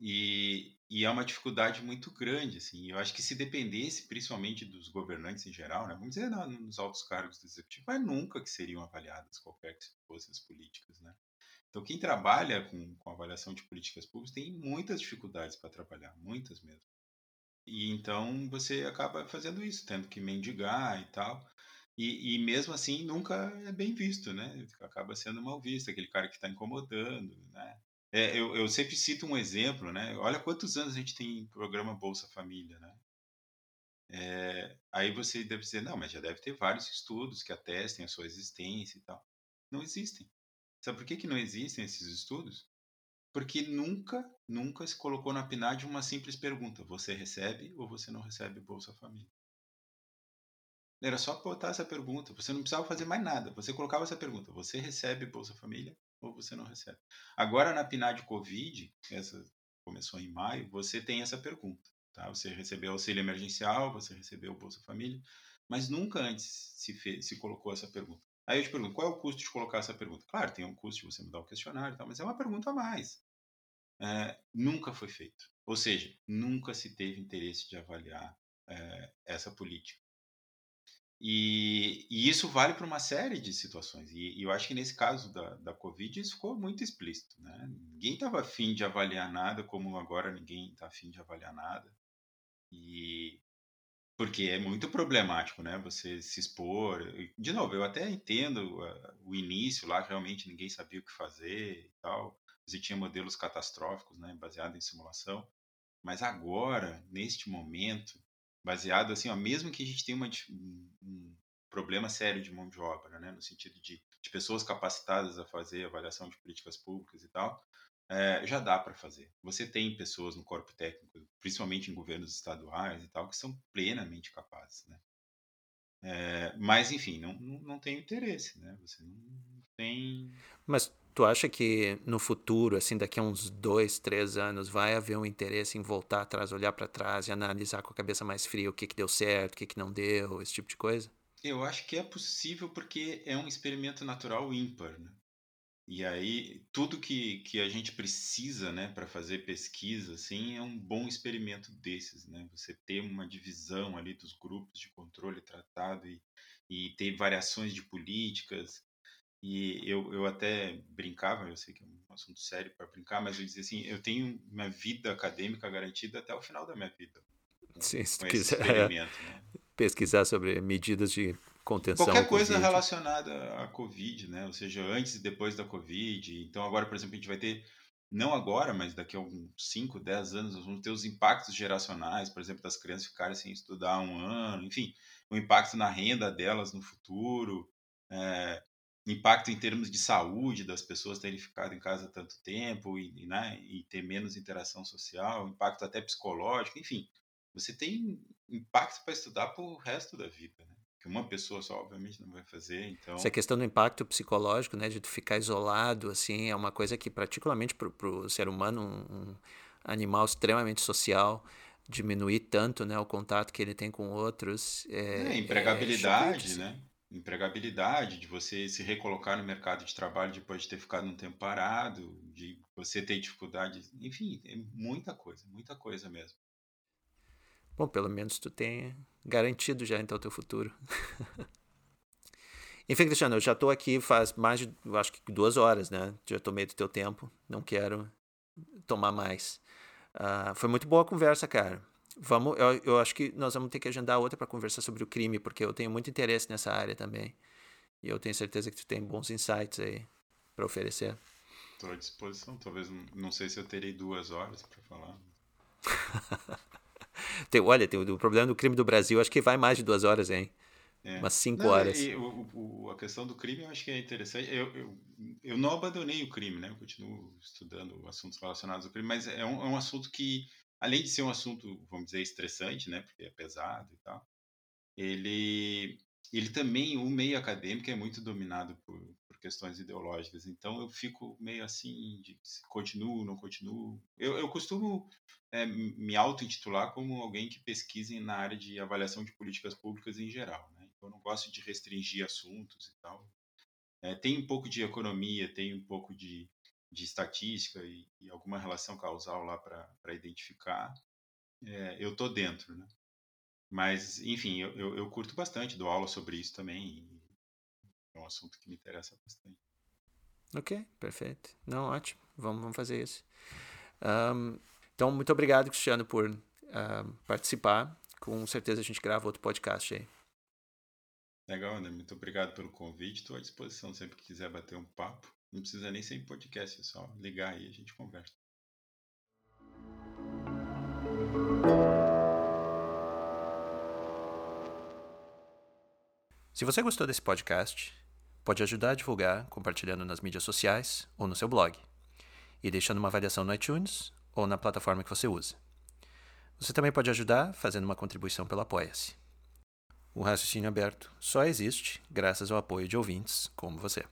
E, e, é uma dificuldade muito grande, assim. Eu acho que se dependesse, principalmente dos governantes em geral, né, vamos dizer, nos altos cargos do executivo, mas nunca que seriam avaliadas qualquer que fossem as políticas, né? Então, quem trabalha com, com avaliação de políticas públicas tem muitas dificuldades para trabalhar, muitas mesmo. E então você acaba fazendo isso, tendo que mendigar e tal. E, e mesmo assim nunca é bem visto, né? Acaba sendo mal visto, aquele cara que está incomodando, né? É, eu, eu sempre cito um exemplo, né? Olha quantos anos a gente tem programa Bolsa Família, né? É, aí você deve dizer, não, mas já deve ter vários estudos que atestem a sua existência e tal. Não existem. Sabe por que, que não existem esses estudos? Porque nunca, nunca se colocou na PNAD uma simples pergunta: você recebe ou você não recebe Bolsa Família? Era só botar essa pergunta, você não precisava fazer mais nada. Você colocava essa pergunta: você recebe Bolsa Família ou você não recebe. Agora na PNAD Covid, essa começou em maio, você tem essa pergunta. Tá? Você recebeu auxílio emergencial, você recebeu Bolsa Família, mas nunca antes se, fez, se colocou essa pergunta. Aí eu te pergunto, qual é o custo de colocar essa pergunta? Claro, tem um custo de você mudar o questionário tal, mas é uma pergunta a mais. É, nunca foi feito. Ou seja, nunca se teve interesse de avaliar é, essa política. E, e, isso vale para uma série de situações. E, e, eu acho que nesse caso da, da Covid isso ficou muito explícito. Né? Ninguém estava afim de avaliar nada, como agora ninguém está afim de avaliar nada. E porque é muito problemático, né? Você se expor. De novo, eu até entendo uh, o início lá, realmente ninguém sabia o que fazer e tal. Você tinha modelos catastróficos, né? Baseado em simulação. Mas agora, neste momento, baseado assim, ó, mesmo que a gente tenha uma, um problema sério de mão de obra, né? No sentido de, de pessoas capacitadas a fazer avaliação de políticas públicas e tal, é, já dá para fazer. Você tem pessoas no corpo técnico, principalmente em governos estaduais e tal, que são plenamente capazes, né? É, mas, enfim, não, não, não tem interesse, né? Você não tem... Mas tu acha que no futuro, assim, daqui a uns dois, três anos, vai haver um interesse em voltar atrás, olhar para trás e analisar com a cabeça mais fria o que, que deu certo, o que, que não deu, esse tipo de coisa? Eu acho que é possível porque é um experimento natural ímpar, né? E aí, tudo que, que a gente precisa, né, para fazer pesquisa, assim, é um bom experimento desses, né? Você ter uma divisão ali dos grupos de controle tratado e, e ter variações de políticas. E eu, eu até brincava, eu sei que é um assunto sério para brincar, mas eu dizia assim, eu tenho uma vida acadêmica garantida até o final da minha vida. Sim, se tu quiser né? (laughs) pesquisar sobre medidas de contenção. Qualquer coisa COVID. relacionada à Covid, né? Ou seja, antes e depois da Covid. Então, agora, por exemplo, a gente vai ter, não agora, mas daqui a uns 5, 10 anos, nós vamos ter os impactos geracionais, por exemplo, das crianças ficarem sem estudar um ano, enfim, o impacto na renda delas no futuro, é, impacto em termos de saúde das pessoas terem ficado em casa tanto tempo e, né, e ter menos interação social, impacto até psicológico, enfim. Você tem impacto para estudar para o resto da vida, né? que uma pessoa só obviamente não vai fazer, então... Essa questão do impacto psicológico, né, de tu ficar isolado, assim, é uma coisa que particularmente para o ser humano, um, um, animal extremamente social, diminuir tanto, né, o contato que ele tem com outros... É, é empregabilidade, é né? Empregabilidade, de você se recolocar no mercado de trabalho depois de ter ficado um tempo parado, de você ter dificuldade, enfim, é muita coisa, muita coisa mesmo. Bom, pelo menos tu tem garantido já então o teu futuro. (laughs) Enfim, Cristiano, eu já estou aqui faz mais de, acho que duas horas, né? Já tomei do teu tempo, não quero tomar mais. Uh, foi muito boa a conversa, cara. Vamos, eu, eu acho que nós vamos ter que agendar outra para conversar sobre o crime, porque eu tenho muito interesse nessa área também. E eu tenho certeza que tu tem bons insights aí para oferecer. Estou à disposição. Talvez, não sei se eu terei duas horas para falar. (laughs) Tem, olha, tem o, o, problema do crime do Brasil, acho que vai mais de duas horas, hein? É. Umas cinco não, horas. E, o, o, a questão do crime eu acho que é interessante. Eu, eu, eu não abandonei o crime, né? Eu continuo estudando assuntos relacionados ao crime, mas é um, é um assunto que, além de ser um assunto, vamos dizer, estressante, né? Porque é pesado e tal, ele, ele também, o meio acadêmico é muito dominado por, questões ideológicas. Então eu fico meio assim, de continuo, não continuo. Eu, eu costumo é, me auto-intitular como alguém que pesquisa na área de avaliação de políticas públicas em geral. Né? Então eu não gosto de restringir assuntos e tal. É, tem um pouco de economia, tem um pouco de, de estatística e, e alguma relação causal lá para identificar. É, eu tô dentro, né? Mas, enfim, eu, eu, eu, curto bastante, dou aula sobre isso também é um assunto que me interessa bastante. Ok, perfeito. Não, ótimo. Vamos, vamos fazer isso. Um, então, muito obrigado, Cristiano, por participar. Com certeza a gente grava outro podcast aí. Legal, André. Muito obrigado pelo convite. Estou à disposição sempre que quiser bater um papo. Não precisa nem ser em podcast, é só ligar aí e a gente conversa. Se você gostou desse podcast, pode ajudar a divulgar compartilhando nas mídias sociais ou no seu blog e deixando uma avaliação no iTunes ou na plataforma que você usa. Você também pode ajudar fazendo uma contribuição pelo Apoia-se. O raciocínio aberto só existe graças ao apoio de ouvintes como você.